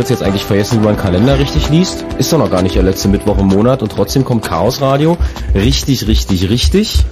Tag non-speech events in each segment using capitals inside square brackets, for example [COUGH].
Fritz jetzt eigentlich vergessen, wie man Kalender richtig liest? Ist doch noch gar nicht der letzte Mittwoch im Monat und trotzdem kommt Chaos Radio. Richtig, richtig, richtig.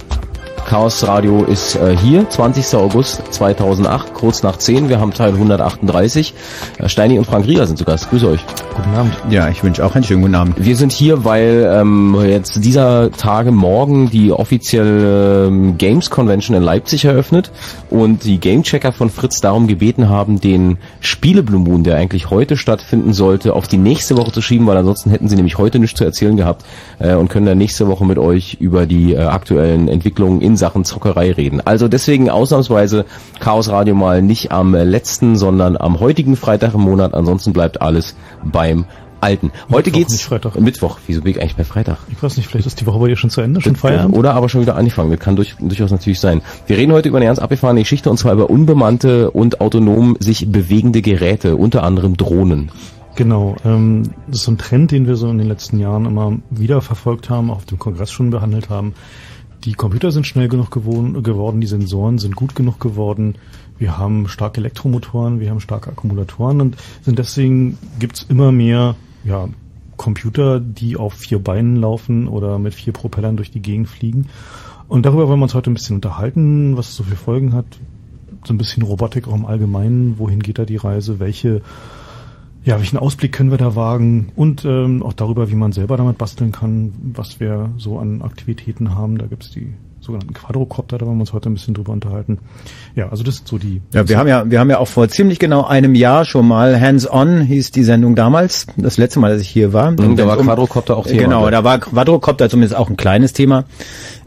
Chaos Radio ist äh, hier, 20. August 2008, kurz nach 10. Wir haben Teil 138. Äh, Steini und Frank Rieger sind zu Gast. Grüße euch. Guten Abend. Ja, ich wünsche auch einen schönen guten Abend. Wir sind hier, weil ähm, jetzt dieser Tage morgen die offizielle ähm, Games Convention in Leipzig eröffnet und die Gamechecker von Fritz darum gebeten haben, den Spiele Blue Moon, der eigentlich heute stattfinden sollte, auf die nächste Woche zu schieben, weil ansonsten hätten sie nämlich heute nichts zu erzählen gehabt äh, und können dann nächste Woche mit euch über die äh, aktuellen Entwicklungen in Sachen Zockerei reden. Also deswegen ausnahmsweise Chaos Radio mal nicht am letzten, sondern am heutigen Freitag im Monat. Ansonsten bleibt alles beim Alten. Heute Mittwoch, geht's Freitag. Mittwoch. Wieso bin ich eigentlich bei Freitag? Ich weiß nicht, vielleicht ist die Woche bei dir schon zu Ende, schon Feierabend? Oder aber schon wieder angefangen. Das kann durch, durchaus natürlich sein. Wir reden heute über eine ganz abgefahrene Geschichte und zwar über unbemannte und autonom sich bewegende Geräte, unter anderem Drohnen. Genau, ähm, das ist so ein Trend, den wir so in den letzten Jahren immer wieder verfolgt haben, auch auf dem Kongress schon behandelt haben. Die Computer sind schnell genug geworden, die Sensoren sind gut genug geworden. Wir haben starke Elektromotoren, wir haben starke Akkumulatoren und sind deswegen gibt's immer mehr ja, Computer, die auf vier Beinen laufen oder mit vier Propellern durch die Gegend fliegen. Und darüber wollen wir uns heute ein bisschen unterhalten, was so für Folgen hat. So ein bisschen Robotik auch im Allgemeinen. Wohin geht da die Reise? Welche ja, welchen Ausblick können wir da wagen und ähm, auch darüber, wie man selber damit basteln kann, was wir so an Aktivitäten haben. Da gibt's die sogenannten Quadrocopter, da wollen wir uns heute ein bisschen drüber unterhalten. Ja, also das sind so die. Ja, wir haben ja, wir haben ja auch vor ziemlich genau einem Jahr schon mal Hands On hieß die Sendung damals, das letzte Mal, dass ich hier war. Und da war Quadrocopter auch Thema. Genau, da war Quadrocopter zumindest auch ein kleines Thema.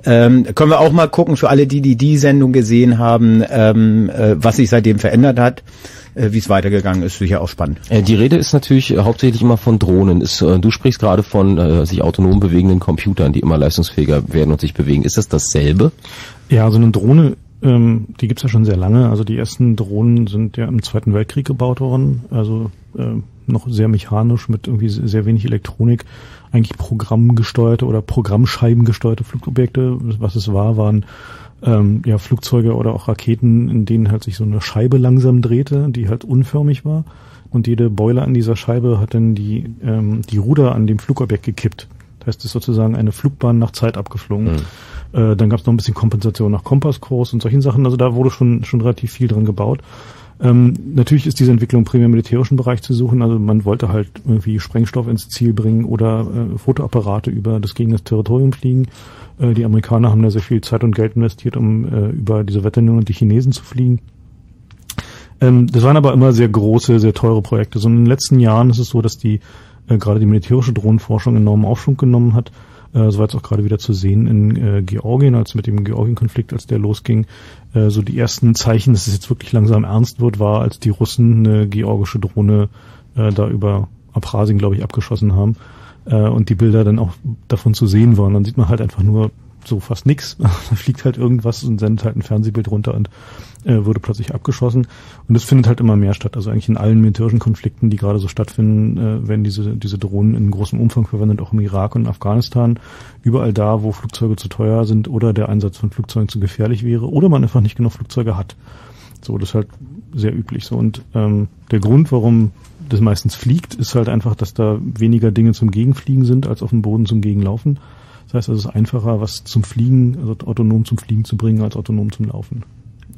Ähm, können wir auch mal gucken für alle die, die die Sendung gesehen haben, ähm, äh, was sich seitdem verändert hat wie es weitergegangen ist, sicher auch spannend. Äh, die Rede ist natürlich hauptsächlich immer von Drohnen. Ist, äh, du sprichst gerade von äh, sich autonom bewegenden Computern, die immer leistungsfähiger werden und sich bewegen. Ist das dasselbe? Ja, so eine Drohne ähm, die gibt's ja schon sehr lange. Also die ersten Drohnen sind ja im Zweiten Weltkrieg gebaut worden. Also äh, noch sehr mechanisch mit irgendwie sehr wenig Elektronik. Eigentlich programmgesteuerte oder Programmscheibengesteuerte Flugobjekte. Was es war, waren ähm, ja, Flugzeuge oder auch Raketen, in denen halt sich so eine Scheibe langsam drehte, die halt unförmig war. Und jede Beule an dieser Scheibe hat dann die, ähm, die Ruder an dem Flugobjekt gekippt. Das heißt, es ist sozusagen eine Flugbahn nach Zeit abgeflogen. Mhm. Äh, dann gab es noch ein bisschen Kompensation nach Kompasskurs und solchen Sachen. Also da wurde schon, schon relativ viel dran gebaut. Ähm, natürlich ist diese Entwicklung primär im militärischen Bereich zu suchen. Also man wollte halt irgendwie Sprengstoff ins Ziel bringen oder äh, Fotoapparate über das Gegners Territorium fliegen. Äh, die Amerikaner haben da sehr viel Zeit und Geld investiert, um äh, über die Sowjetunion und die Chinesen zu fliegen. Ähm, das waren aber immer sehr große, sehr teure Projekte. So in den letzten Jahren ist es so, dass die äh, gerade die militärische Drohnenforschung enormen Aufschwung genommen hat. Äh, so war es auch gerade wieder zu sehen in äh, Georgien, als mit dem Georgien-Konflikt, als der losging. Äh, so die ersten Zeichen, dass es jetzt wirklich langsam ernst wird, war, als die Russen eine georgische Drohne äh, da über Abkhazien, glaube ich, abgeschossen haben äh, und die Bilder dann auch davon zu sehen waren. Dann sieht man halt einfach nur so fast nix. [LAUGHS] da fliegt halt irgendwas und sendet halt ein Fernsehbild runter und äh, wurde plötzlich abgeschossen. Und das findet halt immer mehr statt. Also eigentlich in allen militärischen Konflikten, die gerade so stattfinden, äh, werden diese, diese Drohnen in großem Umfang verwendet, auch im Irak und Afghanistan. Überall da, wo Flugzeuge zu teuer sind oder der Einsatz von Flugzeugen zu gefährlich wäre oder man einfach nicht genug Flugzeuge hat. So, das ist halt sehr üblich so. Und ähm, der Grund, warum das meistens fliegt, ist halt einfach, dass da weniger Dinge zum Gegenfliegen sind, als auf dem Boden zum Gegenlaufen. Das heißt, es ist einfacher, was zum Fliegen, also autonom zum Fliegen zu bringen, als autonom zum Laufen.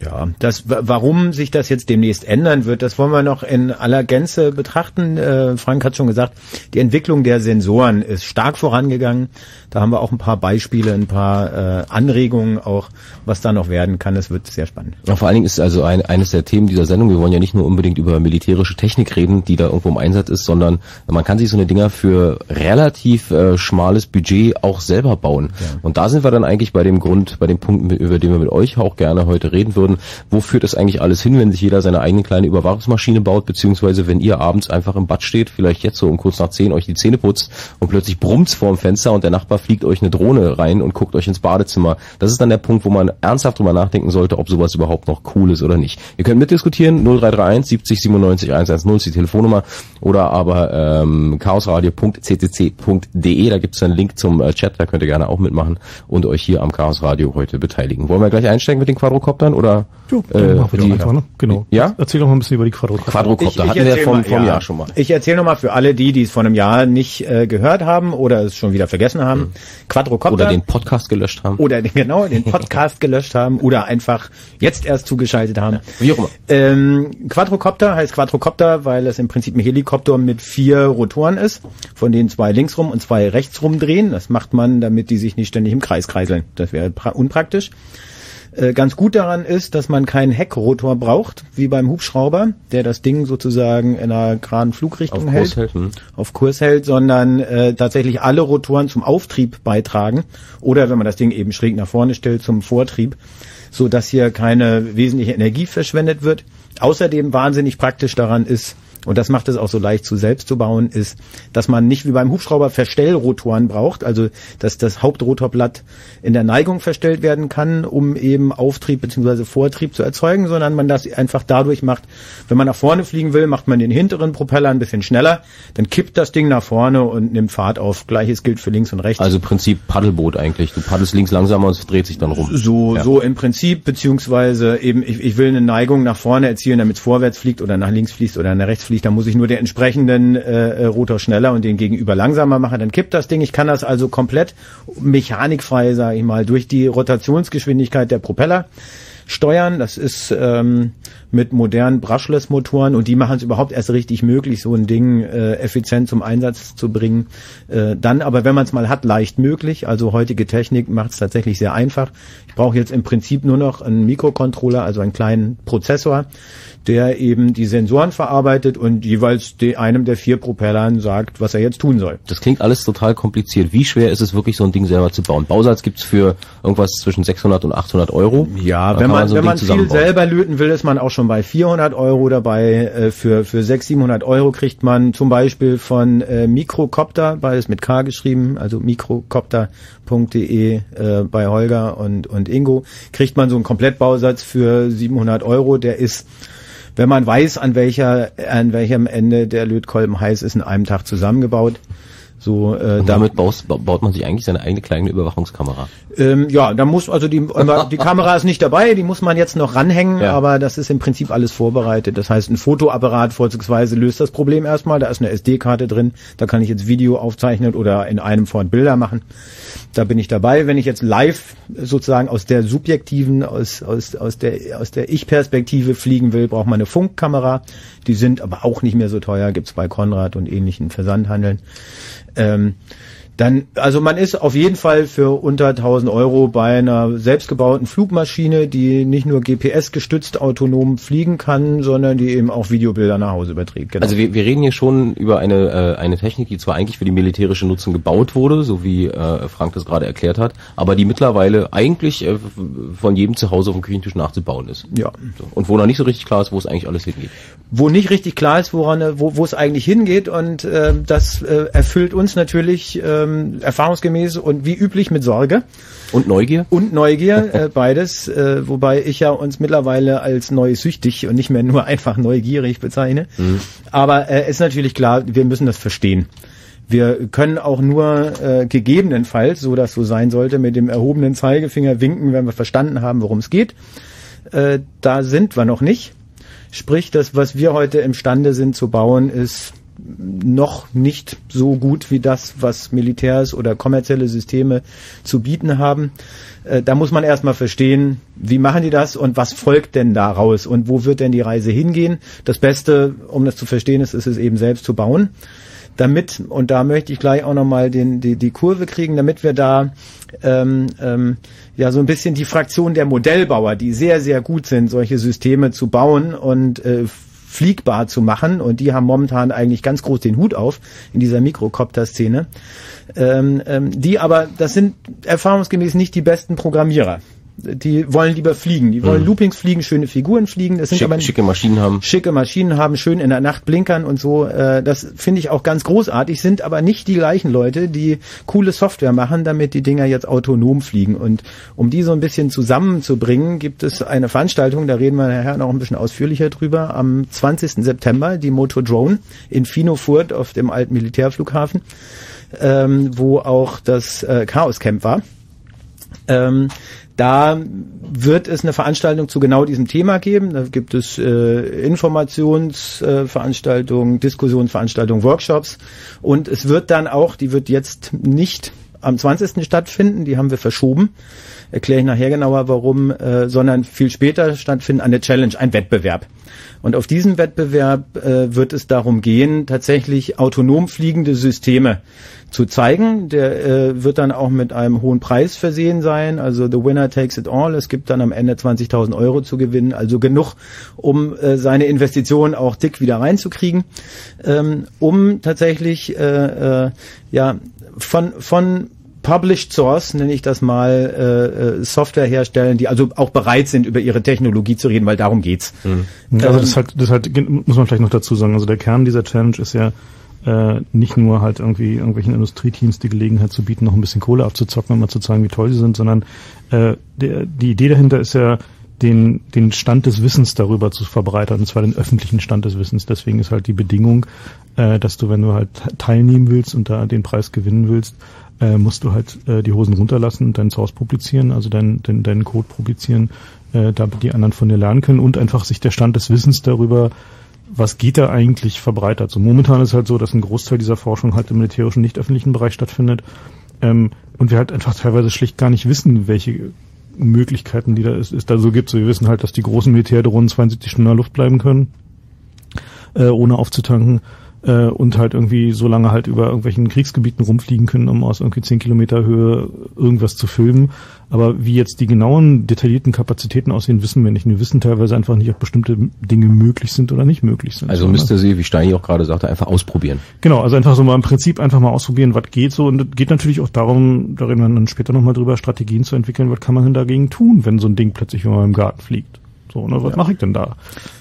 Ja, das, warum sich das jetzt demnächst ändern wird, das wollen wir noch in aller Gänze betrachten. Äh, Frank hat schon gesagt, die Entwicklung der Sensoren ist stark vorangegangen. Da haben wir auch ein paar Beispiele, ein paar äh, Anregungen auch, was da noch werden kann. Es wird sehr spannend. Ja, vor allen Dingen ist also ein, eines der Themen dieser Sendung, wir wollen ja nicht nur unbedingt über militärische Technik reden, die da irgendwo im Einsatz ist, sondern man kann sich so eine Dinger für relativ äh, schmales Budget auch selber bauen. Ja. Und da sind wir dann eigentlich bei dem Grund, bei dem Punkt, über den wir mit euch auch gerne heute reden würden. Wo führt das eigentlich alles hin, wenn sich jeder seine eigene kleine Überwachungsmaschine baut, beziehungsweise wenn ihr abends einfach im Bad steht, vielleicht jetzt so um kurz nach zehn euch die Zähne putzt und plötzlich brummt's vorm Fenster und der Nachbar fliegt euch eine Drohne rein und guckt euch ins Badezimmer. Das ist dann der Punkt, wo man ernsthaft drüber nachdenken sollte, ob sowas überhaupt noch cool ist oder nicht. Ihr könnt mitdiskutieren, 0331 70 97 110 ist die Telefonnummer oder aber ähm, chaosradio.ccc.de, da gibt es einen Link zum äh, Chat, da könnt ihr gerne auch mitmachen und euch hier am Chaos Radio heute beteiligen. Wollen wir gleich einsteigen mit den Quadrocoptern oder? Jo, äh, die, einfach, ne? Genau. Ja? Erzähl doch mal ein bisschen über die Quadrocopter. Quadrocopter hatten wir vom, vom ja. Jahr schon mal. Ich erzähle nochmal für alle die, die es vor einem Jahr nicht äh, gehört haben oder es schon wieder vergessen haben. Mhm. Quadrocopter. Oder den Podcast gelöscht haben. Oder genau, den Podcast [LAUGHS] gelöscht haben oder einfach jetzt erst zugeschaltet haben. Wie auch immer. Ähm, Quadrocopter heißt Quadrocopter, weil es im Prinzip ein Helikopter mit vier Rotoren ist, von denen zwei linksrum und zwei rechtsrum drehen. Das macht man, damit die sich nicht ständig im Kreis kreiseln. Das wäre unpraktisch. Äh, ganz gut daran ist, dass man keinen Heckrotor braucht, wie beim Hubschrauber, der das Ding sozusagen in einer geraden Flugrichtung auf hält, Kurs hält hm. auf Kurs hält, sondern äh, tatsächlich alle Rotoren zum Auftrieb beitragen oder wenn man das Ding eben schräg nach vorne stellt zum Vortrieb, so dass hier keine wesentliche Energie verschwendet wird. Außerdem wahnsinnig praktisch daran ist, und das macht es auch so leicht zu selbst zu bauen, ist, dass man nicht wie beim Hubschrauber Verstellrotoren braucht, also dass das Hauptrotorblatt in der Neigung verstellt werden kann, um eben Auftrieb bzw. Vortrieb zu erzeugen, sondern man das einfach dadurch macht, wenn man nach vorne fliegen will, macht man den hinteren Propeller ein bisschen schneller, dann kippt das Ding nach vorne und nimmt Fahrt auf. Gleiches gilt für links und rechts. Also Prinzip Paddelboot eigentlich. Du paddelst links langsamer und es dreht sich dann rum. So, ja. so im Prinzip, beziehungsweise eben, ich, ich will eine Neigung nach vorne erzielen, damit es vorwärts fliegt oder nach links fließt oder nach rechts fliegt. Da muss ich nur den entsprechenden äh, Rotor schneller und den gegenüber langsamer machen. Dann kippt das Ding. Ich kann das also komplett mechanikfrei, sage ich mal, durch die Rotationsgeschwindigkeit der Propeller steuern. Das ist ähm, mit modernen Brushless-Motoren und die machen es überhaupt erst richtig möglich, so ein Ding äh, effizient zum Einsatz zu bringen. Äh, dann aber, wenn man es mal hat, leicht möglich. Also heutige Technik macht es tatsächlich sehr einfach. Ich brauche jetzt im Prinzip nur noch einen Mikrocontroller, also einen kleinen Prozessor, der eben die Sensoren verarbeitet und jeweils de, einem der vier Propellern sagt, was er jetzt tun soll. Das klingt alles total kompliziert. Wie schwer ist es wirklich, so ein Ding selber zu bauen? Bausatz gibt's für irgendwas zwischen 600 und 800 Euro. Ja, wenn man, man so wenn man viel selber löten will, ist man auch schon bei 400 Euro dabei. Äh, für, für 600, 700 Euro kriegt man zum Beispiel von äh, Mikrocopter, beides mit K geschrieben, also mikrocopter.de äh, bei Holger und, und Ingo, kriegt man so einen Komplettbausatz für 700 Euro. Der ist wenn man weiß, an welcher, an welchem Ende der Lötkolben heiß ist, in einem Tag zusammengebaut. So, äh, Und damit baust, baut man sich eigentlich seine eigene kleine Überwachungskamera. Ähm, ja, da muss also die [LAUGHS] die Kamera ist nicht dabei, die muss man jetzt noch ranhängen, ja. aber das ist im Prinzip alles vorbereitet. Das heißt, ein Fotoapparat vorzugsweise löst das Problem erstmal. Da ist eine SD-Karte drin, da kann ich jetzt Video aufzeichnen oder in einem Fort Bilder machen. Da bin ich dabei. Wenn ich jetzt live sozusagen aus der subjektiven, aus aus aus der aus der Ich-Perspektive fliegen will, braucht man eine Funkkamera. Die sind aber auch nicht mehr so teuer, gibt's bei Konrad und ähnlichen Versandhandeln. Ähm, dann, also man ist auf jeden Fall für unter 1000 Euro bei einer selbstgebauten Flugmaschine, die nicht nur GPS gestützt autonom fliegen kann, sondern die eben auch Videobilder nach Hause überträgt. Genau. Also wir, wir reden hier schon über eine, äh, eine Technik, die zwar eigentlich für die militärische Nutzung gebaut wurde, so wie äh, Frank das gerade erklärt hat, aber die mittlerweile eigentlich äh, von jedem zu Hause auf dem Küchentisch nachzubauen ist. Ja. So. Und wo noch nicht so richtig klar ist, wo es eigentlich alles hingeht. Wo nicht richtig klar ist, woran, wo, wo es eigentlich hingeht und äh, das äh, erfüllt uns natürlich äh, ähm, erfahrungsgemäß und wie üblich mit Sorge. Und Neugier? Und Neugier, äh, beides, äh, wobei ich ja uns mittlerweile als neusüchtig und nicht mehr nur einfach neugierig bezeichne. Mhm. Aber äh, ist natürlich klar, wir müssen das verstehen. Wir können auch nur äh, gegebenenfalls, so das so sein sollte, mit dem erhobenen Zeigefinger winken, wenn wir verstanden haben, worum es geht. Äh, da sind wir noch nicht. Sprich, das, was wir heute imstande sind zu bauen, ist noch nicht so gut wie das, was Militärs oder kommerzielle Systeme zu bieten haben. Äh, da muss man erstmal verstehen, wie machen die das und was folgt denn daraus und wo wird denn die Reise hingehen. Das Beste, um das zu verstehen, ist, ist es eben selbst zu bauen. Damit, und da möchte ich gleich auch nochmal die, die Kurve kriegen, damit wir da ähm, ähm, ja so ein bisschen die Fraktion der Modellbauer, die sehr, sehr gut sind, solche Systeme zu bauen und äh, fliegbar zu machen. Und die haben momentan eigentlich ganz groß den Hut auf in dieser Mikrocopter-Szene. Ähm, ähm, die aber, das sind erfahrungsgemäß nicht die besten Programmierer die wollen lieber fliegen. Die wollen mhm. Loopings fliegen, schöne Figuren fliegen. Das sind Schick, aber schicke Maschinen haben. Schicke Maschinen haben, schön in der Nacht blinkern und so. Äh, das finde ich auch ganz großartig. Sind aber nicht die gleichen Leute, die coole Software machen, damit die Dinger jetzt autonom fliegen. Und um die so ein bisschen zusammenzubringen, gibt es eine Veranstaltung, da reden wir nachher noch ein bisschen ausführlicher drüber, am 20. September, die Moto Drone in Finofurt auf dem alten Militärflughafen, ähm, wo auch das äh, Chaos Camp war. Ähm, da wird es eine Veranstaltung zu genau diesem Thema geben. Da gibt es äh, Informationsveranstaltungen, äh, Diskussionsveranstaltungen, Workshops. Und es wird dann auch, die wird jetzt nicht am 20. stattfinden, die haben wir verschoben. Erkläre ich nachher genauer warum, äh, sondern viel später stattfinden eine Challenge, ein Wettbewerb. Und auf diesem Wettbewerb äh, wird es darum gehen, tatsächlich autonom fliegende Systeme zu zeigen. Der äh, wird dann auch mit einem hohen Preis versehen sein. Also the winner takes it all. Es gibt dann am Ende 20.000 Euro zu gewinnen. Also genug, um äh, seine Investition auch dick wieder reinzukriegen, ähm, um tatsächlich äh, äh, ja von von Published Source, nenne ich das mal, äh, äh, Software herstellen, die also auch bereit sind, über ihre Technologie zu reden, weil darum geht's. Mhm. Also das halt, das halt, muss man vielleicht noch dazu sagen. Also der Kern dieser Challenge ist ja äh, nicht nur halt irgendwie irgendwelchen Industrieteams die Gelegenheit zu bieten, noch ein bisschen Kohle abzuzocken und mal zu zeigen, wie toll sie sind, sondern äh, der, die Idee dahinter ist ja, den, den Stand des Wissens darüber zu verbreitern, und zwar den öffentlichen Stand des Wissens. Deswegen ist halt die Bedingung, äh, dass du, wenn du halt teilnehmen willst und da den Preis gewinnen willst, äh, musst du halt äh, die Hosen runterlassen und deinen Source publizieren, also deinen dein, deinen Code publizieren, äh, damit die anderen von dir lernen können und einfach sich der Stand des Wissens darüber was geht da eigentlich verbreitert? So momentan ist halt so, dass ein Großteil dieser Forschung halt im militärischen, nicht öffentlichen Bereich stattfindet. Ähm, und wir halt einfach teilweise schlicht gar nicht wissen, welche Möglichkeiten die da ist, ist da so gibt. Wir wissen halt, dass die großen Militärdrohnen 72 Stunden in der Luft bleiben können, äh, ohne aufzutanken äh, und halt irgendwie so lange halt über irgendwelchen Kriegsgebieten rumfliegen können, um aus irgendwie 10 Kilometer Höhe irgendwas zu filmen. Aber wie jetzt die genauen, detaillierten Kapazitäten aussehen, wissen wir nicht. Wir wissen teilweise einfach nicht, ob bestimmte Dinge möglich sind oder nicht möglich sind. Also müsste sie, wie Steini auch gerade sagte, einfach ausprobieren. Genau, also einfach so mal im Prinzip einfach mal ausprobieren, was geht so. Und es geht natürlich auch darum, da reden wir dann später nochmal drüber, Strategien zu entwickeln, was kann man denn dagegen tun, wenn so ein Ding plötzlich über meinem Garten fliegt. So, ne, was ja. mache ich denn da?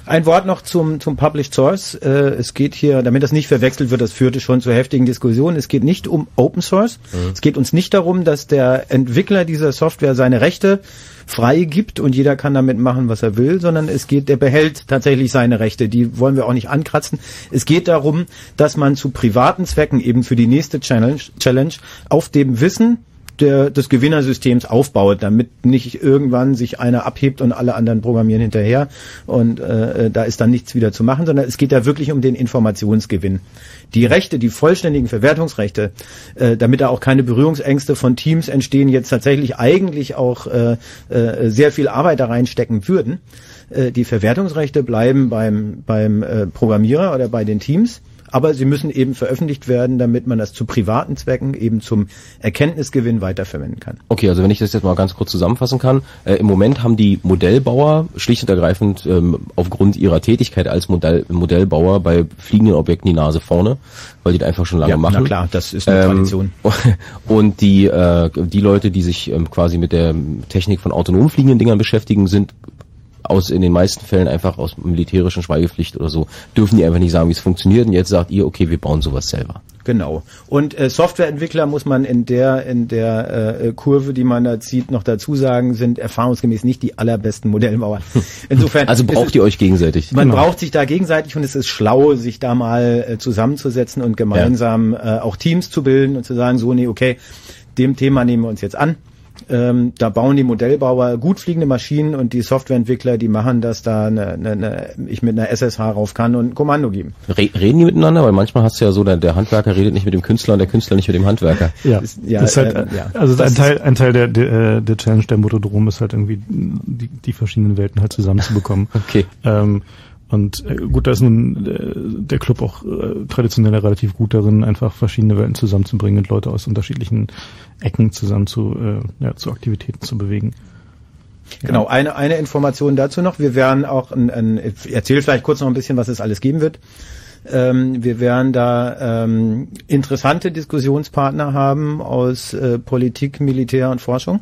Ein Wort noch zum, zum Published Source. Äh, es geht hier, damit das nicht verwechselt wird, das führte schon zu heftigen Diskussionen. Es geht nicht um Open Source. Mhm. Es geht uns nicht darum, dass der Entwickler dieser Software seine Rechte frei gibt und jeder kann damit machen, was er will, sondern es geht, der behält tatsächlich seine Rechte. Die wollen wir auch nicht ankratzen. Es geht darum, dass man zu privaten Zwecken eben für die nächste Challenge, Challenge auf dem Wissen der, des Gewinnersystems aufbaut, damit nicht irgendwann sich einer abhebt und alle anderen programmieren hinterher und äh, da ist dann nichts wieder zu machen, sondern es geht da wirklich um den Informationsgewinn. Die Rechte, die vollständigen Verwertungsrechte, äh, damit da auch keine Berührungsängste von Teams entstehen, jetzt tatsächlich eigentlich auch äh, äh, sehr viel Arbeit da reinstecken würden. Äh, die Verwertungsrechte bleiben beim, beim äh, Programmierer oder bei den Teams aber sie müssen eben veröffentlicht werden, damit man das zu privaten Zwecken, eben zum Erkenntnisgewinn weiterverwenden kann. Okay, also wenn ich das jetzt mal ganz kurz zusammenfassen kann, äh, im Moment haben die Modellbauer schlicht und ergreifend ähm, aufgrund ihrer Tätigkeit als Modell, Modellbauer bei fliegenden Objekten die Nase vorne, weil die das einfach schon lange ja, machen. Na klar, das ist eine ähm, Tradition. [LAUGHS] Und die, äh, die Leute, die sich ähm, quasi mit der Technik von autonom fliegenden Dingern beschäftigen, sind aus in den meisten Fällen einfach aus militärischen Schweigepflicht oder so, dürfen die einfach nicht sagen, wie es funktioniert. Und jetzt sagt ihr, okay, wir bauen sowas selber. Genau. Und äh, Softwareentwickler muss man in der in der äh, Kurve, die man da zieht, noch dazu sagen, sind erfahrungsgemäß nicht die allerbesten Modellbauer. [LAUGHS] Insofern. also braucht ist, ihr euch gegenseitig. Man genau. braucht sich da gegenseitig und es ist schlau, sich da mal äh, zusammenzusetzen und gemeinsam ja. äh, auch Teams zu bilden und zu sagen, so nee, okay, dem Thema nehmen wir uns jetzt an ähm, da bauen die Modellbauer gut fliegende Maschinen und die Softwareentwickler, die machen, dass da eine, eine, eine, ich mit einer SSH rauf kann und ein Kommando geben. reden die miteinander? Weil manchmal hast du ja so, der, der Handwerker redet nicht mit dem Künstler und der Künstler nicht mit dem Handwerker. Ja, ist, ja, das ist halt, äh, ja. also ein Teil, ein Teil der, der, der Challenge der Motodrom ist halt irgendwie die, die verschiedenen Welten halt zusammenzubekommen. [LAUGHS] okay. Ähm, und äh, gut, da ist nun äh, der Club auch äh, traditionell relativ gut darin, einfach verschiedene Welten zusammenzubringen und Leute aus unterschiedlichen Ecken zusammen zu, äh, ja, zu Aktivitäten zu bewegen. Genau, eine, eine Information dazu noch. Wir werden auch, ein, ein, ich erzähle vielleicht kurz noch ein bisschen, was es alles geben wird. Ähm, wir werden da ähm, interessante Diskussionspartner haben aus äh, Politik, Militär und Forschung.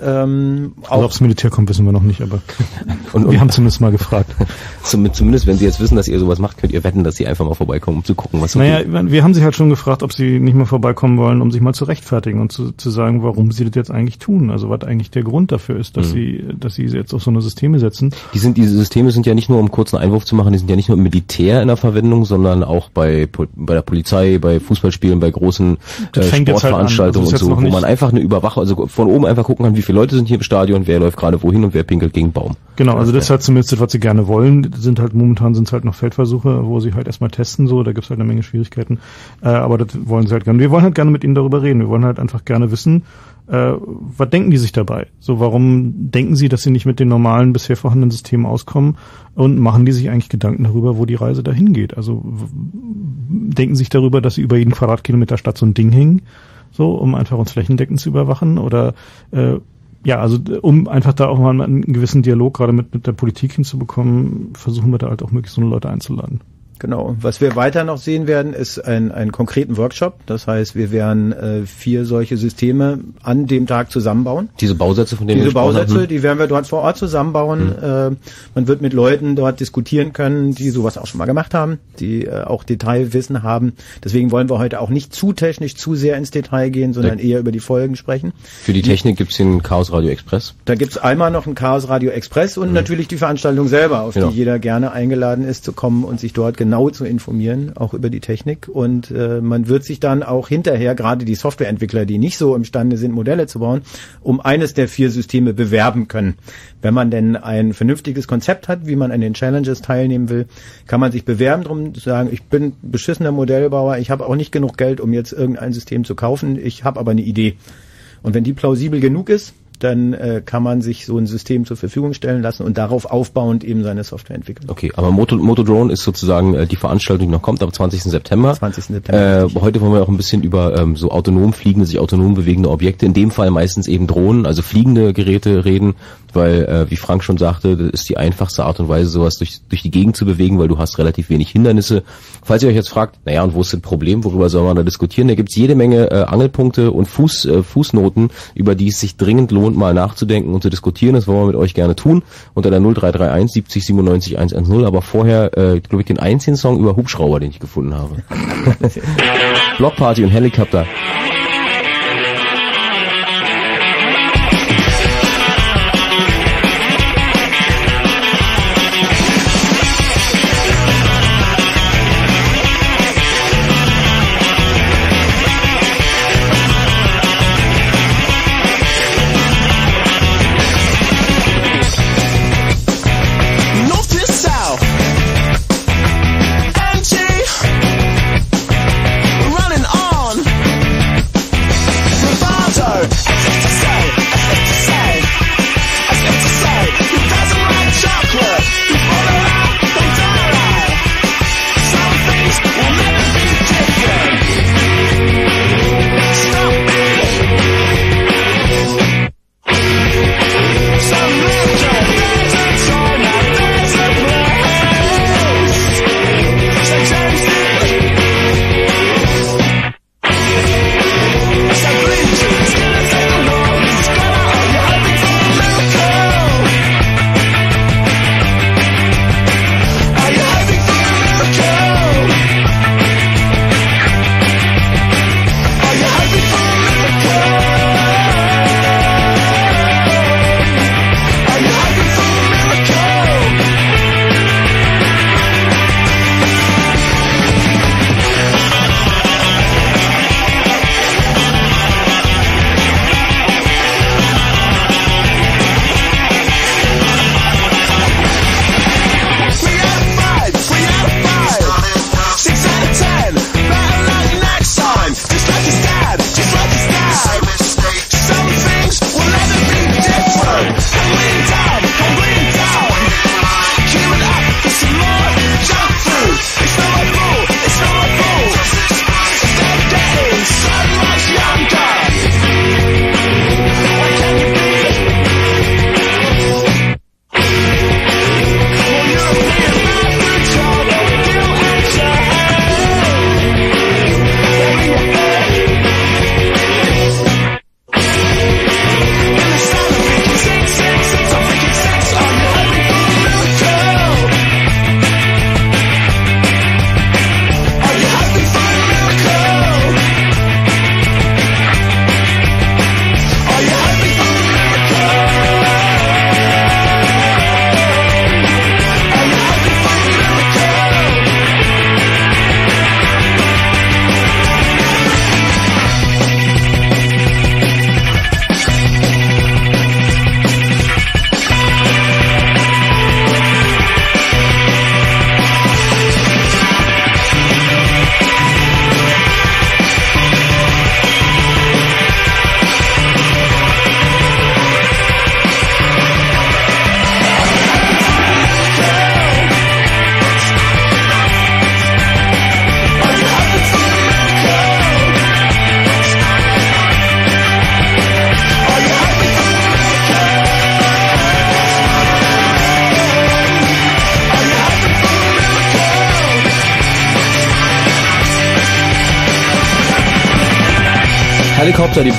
Ähm, also ob das Militär kommt, wissen wir noch nicht, aber [LAUGHS] und, wir haben zumindest mal gefragt. [LAUGHS] Zumindest, wenn Sie jetzt wissen, dass ihr sowas macht, könnt ihr wetten, dass Sie einfach mal vorbeikommen, um zu gucken, was so Naja, geht. wir haben sich halt schon gefragt, ob Sie nicht mal vorbeikommen wollen, um sich mal zu rechtfertigen und zu, zu sagen, warum Sie das jetzt eigentlich tun. Also was eigentlich der Grund dafür ist, dass mhm. Sie, dass Sie jetzt auf so eine Systeme setzen. Die sind, diese Systeme sind ja nicht nur, um kurz einen Einwurf zu machen, die sind ja nicht nur im Militär in der Verwendung, sondern auch bei, bei der Polizei, bei Fußballspielen, bei großen äh, halt Sportveranstaltungen halt und so, wo man einfach eine Überwachung, also von oben einfach gucken kann, wie viele Leute sind hier im Stadion, wer läuft gerade wohin und wer pinkelt gegen Baum. Genau, also das ist halt zumindest das, was sie gerne wollen. Sind halt momentan sind es halt noch Feldversuche, wo sie halt erstmal testen, so, da gibt es halt eine Menge Schwierigkeiten. Äh, aber das wollen sie halt gerne. Wir wollen halt gerne mit ihnen darüber reden. Wir wollen halt einfach gerne wissen, äh, was denken die sich dabei? So, warum denken sie, dass sie nicht mit den normalen bisher vorhandenen Systemen auskommen? Und machen die sich eigentlich Gedanken darüber, wo die Reise dahin geht? Also denken sich darüber, dass sie über jeden Quadratkilometer Stadt so ein Ding hängen? so, um einfach uns flächendeckend zu überwachen? Oder äh, ja, also um einfach da auch mal einen gewissen Dialog gerade mit, mit der Politik hinzubekommen, versuchen wir da halt auch möglichst so eine Leute einzuladen. Genau. Was wir weiter noch sehen werden, ist ein, einen konkreten Workshop. Das heißt, wir werden äh, vier solche Systeme an dem Tag zusammenbauen. Diese Bausätze, von denen Diese Bausätze, haben. die werden wir dort vor Ort zusammenbauen. Mhm. Äh, man wird mit Leuten dort diskutieren können, die sowas auch schon mal gemacht haben, die äh, auch Detailwissen haben. Deswegen wollen wir heute auch nicht zu technisch, zu sehr ins Detail gehen, sondern da eher über die Folgen sprechen. Für die Technik gibt's den Chaos Radio Express. Da gibt's einmal noch ein Chaos Radio Express und mhm. natürlich die Veranstaltung selber, auf genau. die jeder gerne eingeladen ist, zu kommen und sich dort genau zu informieren, auch über die Technik. Und äh, man wird sich dann auch hinterher, gerade die Softwareentwickler, die nicht so imstande sind, Modelle zu bauen, um eines der vier Systeme bewerben können. Wenn man denn ein vernünftiges Konzept hat, wie man an den Challenges teilnehmen will, kann man sich bewerben, darum zu sagen, ich bin beschissener Modellbauer, ich habe auch nicht genug Geld, um jetzt irgendein System zu kaufen, ich habe aber eine Idee. Und wenn die plausibel genug ist, dann äh, kann man sich so ein System zur Verfügung stellen lassen und darauf aufbauend eben seine Software entwickeln. Okay, aber Moto, Motodrone ist sozusagen äh, die Veranstaltung, die noch kommt, am 20. September. 20. September. Äh, heute wollen wir auch ein bisschen über ähm, so autonom fliegende, sich autonom bewegende Objekte, in dem Fall meistens eben Drohnen, also fliegende Geräte reden weil, äh, wie Frank schon sagte, das ist die einfachste Art und Weise, sowas durch, durch die Gegend zu bewegen, weil du hast relativ wenig Hindernisse. Falls ihr euch jetzt fragt, naja, und wo ist das Problem, worüber soll man da diskutieren? Da gibt's jede Menge äh, Angelpunkte und Fuß, äh, Fußnoten, über die es sich dringend lohnt, lohnt, mal nachzudenken und zu diskutieren. Das wollen wir mit euch gerne tun. Unter der 0331 70 97 110. Aber vorher, äh, glaube ich, den einzigen Song über Hubschrauber, den ich gefunden habe. [LAUGHS] Blockparty und Helikopter.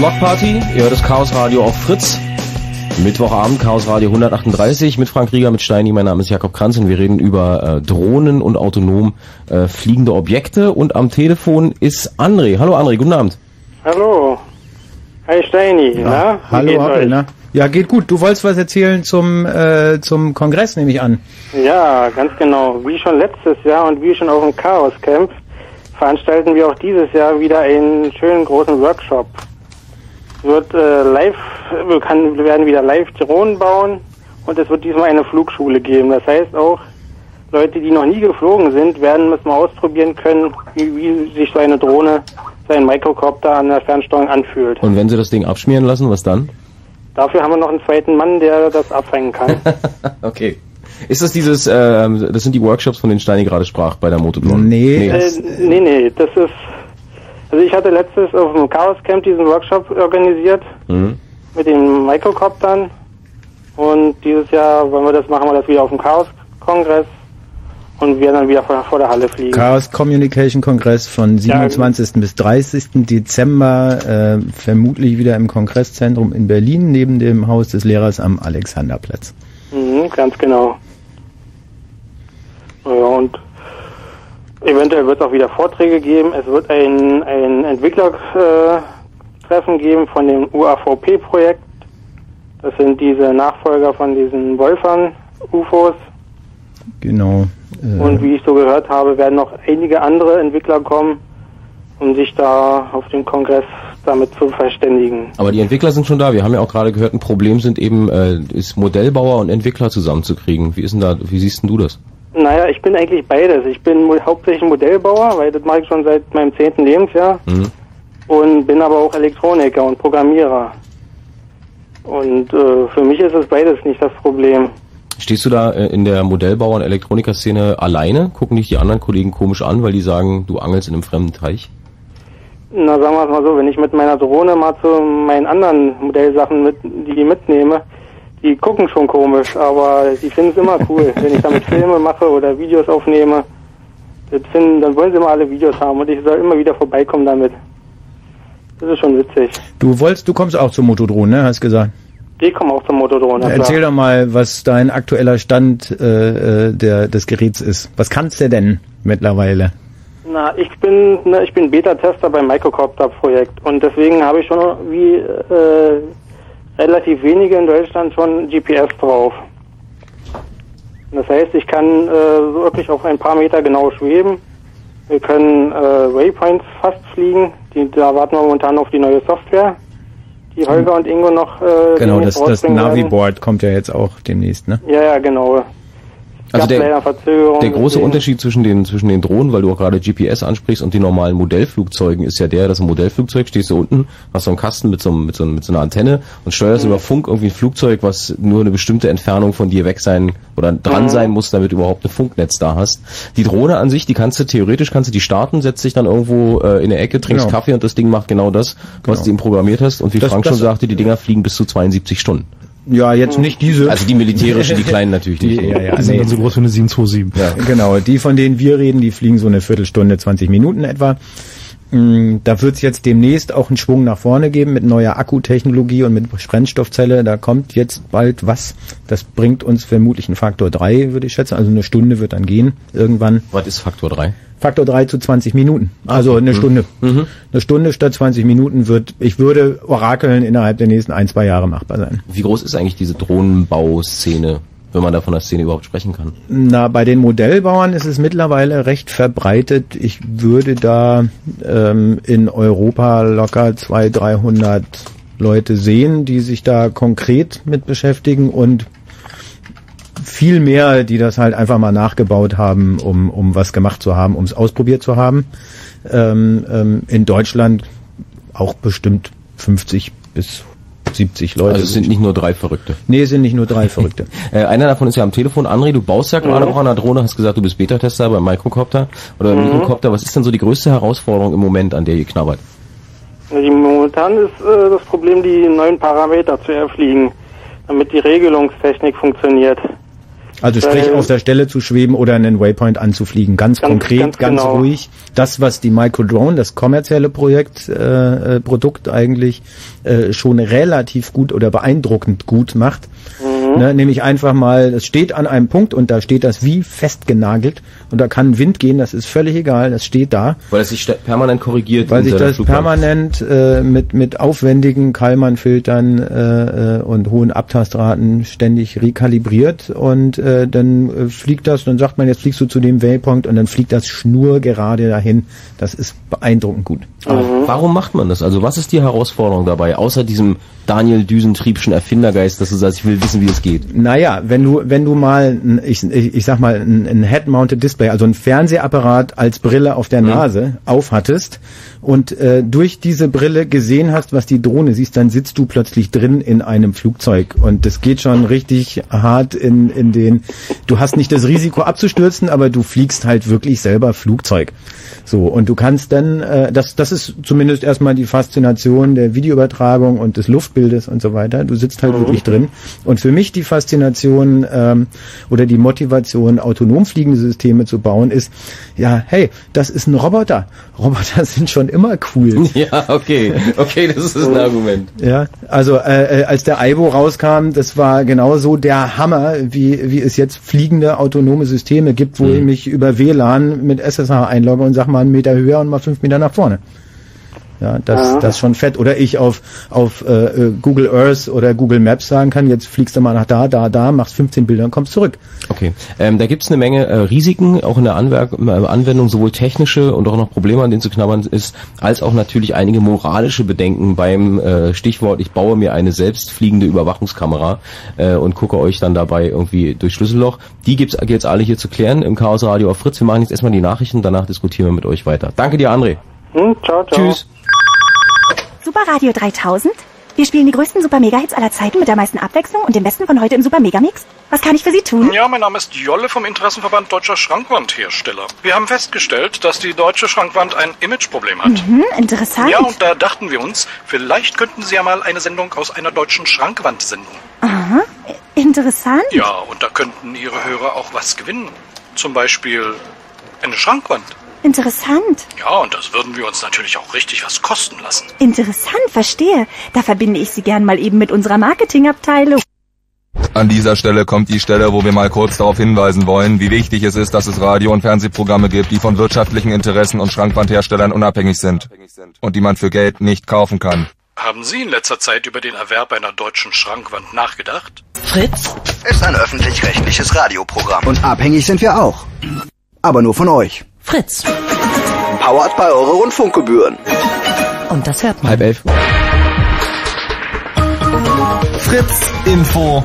Die Blockparty. Ihr hört das Chaos Radio auf Fritz. Mittwochabend, Chaos Radio 138 mit Frank Rieger, mit Steini. Mein Name ist Jakob Kranz und wir reden über äh, Drohnen und autonom äh, fliegende Objekte. Und am Telefon ist André. Hallo André, guten Abend. Hallo. Hi Steini, na? Wie Hallo, euch? ne? Ja, geht gut. Du wolltest was erzählen zum, äh, zum Kongress, nehme ich an. Ja, ganz genau. Wie schon letztes Jahr und wie schon auf dem Chaos Camp veranstalten wir auch dieses Jahr wieder einen schönen großen Workshop. Wird äh, live, wir, kann, wir werden wieder live Drohnen bauen und es wird diesmal eine Flugschule geben. Das heißt auch, Leute, die noch nie geflogen sind, werden es mal ausprobieren können, wie, wie sich so eine Drohne, so ein Mikrocopter an der Fernsteuerung anfühlt. Und wenn sie das Ding abschmieren lassen, was dann? Dafür haben wir noch einen zweiten Mann, der das abfangen kann. [LAUGHS] okay. Ist das dieses, ähm, das sind die Workshops, von denen Steini gerade sprach bei der Motoblon? Nee. Äh, nee, nee, das ist. Also ich hatte letztes auf dem Chaos Camp diesen Workshop organisiert Mhm. mit den Mikrocoptern und dieses Jahr wollen wir das machen wir das wieder auf dem Chaos Kongress und wir dann wieder vor, vor der Halle fliegen. Chaos Communication Kongress von 27. bis 30. Dezember, äh, vermutlich wieder im Kongresszentrum in Berlin, neben dem Haus des Lehrers am Alexanderplatz. Mhm, ganz genau. Ja, und eventuell wird es auch wieder Vorträge geben. Es wird ein, ein Entwicklertreffen geben von dem UAVP-Projekt. Das sind diese Nachfolger von diesen Wolfern-UFOs. Genau. Äh, Und wie ich so gehört habe, werden noch einige andere Entwickler kommen, um sich da auf dem Kongress damit zu verständigen. Aber die Entwickler sind schon da. Wir haben ja auch gerade gehört, ein Problem sind eben, äh, ist Modellbauer und Entwickler zusammenzukriegen. Wie ist denn da, wie siehst denn du das? Naja, ich bin eigentlich beides. Ich bin hauptsächlich Modellbauer, weil das mache ich schon seit meinem zehnten Lebensjahr. Mhm. Und bin aber auch Elektroniker und Programmierer. Und äh, für mich ist es beides nicht das Problem. Stehst du da äh, in der Modellbauer- und Elektronikerszene alleine? Gucken dich die anderen Kollegen komisch an, weil die sagen, du angelst in einem fremden Teich? Na, sagen wir es mal so, wenn ich mit meiner Drohne mal zu meinen anderen Modellsachen mit, die mitnehme, die gucken schon komisch, aber die finden es immer cool. wenn ich damit Filme mache oder Videos aufnehme, das finden, dann wollen sie immer alle Videos haben und ich soll immer wieder vorbeikommen damit. Das ist schon witzig. du wolltest, du kommst auch zum Motodron, ne? Hast gesagt. Die kommen auch zum Motodrohne. Erzähl doch mal, was dein aktueller Stand äh, äh, der, des Geräts ist. Was kannst du denn mittlerweile? Na, ich bin ne, ich bin Beta-Tester beim Microcopter-Projekt und deswegen habe ich schon wie äh, relativ wenige in Deutschland schon GPS drauf. Das heißt, ich kann äh, wirklich auf ein paar Meter genau schweben. Wir können äh, Waypoints fast fliegen. Die, da warten wir momentan auf die neue Software, die Holger und Ingo noch äh, Genau, das, das. Naviboard kommt ja jetzt auch demnächst, ne? Ja, ja, genau. Also der, Verzögerungen, der große deswegen- Unterschied zwischen den, zwischen den Drohnen, weil du auch gerade GPS ansprichst und den normalen Modellflugzeugen ist ja der, dass ein Modellflugzeug stehst du unten, hast so einen Kasten mit so, einem- mit so, einem- mit so einer Antenne und steuerst über Funk irgendwie ein Flugzeug, was nur eine bestimmte Entfernung von dir weg sein oder dran sein muss, damit du überhaupt ein Funknetz da hast. Die Drohne an sich, die kannst du theoretisch kannst du die starten, setzt dich dann irgendwo äh, in der Ecke, trinkst Genau. Kaffee und das Ding macht genau das, was du ihm programmiert hast und wie Das- Frank das- schon sagte, die Dinger fliegen bis zu 72 Stunden. Ja, jetzt nicht diese. Also die militärische, die [LAUGHS] kleinen natürlich die, nicht. ja, ja, Die sind nee. dann so groß wie eine 727. Genau, die von denen wir reden, die fliegen so eine Viertelstunde, 20 Minuten etwa. Mm, Da wird es jetzt demnächst auch einen Schwung nach vorne geben mit neuer Akkutechnologie und mit Brennstoffzelle. Da kommt jetzt bald was. Das bringt uns vermutlich einen Faktor 3, würde ich schätzen. Also eine Stunde wird dann gehen irgendwann. Was ist Faktor 3? Faktor 3 zu 20 Minuten. Also eine Stunde. Eine Stunde statt 20 Minuten wird, ich würde orakeln, innerhalb der nächsten ein, zwei Jahre machbar sein. Wie groß ist eigentlich diese Drohnenbauszene, wenn man da von der Szene überhaupt sprechen kann? Na, bei den Modellbauern ist es mittlerweile recht verbreitet. Ich würde da ähm, in Europa locker 200, 300 Leute sehen, die sich da konkret mit beschäftigen und viel mehr, die das halt einfach mal nachgebaut haben, um, um was gemacht zu haben, um es ausprobiert zu haben. Ähm, ähm, in Deutschland auch bestimmt 50 bis 70 Leute. Also es sind nicht nur drei Verrückte. nee, es sind nicht nur drei Verrückte. [LAUGHS] Äh, einer davon ist ja am Telefon. André, du baust ja gerade auch an einer Drohne, hast gesagt, du bist Beta-Tester beim Microcopter oder beim Mikrocopter. Was ist denn so die größte Herausforderung im Moment, an der ihr knabbert? Die, momentan ist äh, das Problem, die neuen Parameter zu erfliegen, damit die Regelungstechnik funktioniert. Also sprich Weil- auf der Stelle zu schweben oder einen Waypoint anzufliegen. Ganz, Ganz- konkret, ganz, ganz genau. ruhig. Das, was die Microdrone, das kommerzielle Projekt, äh, äh, Produkt eigentlich äh, schon relativ gut oder beeindruckend gut macht. Mhm. Ne, nämlich einfach mal, es steht an einem Punkt und da steht das wie festgenagelt und da kann Wind gehen, das ist völlig egal, das steht da. Weil es sich permanent korrigiert. Weil sich das Flugbahn. permanent äh, mit, mit aufwendigen Kalman-Filtern äh, äh, und hohen Abtastraten ständig rekalibriert und äh, dann äh, fliegt das, dann sagt man, jetzt fliegst du zu dem Waypoint und dann fliegt das schnurgerade dahin. Das ist beeindruckend gut. Aber warum macht man das? Also was ist die Herausforderung dabei, außer diesem Daniel Düsentriebschen Erfindergeist, dass du sagst, ich will wissen, wie es geht? Naja, wenn du, wenn du mal, ich, ich, ich sag mal, ein, ein Head-Mounted Display, also ein Fernsehapparat als Brille auf der Nase aufhattest und äh, durch diese Brille gesehen hast, was die Drohne siehst, dann sitzt du plötzlich drin in einem Flugzeug und das geht schon richtig hart in, in den, du hast nicht das Risiko abzustürzen, aber du fliegst halt wirklich selber Flugzeug. So, und du kannst dann, äh, das, das ist zumindest erstmal die Faszination der Videoübertragung und des Luftbildes und so weiter. Du sitzt halt wirklich drin. Und für mich die Faszination ähm, oder die Motivation, autonom fliegende Systeme zu bauen, ist, ja, hey, das ist ein Roboter. Roboter [LAUGHS] sind schon immer cool. [LAUGHS] Ja, okay. Okay, das ist ein Argument. Ja, also äh, äh, als der Aibo rauskam, das war genauso der Hammer, wie, wie es jetzt fliegende autonome Systeme gibt, wo ich mich über WLAN mit SSH einlogge und sag mal einen Meter höher und mal fünf Meter nach vorne. Ja, das, das ist schon fett. Oder ich auf, auf äh, äh, Google Earth oder Google Maps sagen kann, jetzt fliegst du mal nach da, da, da, machst 15 Bilder und kommst zurück. Okay. Ähm, da gibt's eine Menge äh, Risiken, auch in der Anwerk äh, Anwendung, sowohl technische und auch noch Probleme, an denen zu knabbern ist, als auch natürlich einige moralische Bedenken beim äh, Stichwort, ich baue mir eine selbstfliegende Überwachungskamera äh, und gucke euch dann dabei irgendwie durch Schlüsselloch. Die gibt's jetzt alle hier zu klären im Chaos Radio auf Fritz. Wir machen jetzt erstmal die Nachrichten, danach diskutieren wir mit euch weiter. Danke dir, André. Hm, ciao, ciao. Tschüss. Super Radio 3000? Wir spielen die größten Super Mega Hits aller Zeiten mit der meisten Abwechslung und dem besten von heute im Super Mega Mix. Was kann ich für Sie tun? Ja, mein Name ist Jolle vom Interessenverband Deutscher Schrankwandhersteller. Wir haben festgestellt, dass die deutsche Schrankwand ein Imageproblem hat. Hm, interessant. Ja, und da dachten wir uns, vielleicht könnten Sie ja mal eine Sendung aus einer deutschen Schrankwand senden. Aha, interessant. Ja, und da könnten Ihre Hörer auch was gewinnen. Zum Beispiel eine Schrankwand. Interessant. Ja, und das würden wir uns natürlich auch richtig was kosten lassen. Interessant, verstehe. Da verbinde ich Sie gern mal eben mit unserer Marketingabteilung. An dieser Stelle kommt die Stelle, wo wir mal kurz darauf hinweisen wollen, wie wichtig es ist, dass es Radio- und Fernsehprogramme gibt, die von wirtschaftlichen Interessen und Schrankwandherstellern unabhängig sind und die man für Geld nicht kaufen kann. Haben Sie in letzter Zeit über den Erwerb einer deutschen Schrankwand nachgedacht? Fritz ist ein öffentlich-rechtliches Radioprogramm. Und abhängig sind wir auch. Aber nur von euch. Fritz. Powered bei eure Rundfunkgebühren. Und das hört man. Halb elf. Fritz Info.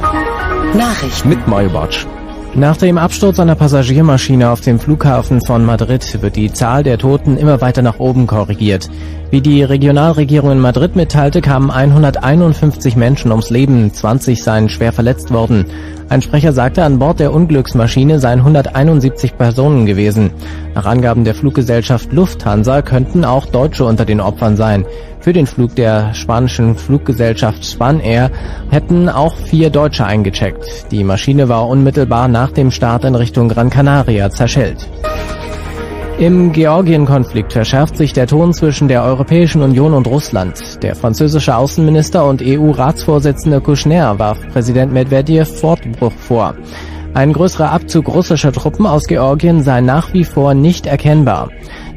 Nachrichten. Mit Mario Bartsch. Nach dem Absturz einer Passagiermaschine auf dem Flughafen von Madrid wird die Zahl der Toten immer weiter nach oben korrigiert. Wie die Regionalregierung in Madrid mitteilte, kamen 151 Menschen ums Leben, 20 seien schwer verletzt worden. Ein Sprecher sagte, an Bord der Unglücksmaschine seien 171 Personen gewesen. Nach Angaben der Fluggesellschaft Lufthansa könnten auch Deutsche unter den Opfern sein. Für den Flug der spanischen Fluggesellschaft Spanair hätten auch vier Deutsche eingecheckt. Die Maschine war unmittelbar nach dem Start in Richtung Gran Canaria zerschellt. Im Georgien-Konflikt verschärft sich der Ton zwischen der Europäischen Union und Russland. Der französische Außenminister und EU-Ratsvorsitzende Kouchner warf Präsident Medvedev Fortbruch vor. Ein größerer Abzug russischer Truppen aus Georgien sei nach wie vor nicht erkennbar.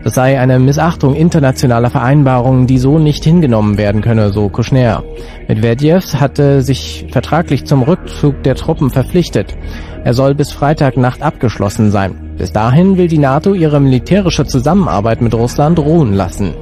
Das sei eine Missachtung internationaler Vereinbarungen, die so nicht hingenommen werden könne, so Kouchner. Medvedev hatte sich vertraglich zum Rückzug der Truppen verpflichtet. Er soll bis Freitagnacht abgeschlossen sein. Bis dahin will die NATO ihre militärische Zusammenarbeit mit Russland ruhen lassen.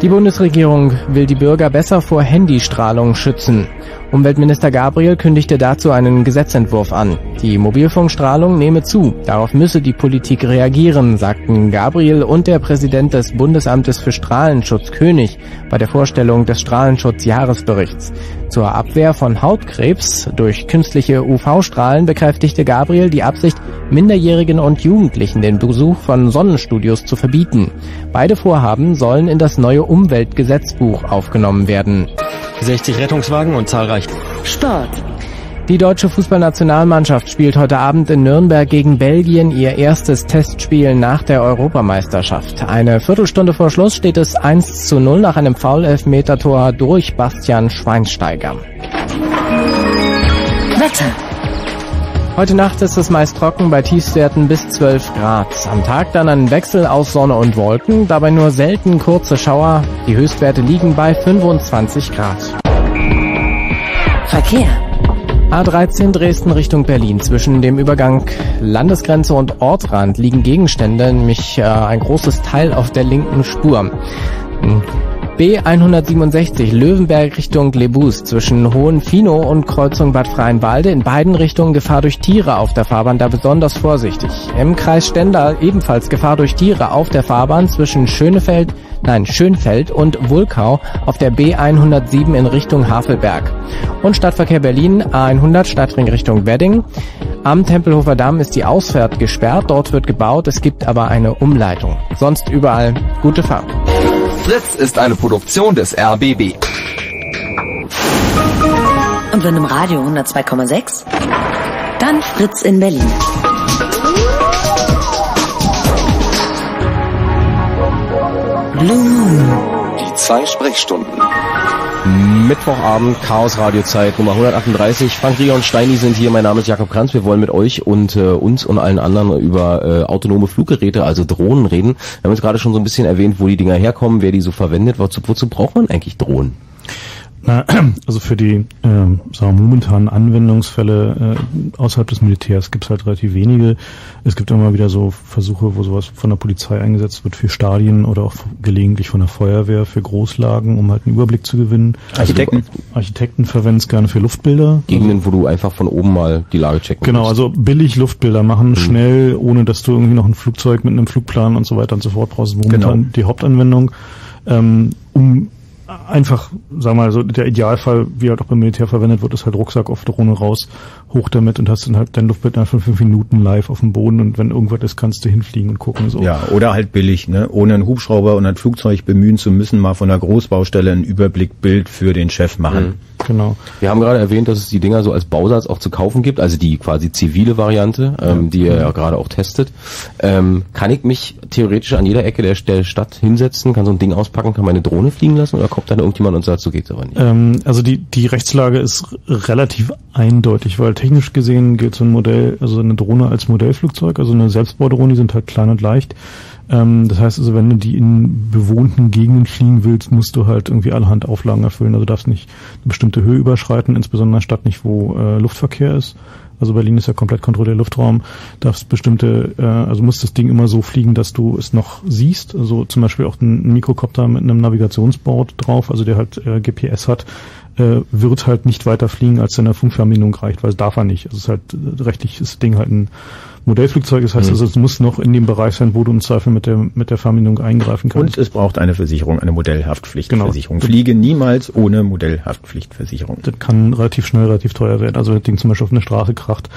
Die Bundesregierung will die Bürger besser vor Handystrahlung schützen. Umweltminister Gabriel kündigte dazu einen Gesetzentwurf an. Die Mobilfunkstrahlung nehme zu. Darauf müsse die Politik reagieren, sagten Gabriel und der Präsident des Bundesamtes für Strahlenschutz König bei der Vorstellung des Strahlenschutzjahresberichts. Zur Abwehr von Hautkrebs durch künstliche UV-Strahlen bekräftigte Gabriel die Absicht, Minderjährigen und Jugendlichen den Besuch von Sonnenstudios zu verbieten. Beide Vorhaben sollen in das neue Umweltgesetzbuch aufgenommen werden. 60 Rettungswagen und zahlreich Sport. Die deutsche Fußballnationalmannschaft spielt heute Abend in Nürnberg gegen Belgien ihr erstes Testspiel nach der Europameisterschaft. Eine Viertelstunde vor Schluss steht es 1 zu 0 nach einem Foul-Elfmeter-Tor durch Bastian Schweinsteiger. Wetter. Heute Nacht ist es meist trocken bei Tiefstwerten bis 12 Grad. Am Tag dann ein Wechsel aus Sonne und Wolken, dabei nur selten kurze Schauer. Die Höchstwerte liegen bei 25 Grad. Verkehr. A13 Dresden Richtung Berlin. Zwischen dem Übergang Landesgrenze und Ortrand liegen Gegenstände, nämlich äh, ein großes Teil auf der linken Spur. B167 Löwenberg Richtung Lebus zwischen Hohenfino und Kreuzung Bad Freienwalde. In beiden Richtungen Gefahr durch Tiere auf der Fahrbahn, da besonders vorsichtig. Im Kreis Stendal ebenfalls Gefahr durch Tiere auf der Fahrbahn zwischen Schönefeld, nein, Schönfeld und Wulkau auf der B107 in Richtung Havelberg. Und Stadtverkehr Berlin A100 Stadtring Richtung Wedding. Am Tempelhofer Damm ist die Ausfahrt gesperrt, dort wird gebaut, es gibt aber eine Umleitung. Sonst überall gute Fahrt. Fritz ist eine Produktion des RBB. Und wenn im Radio 102,6, dann Fritz in Berlin. Blue Moon. Die zwei Sprechstunden. Mittwochabend, Chaos Radiozeit Nummer 138. Frank Rieger und Steini sind hier. Mein Name ist Jakob Kranz. Wir wollen mit euch und äh, uns und allen anderen über äh, autonome Fluggeräte, also Drohnen reden. Wir haben jetzt gerade schon so ein bisschen erwähnt, wo die Dinger herkommen, wer die so verwendet. Wozu, wozu braucht man eigentlich Drohnen? Na, [CLEARS THROAT] also für die ähm, sagen wir, momentanen Anwendungsfälle äh, außerhalb des Militärs gibt es halt relativ wenige. Es gibt immer wieder so Versuche, wo sowas von der Polizei eingesetzt wird für Stadien oder auch gelegentlich von der Feuerwehr für Großlagen, um halt einen Überblick zu gewinnen. Architekten. Also, Architekten verwenden es gerne für Luftbilder. Gegenden, wo du einfach von oben mal die Lage checken Genau, musst. also billig Luftbilder machen, schnell, ohne dass du irgendwie noch ein Flugzeug mit einem Flugplan und so weiter und so fort brauchst. Momentan Genau. die Hauptanwendung, ähm, um einfach, sagen wir mal so, der Idealfall, wie halt auch beim Militär verwendet wird, ist halt Rucksack auf Drohne raus, hoch damit und hast dann halt dein Luftbild einfach fünf Minuten live auf dem Boden und wenn irgendwas ist, kannst du hinfliegen und gucken. So. Ja, oder halt billig, ne? ohne einen Hubschrauber und ein Flugzeug bemühen zu müssen, mal von der Großbaustelle ein Überblickbild für den Chef machen. Genau. Wir haben gerade erwähnt, dass es die Dinger so als Bausatz auch zu kaufen gibt, also die quasi zivile Variante, ähm, die ihr ja gerade auch testet. Ähm, kann ich mich theoretisch an jeder Ecke der, der Stadt hinsetzen, kann so ein Ding auspacken, kann meine Drohne fliegen lassen oder kommt dann irgendjemand und sagt, so geht's aber nicht? Ähm, also die, die Rechtslage ist relativ eindeutig, weil technisch gesehen gilt so ein Modell, also eine Drohne als Modellflugzeug, also eine Selbstbaudrohne, die sind halt klein und leicht. Ähm, das heißt also, wenn du die in bewohnten Gegenden fliegen willst, musst du halt irgendwie allerhand Auflagen erfüllen. Also darfst nicht eine bestimmte Höhe überschreiten, insbesondere in Stadt nicht, wo äh, Luftverkehr ist. Also Berlin ist ja komplett kontrollierter Luftraum. Darfst bestimmte, äh, also muss das Ding immer so fliegen, dass du es noch siehst. Also zum Beispiel auch ein Mikrokopter mit einem Navigationsboard drauf, also der halt äh, GPS hat, äh, wird halt nicht weiter fliegen, als seine Funkverbindung reicht, weil es darf er nicht. Also es ist halt äh, rechtlich ist das Ding halt ein Modellflugzeug. Das heißt Mhm. also, es muss noch in dem Bereich sein, wo du im Zweifel mit der mit der Verbindung eingreifen kannst. Und es braucht eine Versicherung, eine Modellhaftpflichtversicherung. Fliege niemals ohne Modellhaftpflichtversicherung. Das kann relativ schnell relativ teuer werden. Also wenn das Ding zum Beispiel auf eine Straße kracht.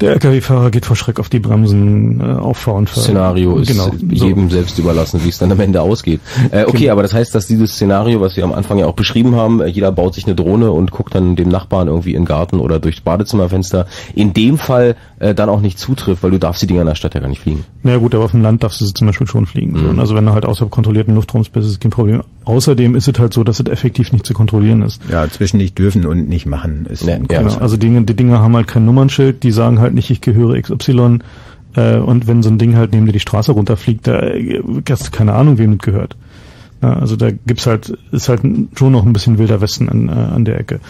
Der LKW-Fahrer geht vor Schreck auf die Bremsen, äh, Auffahren. Szenario ist genau, so. jedem selbst überlassen, wie es dann am Ende ausgeht. Äh, okay, Genau. aber das heißt, dass dieses Szenario, was wir am Anfang ja auch beschrieben haben, äh, jeder baut sich eine Drohne und guckt dann dem Nachbarn irgendwie in den Garten oder durchs Badezimmerfenster, in dem Fall äh, dann auch nicht zutrifft, weil du darfst die Dinger in der Stadt ja gar nicht fliegen. Na ja, gut, aber auf dem Land darfst du sie zum Beispiel schon fliegen. So. Und Also wenn du halt außerhalb kontrollierten Luftraums bist, ist es kein Problem. Außerdem ist es halt so, dass es effektiv nicht zu kontrollieren ist. Ja, zwischen nicht dürfen und nicht machen ist Ja, ein ja. Genau. Also die, die Dinger haben halt kein Nummernschild, die sagen halt nicht, ich gehöre XY. Äh, und wenn so ein Ding halt neben dir die Straße runterfliegt, da äh, hast du keine Ahnung, wem das gehört. Ja, also da gibt's halt, ist halt schon noch ein bisschen wilder Westen an, äh, an der Ecke.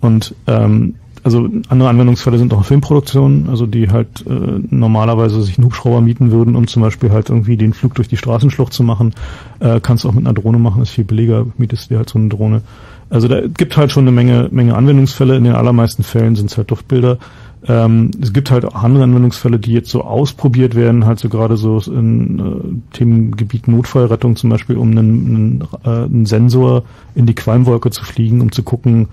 Und ähm, also andere Anwendungsfälle sind auch Filmproduktionen, also die halt äh, normalerweise sich einen Hubschrauber mieten würden, um zum Beispiel halt irgendwie den Flug durch die Straßenschlucht zu machen. Äh, kannst du auch mit einer Drohne machen, ist viel billiger, mietest dir halt so eine Drohne. Also da gibt halt schon eine Menge, Menge Anwendungsfälle. In den allermeisten Fällen sind es halt Luftbilder. Ähm, es gibt halt auch andere Anwendungsfälle, die jetzt so ausprobiert werden, halt so gerade so in äh, Themengebiet Notfallrettung zum Beispiel, um einen, einen, äh, einen Sensor in die Qualmwolke zu fliegen, um zu gucken,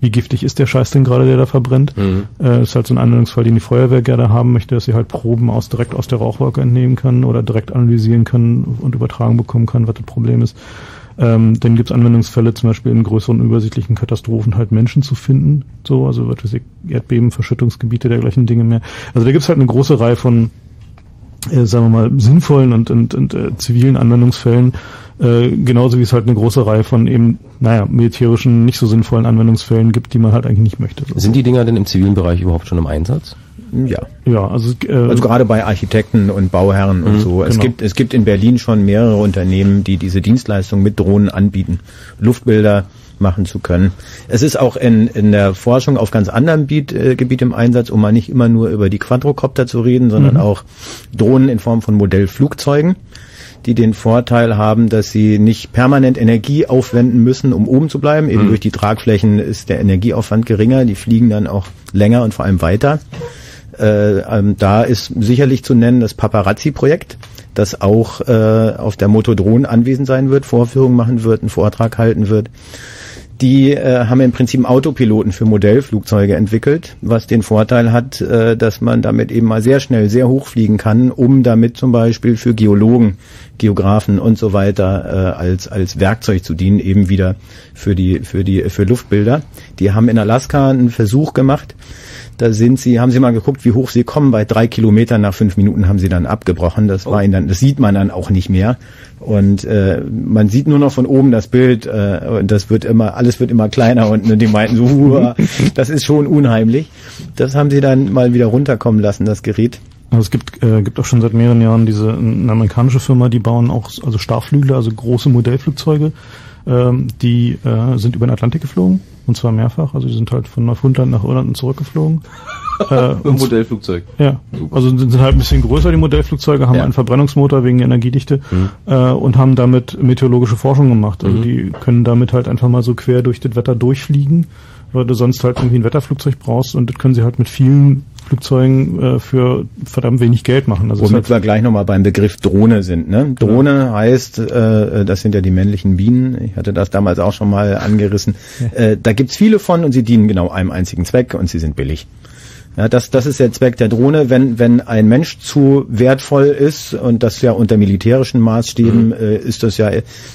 wie giftig ist der Scheiß denn gerade, der da verbrennt. Äh, ist halt so ein Anwendungsfall, den die Feuerwehr gerne haben möchte, dass sie halt Proben aus direkt aus der Rauchwolke entnehmen kann oder direkt analysieren kann und übertragen bekommen kann, was das Problem ist. Ähm, dann gibt es Anwendungsfälle, zum Beispiel in größeren übersichtlichen Katastrophen halt Menschen zu finden, so, also was weiß ich, Erdbeben, Verschüttungsgebiete, dergleichen Dinge mehr. Also da gibt es halt eine große Reihe von, äh, sagen wir mal, sinnvollen und, und, und äh, zivilen Anwendungsfällen, äh, genauso wie es halt eine große Reihe von eben, naja, militärischen, nicht so sinnvollen Anwendungsfällen gibt, die man halt eigentlich nicht möchte. So. Sind die Dinger denn im zivilen Bereich überhaupt schon im Einsatz? Ja. Ja, also, äh, Also gerade bei Architekten und Bauherren und Mhm, so. Es genau. gibt es gibt in Berlin schon mehrere Unternehmen, die diese Dienstleistung mit Drohnen anbieten, Luftbilder machen zu können. Es ist auch in, in der Forschung auf ganz anderem Gebiet, äh, Gebiet im Einsatz, um mal nicht immer nur über die Quadrocopter zu reden, sondern Mhm. auch Drohnen in Form von Modellflugzeugen. die den Vorteil haben, dass sie nicht permanent Energie aufwenden müssen, um oben zu bleiben. Eben Mhm. durch die Tragflächen ist der Energieaufwand geringer, die fliegen dann auch länger und vor allem weiter. Äh, ähm, da ist sicherlich zu nennen das Paparazzi-Projekt, das auch äh, auf der Motodron anwesend sein wird, Vorführungen machen wird, einen Vortrag halten wird. Die äh, haben im Prinzip Autopiloten für Modellflugzeuge entwickelt, was den Vorteil hat, äh, dass man damit eben mal sehr schnell sehr hoch fliegen kann, um damit zum Beispiel für Geologen, Geografen und so weiter äh, als als Werkzeug zu dienen, eben wieder für die für die für Luftbilder. Die haben in Alaska einen Versuch gemacht. Da sind sie, haben sie mal geguckt, wie hoch sie kommen. Bei drei Kilometern nach fünf Minuten haben sie dann abgebrochen. Das war ihnen dann, das sieht man dann auch nicht mehr. Und äh, man sieht nur noch von oben das Bild äh, und das wird immer, alles wird immer kleiner unten. Und die meinten so, Huah, [LAUGHS] das ist schon unheimlich. Das haben sie dann mal wieder runterkommen lassen, das Gerät. Also es gibt, äh, gibt auch schon seit mehreren Jahren diese eine amerikanische Firma, die bauen auch also Starrflügler, also große Modellflugzeuge. Ähm, die äh, sind über den Atlantik geflogen und zwar mehrfach. Also die sind halt von Neufundland nach Irland und zurückgeflogen. Äh, [LAUGHS] Ein und- Modellflugzeug. Ja, also sind, sind halt ein bisschen größer die Modellflugzeuge, haben Ja. einen Verbrennungsmotor wegen der Energiedichte äh, und haben damit meteorologische Forschung gemacht. Also die können damit halt einfach mal so quer durch das Wetter durchfliegen, weil du sonst halt irgendwie ein Wetterflugzeug brauchst und das können sie halt mit vielen Flugzeugen äh, für verdammt wenig Geld machen. Also Womit halt, wir gleich nochmal beim Begriff Drohne sind. Ne? Drohne heißt, äh, das sind ja die männlichen Bienen. Ich hatte das damals auch schon mal angerissen. Äh, da gibt's viele von und sie dienen genau einem einzigen Zweck und sie sind billig. Ja, das, das ist der Zweck der Drohne. Wenn, wenn ein Mensch zu wertvoll ist, und das ja unter militärischen Maßstäben äh, ist das ja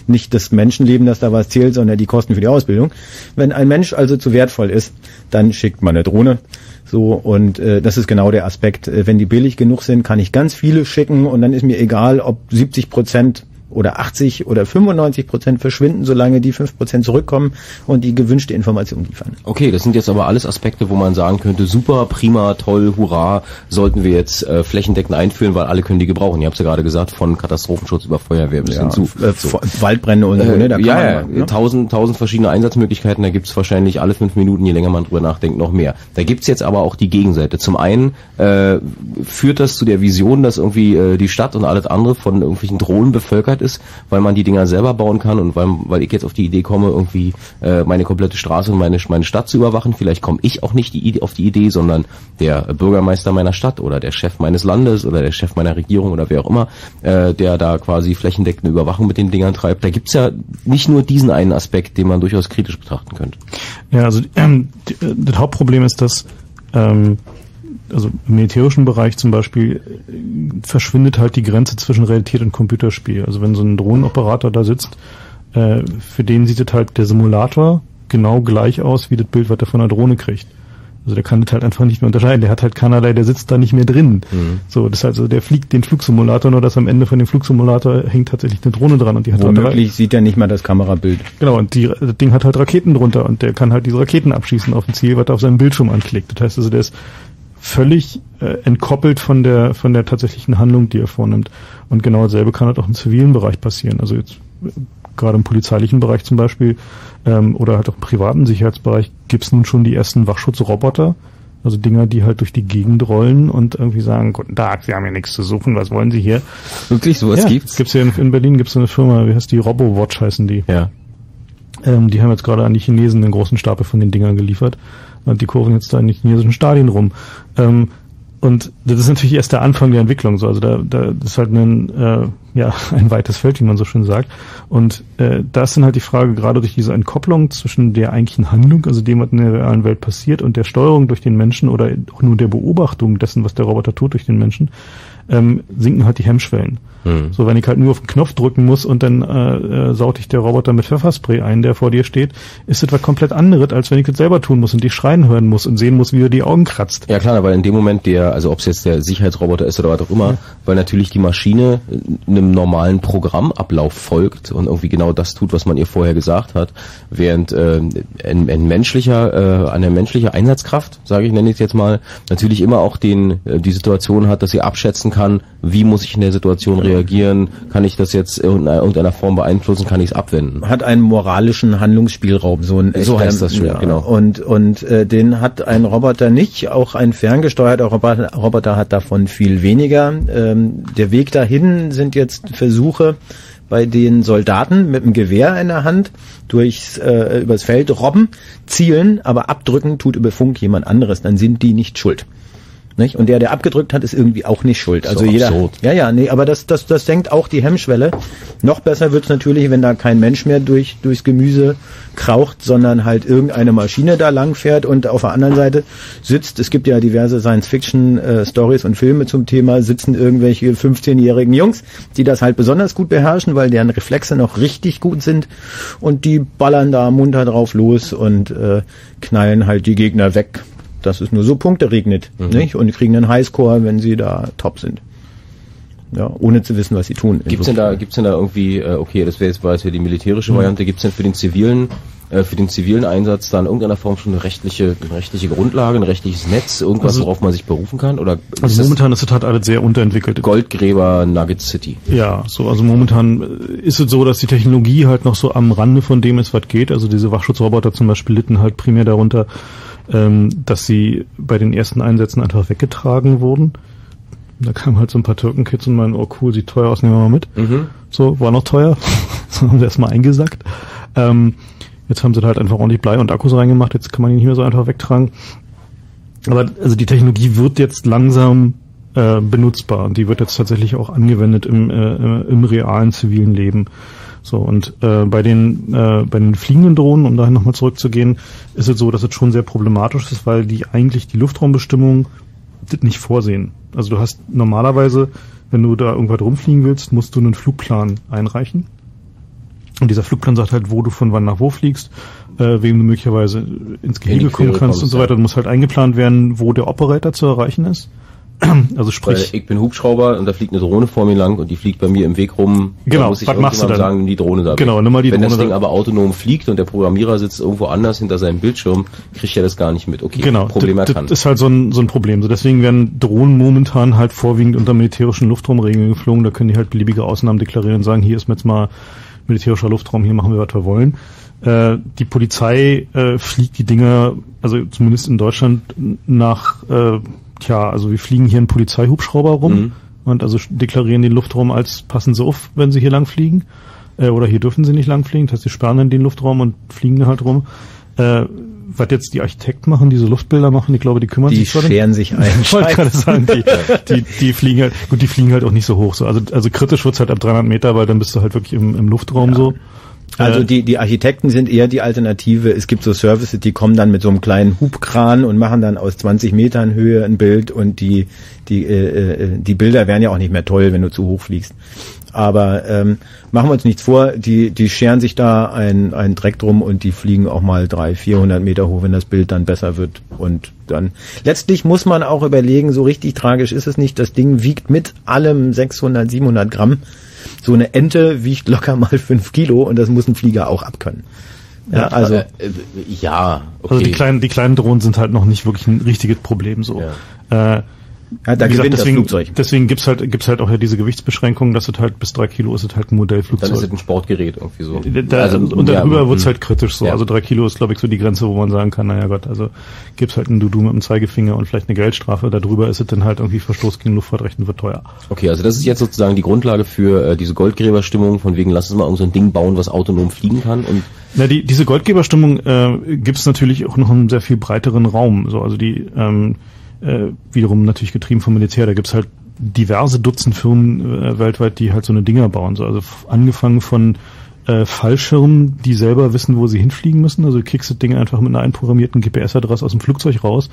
nicht das Menschenleben, das da was zählt, sondern die Kosten für die Ausbildung. Wenn ein Mensch also zu wertvoll ist, dann schickt man eine Drohne. So, und äh, das ist genau der Aspekt. Äh, wenn die billig genug sind, kann ich ganz viele schicken und dann ist mir egal, ob 70 Prozent oder 80 oder 95 Prozent verschwinden, solange die 5 Prozent zurückkommen und die gewünschte Information liefern. Okay, das sind jetzt aber alles Aspekte, wo man sagen könnte, super, prima, toll, hurra, sollten wir jetzt äh, flächendeckend einführen, weil alle können die gebrauchen. Ihr habt ja gerade gesagt, von Katastrophenschutz über Feuerwehr bis hin zu. äh, So. Waldbrände und so, ne? Da kann ja, man ja, ne? tausend, tausend verschiedene Einsatzmöglichkeiten, da gibt's wahrscheinlich alle fünf Minuten, je länger man drüber nachdenkt, noch mehr. Da gibt's jetzt aber auch die Gegenseite. Zum einen äh, führt das zu der Vision, dass irgendwie äh, die Stadt und alles andere von irgendwelchen Drohnen bevölkert ist, weil man die Dinger selber bauen kann und weil, weil ich jetzt auf die Idee komme, irgendwie äh, meine komplette Straße und meine, meine Stadt zu überwachen. Vielleicht komme ich auch nicht die Idee, auf die Idee, sondern der Bürgermeister meiner Stadt oder der Chef meines Landes oder der Chef meiner Regierung oder wer auch immer, äh, der da quasi flächendeckende Überwachung mit den Dingern treibt. Da gibt's ja nicht nur diesen einen Aspekt, den man durchaus kritisch betrachten könnte. ja, also ähm, äh, das Hauptproblem ist, dass ähm, also im militärischen Bereich zum Beispiel verschwindet halt die Grenze zwischen Realität und Computerspiel. Also wenn so ein Drohnenoperator da sitzt, äh, für den sieht es halt der Simulator genau gleich aus wie das Bild, was er von der Drohne kriegt. Also der kann das halt einfach nicht mehr unterscheiden. Der hat halt keinerlei, der sitzt da nicht mehr drin. So, das heißt also, der fliegt den Flugsimulator, nur dass am Ende von dem Flugsimulator hängt tatsächlich eine Drohne dran und die hat halt Womöglich sieht er nicht mal das Kamerabild. Genau, und die, das Ding hat halt Raketen drunter und der kann halt diese Raketen abschießen auf ein Ziel, was er auf seinem Bildschirm anklickt. Das heißt also, der ist völlig äh, entkoppelt von der von der tatsächlichen Handlung, die er vornimmt. Und genau dasselbe kann halt auch im zivilen Bereich passieren. Also jetzt äh, gerade im polizeilichen Bereich zum Beispiel ähm, oder halt auch im privaten Sicherheitsbereich gibt's nun schon die ersten Wachschutzroboter. Also Dinger, die halt durch die Gegend rollen und irgendwie sagen, guten Tag, Sie haben hier nichts zu suchen, was wollen Sie hier? Wirklich, sowas ja, gibt's? Gibt's ja in, in Berlin gibt's so eine Firma, wie heißt die? RoboWatch heißen die. Ja. Ähm, die haben jetzt gerade an die Chinesen einen großen Stapel von den Dingern geliefert. Und die kurven jetzt da in die chinesischen Stadien rum. Ähm, und das ist natürlich erst der Anfang der Entwicklung. So. Also da, da das ist halt ein, äh, ja, [LAUGHS] ein weites Feld, wie man so schön sagt. Und äh, da ist dann halt die Frage, gerade durch diese Entkopplung zwischen der eigentlichen Handlung, also dem, was in der realen Welt passiert, und der Steuerung durch den Menschen oder auch nur der Beobachtung dessen, was der Roboter tut durch den Menschen, ähm, sinken halt die Hemmschwellen. Hm. So, wenn ich halt nur auf den Knopf drücken muss und dann äh, äh, saut dich der Roboter mit Pfefferspray ein, der vor dir steht, ist das was komplett anderes, als wenn ich das selber tun muss und dich schreien hören muss und sehen muss, wie er die Augen kratzt. Ja klar, weil in dem Moment der, also ob es jetzt der Sicherheitsroboter ist oder was auch immer, weil natürlich die Maschine äh, einem normalen Programmablauf folgt und irgendwie genau das tut, was man ihr vorher gesagt hat, während äh, ein, ein menschlicher, äh, eine menschliche Einsatzkraft, sage ich, nenne ich es jetzt mal, natürlich immer auch den äh, die Situation hat, dass sie abschätzen kann, wie muss ich in der Situation reagieren, kann ich das jetzt in irgendeiner Form beeinflussen, kann ich es abwenden. Hat einen moralischen Handlungsspielraum, so ein So heißt das schon, ja, genau. Und und äh, den hat ein Roboter nicht, auch ein ferngesteuerter Roboter, Roboter hat davon viel weniger. Ähm, der Weg dahin sind jetzt Versuche bei den Soldaten mit dem Gewehr in der Hand durchs äh, übers Feld robben, zielen, aber abdrücken tut über Funk jemand anderes, dann sind die nicht schuld. Nicht? Und der, der abgedrückt hat, ist irgendwie auch nicht schuld. Also So jeder. absurd. Ja, ja, nee, aber das, das, das senkt auch die Hemmschwelle. Noch besser wird's natürlich, wenn da kein Mensch mehr durch, durchs Gemüse kraucht, sondern halt irgendeine Maschine da lang fährt und auf der anderen Seite sitzt, es gibt ja diverse Science-Fiction-Stories und Filme zum Thema, sitzen irgendwelche 15-jährigen Jungs, die das halt besonders gut beherrschen, weil deren Reflexe noch richtig gut sind und die ballern da munter drauf los und äh, knallen halt die Gegner weg. Dass es nur so Punkte regnet, nicht? Und die kriegen einen Highscore, wenn sie da top sind. Ja, ohne zu wissen, was sie tun. Gibt's denn da, gibt's denn da irgendwie, äh, okay, das wäre jetzt war jetzt hier die militärische Variante, gibt's denn für den zivilen, äh, für den zivilen Einsatz da in irgendeiner Form schon eine rechtliche, eine rechtliche Grundlage, ein rechtliches Netz, irgendwas, Also- worauf man sich berufen kann? Oder ist Also das momentan ist es halt alles sehr unterentwickelt. Goldgräber Nugget City? Ja, so, also momentan äh, ist es so, dass die Technologie halt noch so am Rande von dem ist, was geht. Also diese Wachschutzroboter zum Beispiel litten halt primär darunter, dass sie bei den ersten Einsätzen einfach weggetragen wurden. Da kamen halt so ein paar Türkenkids und meinen, oh cool, sieht teuer aus, nehmen wir mal mit. Mhm. So, war noch teuer. [LAUGHS] so haben sie erstmal eingesackt. Ähm, jetzt haben sie da halt einfach ordentlich Blei und Akkus reingemacht, jetzt kann man die nicht mehr so einfach wegtragen. Aber also die Technologie wird jetzt langsam äh, benutzbar und die wird jetzt tatsächlich auch angewendet im, äh, im realen zivilen Leben. So und äh, bei den äh, bei den fliegenden Drohnen, um dahin nochmal zurückzugehen, ist es so, dass es schon sehr problematisch ist, weil die eigentlich die Luftraumbestimmung nicht vorsehen. Also du hast normalerweise, wenn du da irgendwas rumfliegen willst, musst du einen Flugplan einreichen. Und dieser Flugplan sagt halt, wo du von wann nach wo fliegst, äh, wem du möglicherweise ins Gehege kommen kannst und so weiter. Dann muss halt eingeplant werden, wo der Operator zu erreichen ist. [CLEARS THROAT] Also Weil sprich, ich bin Hubschrauber und da fliegt eine Drohne vor mir lang und die fliegt bei mir im Weg rum. Genau, muss ich was machst du dann? sagen, die Drohne da. Genau, nimm mal die Wenn das Drohne Ding da- aber autonom fliegt und der Programmierer sitzt irgendwo anders hinter seinem Bildschirm, kriegt er das gar nicht mit. Okay, genau, Problem das, erkannt. das ist halt so ein, so ein Problem. So deswegen werden Drohnen momentan halt vorwiegend unter militärischen Luftraumregeln geflogen. Da können die halt beliebige Ausnahmen deklarieren und sagen, hier ist mir jetzt mal militärischer Luftraum, hier machen wir, was wir wollen. Äh, die Polizei äh, fliegt die Dinger, also zumindest in Deutschland, nach, äh, tja, also wir fliegen hier einen Polizeihubschrauber rum Mhm. und also deklarieren den Luftraum als passen sie auf, wenn sie hier lang fliegen. Äh, oder hier dürfen sie nicht lang fliegen, das heißt, sie sperren dann den Luftraum und fliegen halt rum. Äh, was jetzt die Architekten machen, diese Luftbilder machen, ich glaube, die kümmern Die sich zwar scheren sich ein. [LAUGHS] Ich wollte gerade sagen, die, [LAUGHS] die, die fliegen halt, gut, die fliegen halt auch nicht so hoch. So. Also, also kritisch wird's halt ab 300 Meter, weil dann bist du halt wirklich im, im Luftraum so. Also die, die Architekten sind eher die Alternative. Es gibt so Services, die kommen dann mit so einem kleinen Hubkran und machen dann aus 20 Metern Höhe ein Bild und die, die, äh, äh, die Bilder wären ja auch nicht mehr toll, wenn du zu hoch fliegst. Aber ähm, machen wir uns nichts vor, die, die scheren sich da ein, ein Dreck drum und die fliegen auch mal 300, 400 Meter hoch, wenn das Bild dann besser wird. Und dann letztlich muss man auch überlegen, so richtig tragisch ist es nicht, das Ding wiegt mit allem 600, 700 Gramm. So eine Ente wiegt locker mal [LAUGHS] 5 Kilo und das muss ein Flieger auch abkönnen. Ja, also äh, äh, ja, okay. Also die kleinen, die kleinen Drohnen sind halt noch nicht wirklich ein richtiges Problem so. Äh, ja, da wie gewinnt gesagt, das deswegen, Flugzeug. deswegen gibt's halt, gibt's halt auch ja diese Gewichtsbeschränkung, dass es halt bis drei Kilo ist es halt ein dann Modellflugzeug. ist es ein Sportgerät irgendwie so. Da, Also, und ja, darüber wird's hm. halt kritisch so. Ja. Also drei Kilo ist, glaube ich, so die Grenze, wo man sagen kann, naja Gott, also gibt's halt einen Dudu mit einem Zeigefinger und vielleicht eine Geldstrafe. Darüber ist es dann halt irgendwie Verstoß gegen Luftfahrtrecht und wird teuer. Okay, also das ist jetzt sozusagen die Grundlage für äh, diese Goldgräberstimmung, von wegen, lass uns mal irgend so ein Ding bauen, was autonom fliegen kann und Na, die, diese Goldgeberstimmung äh, gibt es natürlich auch noch einen sehr viel breiteren Raum. So, also die ähm, äh, wiederum natürlich getrieben vom Militär. Da gibt's halt diverse Dutzend Firmen äh, weltweit, die halt so eine Dinger bauen. So, also angefangen von äh, Fallschirmen, die selber wissen, wo sie hinfliegen müssen. Also du kriegst das Ding einfach mit einer einprogrammierten GPS-Adresse aus dem Flugzeug raus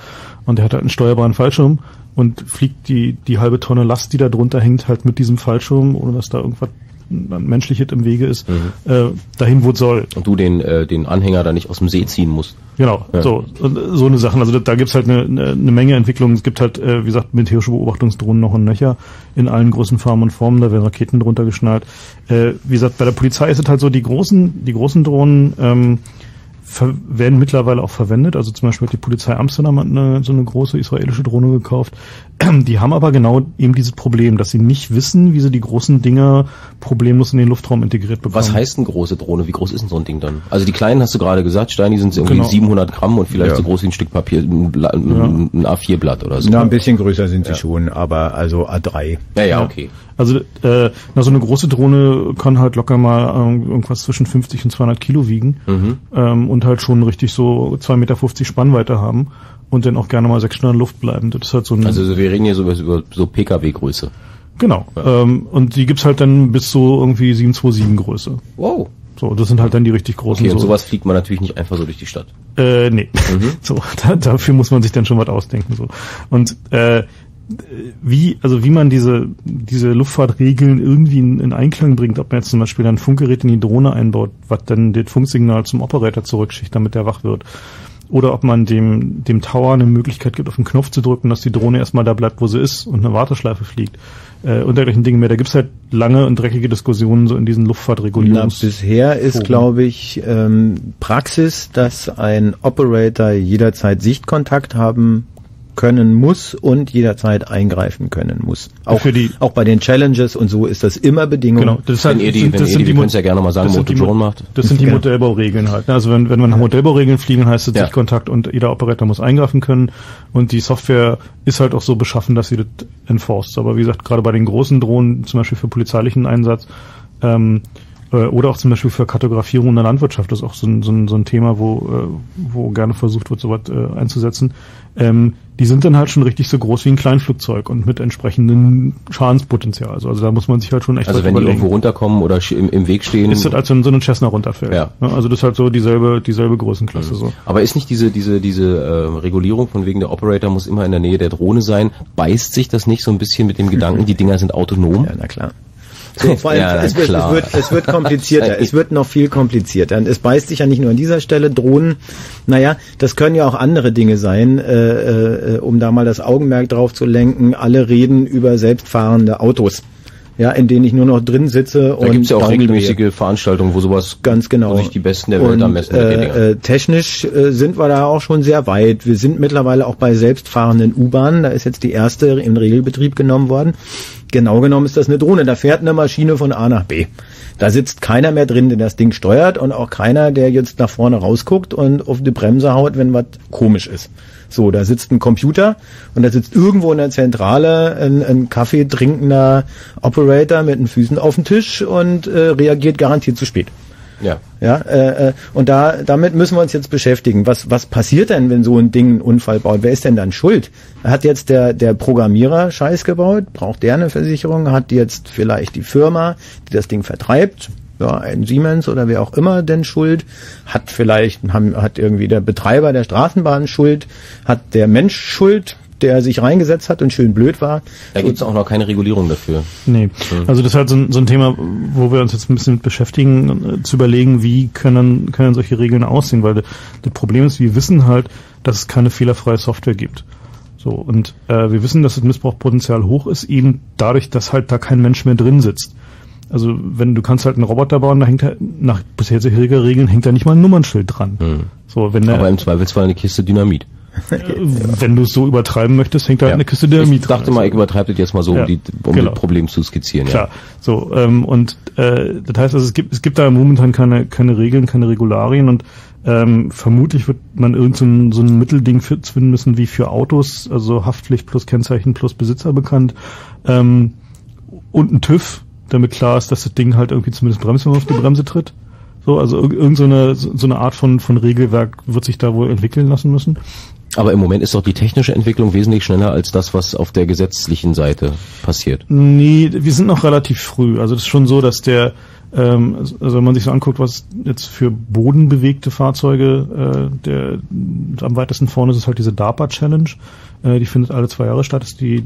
und der hat halt einen steuerbaren Fallschirm und fliegt die, die halbe Tonne Last, die da drunter hängt, halt mit diesem Fallschirm, ohne dass da irgendwas menschliches im Wege ist, äh, dahin, wo es soll. und du den äh, den Anhänger da nicht aus dem See ziehen musst. Genau, Ja. so, äh, so eine Sachen. Also da, gibt's halt eine, eine, Menge Entwicklungen. Es gibt halt, äh, wie gesagt, militärische Beobachtungsdrohnen noch und nöcher in allen großen Farben und Formen. Da werden Raketen drunter geschnallt. Äh, wie gesagt, bei der Polizei ist es halt so, die großen, die großen Drohnen ähm, werden mittlerweile auch verwendet. Also zum Beispiel hat die Polizei Amsterdam hat eine, so eine große israelische Drohne gekauft. [CLEARS THROAT] Die haben aber genau eben dieses Problem, dass sie nicht wissen, wie sie die großen Dinger problemlos in den Luftraum integriert bekommen. Was heißt eine große Drohne? Wie groß ist denn so ein Ding dann? Also die kleinen hast du gerade gesagt, Steini sind irgendwie Genau. 700 Gramm und vielleicht Ja. so groß wie ein Stück Papier, ein, Bla- ein, ein A4-Blatt oder so. Na, ein bisschen größer sind sie schon, aber also A3. Ja, ja, okay. Also äh, na, so eine große Drohne kann halt locker mal ähm, irgendwas zwischen 50 und 200 Kilo wiegen Mhm. ähm, und halt schon richtig so 2,50 Meter Spannweite haben und dann auch gerne mal sechs Stunden Luft bleiben. Das ist halt so ein Also so, wir reden hier so über, so PKW-Größe. genau. Ähm, und die gibt's halt dann bis so irgendwie 727 Größe. Wow. So, das sind halt dann die richtig großen. Okay, und so. sowas fliegt man natürlich nicht einfach so durch die Stadt. Äh, nee. Mhm. [LAUGHS] So, da, dafür muss man sich dann schon was ausdenken. So. Und äh, wie, also wie man diese, diese Luftfahrtregeln irgendwie in, in Einklang bringt, ob man jetzt zum Beispiel ein Funkgerät in die Drohne einbaut, was dann das Funksignal zum Operator zurückschickt, damit der wach wird. Oder ob man dem, dem Tower eine Möglichkeit gibt, auf den Knopf zu drücken, dass die Drohne erstmal da bleibt, wo sie ist und eine Warteschleife fliegt. Äh, und dergleichen Dinge mehr. Da gibt's halt lange und dreckige Diskussionen so in diesen Na, Luftfahrtregulierungs... bisher ist, glaube ich, ähm, Praxis, dass ein Operator jederzeit Sichtkontakt haben können muss und jederzeit eingreifen können muss. Auch, Für die- auch bei den Challenges und so ist das immer Bedingung. Genau, das halt, Wenn ihr die- sind- wenn das ihr die- wir können's ja gerne mal sagen, das sind die macht. Das sind die [LAUGHS] Genau. Modellbauregeln halt. Also wenn, wenn wir nach Modellbauregeln fliegen, heißt es Ja. Sichtkontakt und jeder Operator muss eingreifen können und die Software ist halt auch so beschaffen, dass sie das enforced. Aber wie gesagt, gerade bei den großen Drohnen, zum Beispiel für polizeilichen Einsatz, ähm, äh, oder auch zum Beispiel für Kartografierung in der Landwirtschaft, das ist auch so ein, so ein, so ein Thema, wo, äh, wo gerne versucht wird, sowas äh, einzusetzen. Ähm, die sind dann halt schon richtig so groß wie ein Kleinflugzeug und mit entsprechendem Schadenspotenzial. Also, also da muss man sich halt schon echt Also wenn die überlegen. irgendwo runterkommen oder im, im Weg stehen. Ist das als wenn so eine Cessna runterfällt. Ja. Ne? Also das ist halt so dieselbe, dieselbe Größenklasse. So. Aber ist nicht diese diese diese äh, Regulierung von wegen der Operator muss immer in der Nähe der Drohne sein? Beißt sich das nicht so ein bisschen mit dem Gedanken, [LAUGHS] die Dinger sind autonom? Ja, na klar. So, [LAUGHS] vor allem, Ja, es, wird, es, wird, es wird komplizierter. [LAUGHS] es wird noch viel komplizierter. Und es beißt sich ja nicht nur an dieser Stelle. Drohnen, naja, das können ja auch andere Dinge sein, äh, äh, um da mal das Augenmerk drauf zu lenken. Alle reden über selbstfahrende Autos. Ja, in denen ich nur noch drin sitze Da und gibt's ja auch Daumen drehe. regelmäßige Veranstaltungen, wo sowas Ganz genau. wo sich die Besten der Welt und, am Dingern. äh, äh, Technisch äh, sind wir da auch schon sehr weit. Wir sind mittlerweile auch bei selbstfahrenden U-Bahnen. Da ist jetzt die erste in Regelbetrieb genommen worden. Genau genommen ist das eine Drohne. Da fährt eine Maschine von A nach B. Da sitzt keiner mehr drin, der das Ding steuert und auch keiner, der jetzt nach vorne rausguckt und auf die Bremse haut, wenn was komisch ist. So, da sitzt ein Computer und da sitzt irgendwo in der Zentrale ein, ein Kaffee trinkender Operator mit den Füßen auf dem Tisch und äh, reagiert garantiert zu spät. Ja. Ja, äh, äh, und da damit müssen wir uns jetzt beschäftigen. Was was passiert denn, wenn so ein Ding einen Unfall baut? Wer ist denn dann schuld? Hat jetzt der der Programmierer Scheiß gebaut? Braucht der eine Versicherung? Hat jetzt vielleicht die Firma, die das Ding vertreibt? Ja, ein Siemens oder wer auch immer denn Schuld? Hat vielleicht haben, hat irgendwie der Betreiber der Straßenbahn Schuld? Hat der Mensch Schuld? Der sich reingesetzt hat und schön blöd war. Da gibt's auch noch keine Regulierung dafür. Nee. Also das ist halt so ein, so ein Thema, wo wir uns jetzt ein bisschen mit beschäftigen, äh, zu überlegen, wie können, können solche Regeln aussehen, weil das Problem ist, wir wissen halt, dass es keine fehlerfreie Software gibt. So, und äh, wir wissen, dass das Missbrauchpotenzial hoch ist, eben dadurch, dass halt da kein Mensch mehr drin sitzt. Also wenn du kannst halt einen Roboter bauen, da hängt da nach bisheriger Regeln hängt da nicht mal ein Nummernschild dran. So, wenn der, Aber im Zweifelsfall eine Kiste Dynamit. Wenn du es so übertreiben möchtest, hängt da halt eine Kiste Dynamit Ich dachte mal, ich übertreibe das jetzt mal so, Ja, um, die, um genau. das Problem zu skizzieren. Klar, so ähm, und äh, das heißt, also es gibt es gibt da momentan keine keine Regeln, keine Regularien und ähm, vermutlich wird man irgend so ein, so ein Mittelding fi- finden müssen wie für Autos, also Haftpflicht plus Kennzeichen plus Besitzer bekannt ähm, und ein TÜV, damit klar ist, dass das Ding halt irgendwie zumindest bremst, wenn man auf die Bremse tritt. So, also irg irgend so eine so so eine Art von von Regelwerk wird sich da wohl entwickeln lassen müssen. Aber im Moment ist doch die technische Entwicklung wesentlich schneller als das, was auf der gesetzlichen Seite passiert. Nee, wir sind noch relativ früh. Also es ist schon so, dass der, ähm, also wenn man sich so anguckt, was jetzt für bodenbewegte Fahrzeuge äh, der am weitesten vorne ist, ist halt diese DARPA Challenge. Äh, die findet alle zwei Jahre statt. Das ist die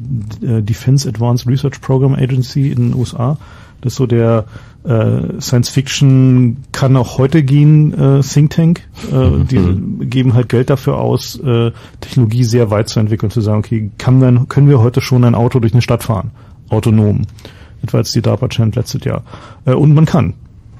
äh, Defense Advanced Research Program Agency in den USA. Das ist so der äh, Science Fiction kann auch heute gehen äh, Think Tank. Äh, die geben halt Geld dafür aus, äh, Technologie sehr weit zu entwickeln, zu sagen, okay, kann man, können wir heute schon ein Auto durch eine Stadt fahren? Autonom. War jetzt die DARPA Challenge letztes Jahr. Äh, und man kann.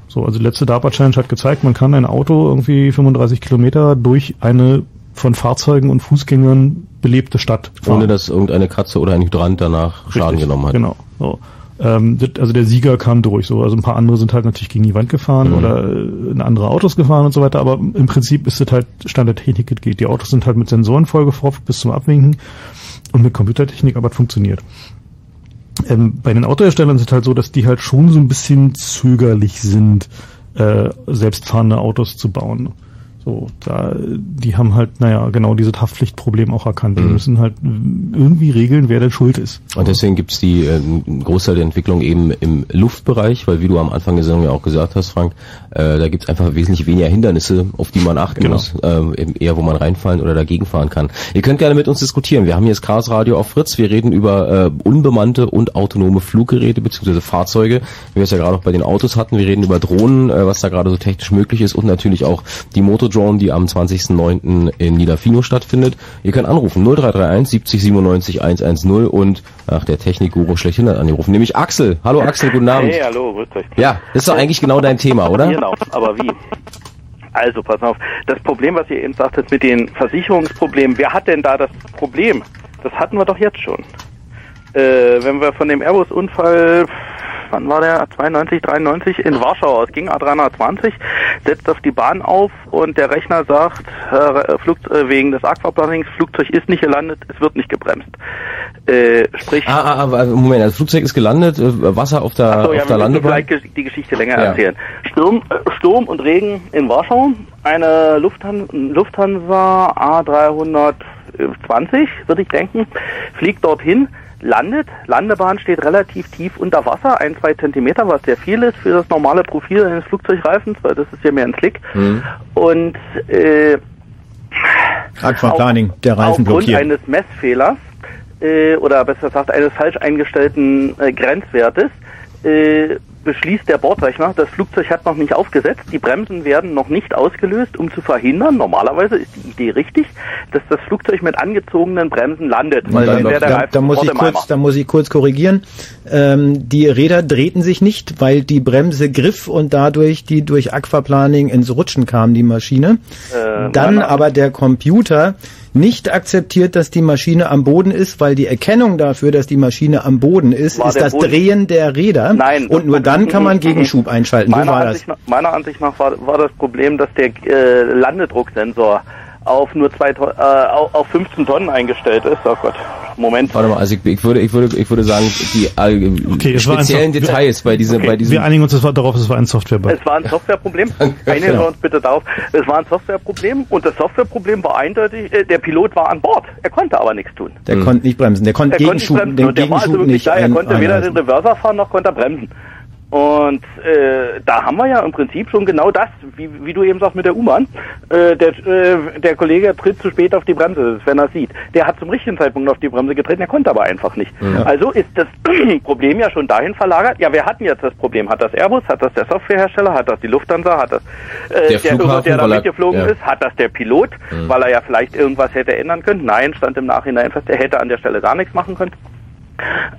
So, also die letzte DARPA Challenge hat gezeigt, man kann ein Auto irgendwie 35 Kilometer durch eine von Fahrzeugen und Fußgängern belebte Stadt fahren. Ohne dass irgendeine Katze oder ein Hydrant danach Schaden Richtig, genommen hat. Genau. So. Ähm, das- also der Sieger kam durch. So, also ein paar andere sind halt natürlich gegen die Wand gefahren Mhm. oder äh, in andere Autos gefahren und so weiter. Aber im Prinzip ist das halt Stand der Technik das geht. Die Autos sind halt mit Sensoren vollgefropft bis zum Abwinken und mit Computertechnik, aber es funktioniert. Ähm, bei den Autoherstellern ist es halt so, dass die halt schon so ein bisschen zögerlich sind, äh, selbstfahrende Autos zu bauen. So, da, die haben halt, naja, genau dieses Haftpflichtproblem auch erkannt. Die Mhm. müssen halt irgendwie regeln, wer denn schuld ist. Und deswegen gibt's die äh, Großteil der Entwicklung eben im Luftbereich, weil wie du am Anfang der Sendung ja auch gesagt hast, Frank, äh, da gibt's einfach wesentlich weniger Hindernisse, auf die man achten Genau. muss, äh, eben eher wo man reinfallen oder dagegen fahren kann. Ihr könnt gerne mit uns diskutieren. Wir haben hier das Chaos Radio auf Fritz. Wir reden über äh, unbemannte und autonome Fluggeräte bzw. Fahrzeuge, wie wir es ja gerade auch bei den Autos hatten. Wir reden über Drohnen, äh, was da gerade so technisch möglich ist und natürlich auch die Motodrone, die am 20.09. in Niederfino stattfindet. Ihr könnt anrufen 0331 70 97 110 und ach der Technikguru schlechthin hat angerufen, nämlich Axel. Hallo Axel, guten Abend. Hey, hallo, grüß euch. Ja, das ist doch eigentlich genau dein Thema, oder? Genau, aber wie? Also, pass auf. Das Problem, was ihr eben sagtet mit den Versicherungsproblemen, wer hat denn da das Problem? Das hatten wir doch jetzt schon. Äh, wenn wir von dem Airbus-Unfall, wann war der? 92, 93 in Warschau aus, ging A320, setzt auf die Bahn auf und der Rechner sagt, äh, Flug, äh, wegen des Aquaplanings, Flugzeug ist nicht gelandet, es wird nicht gebremst. Äh, sprich, Ah, ah, ah, Moment, das Flugzeug ist gelandet, äh, Wasser auf der, so, ja, auf der wir müssen Landebahn. die Geschichte länger Ja. erzählen. Sturm, äh, Sturm und Regen in Warschau. Eine Lufthan Lufthansa A320, würde ich denken, fliegt dorthin, landet. Landebahn steht relativ tief unter Wasser, ein, zwei Zentimeter, was sehr viel ist für das normale Profil eines Flugzeugreifens, weil das ist ja mehr ein Slick. Mhm. Und äh, Aquaplaning, der Reifen aufgrund blockiert. eines Messfehlers äh, oder besser gesagt eines falsch eingestellten äh, Grenzwertes äh, beschließt der Bordrechner, das Flugzeug hat noch nicht aufgesetzt, die Bremsen werden noch nicht ausgelöst, um zu verhindern, normalerweise ist die Idee richtig, dass das Flugzeug mit angezogenen Bremsen landet, weil dann der da, da, muss ich kurz, da muss ich kurz korrigieren. Ähm, die Räder drehten sich nicht, weil die Bremse griff und dadurch die durch Aquaplaning ins Rutschen kam, die Maschine. Äh, Dann aber der Computer nicht akzeptiert, dass die Maschine am Boden ist, weil die Erkennung dafür, dass die Maschine am Boden ist, War ist das Boden- Drehen der Räder. Nein. Und nur dann kann man Gegenschub einschalten. Meiner war das. Ansicht, nach, meiner Ansicht nach war, war das Problem, dass der äh, Landedrucksensor auf nur zwei Ton, äh, auf, auf 15 Tonnen eingestellt ist. Oh Gott, Moment. Warte mal, also ich, ich würde, ich würde, ich würde sagen, die äh, Okay, speziellen Details bei diesem, bei diesem. Wir einigen uns darauf, es war ein Softwarebug. Es war ein Softwareproblem. [LAUGHS] Einigen wir uns bitte darauf. Es war ein Softwareproblem und das Softwareproblem war eindeutig, äh, der Pilot war an Bord. Er konnte aber nichts tun. Der konnte nicht bremsen. Der konnte Er konnte nicht Gegenschub, bremsen den und der war also Gegenschub wirklich nicht da. Er konnte weder den Reverser fahren noch konnte er bremsen. Und äh, da haben wir ja im Prinzip schon genau das, wie, wie du eben sagst mit der U-Bahn. Äh, der, äh, der Kollege tritt zu spät auf die Bremse, wenn er sieht. Der hat zum richtigen Zeitpunkt auf die Bremse getreten, er konnte aber einfach nicht. Ja. Also ist das [CLEARS THROAT] Problem ja schon dahin verlagert. Ja, wer hat denn jetzt das Problem? Hat das Airbus? Hat das der Softwarehersteller? Hat das die Lufthansa? Hat das äh, Der Flughafen, der da mitgeflogen ja. ist? Hat das der Pilot? Mhm. Weil er ja vielleicht irgendwas hätte ändern können? Nein, stand im Nachhinein fest, er hätte an der Stelle gar nichts machen können.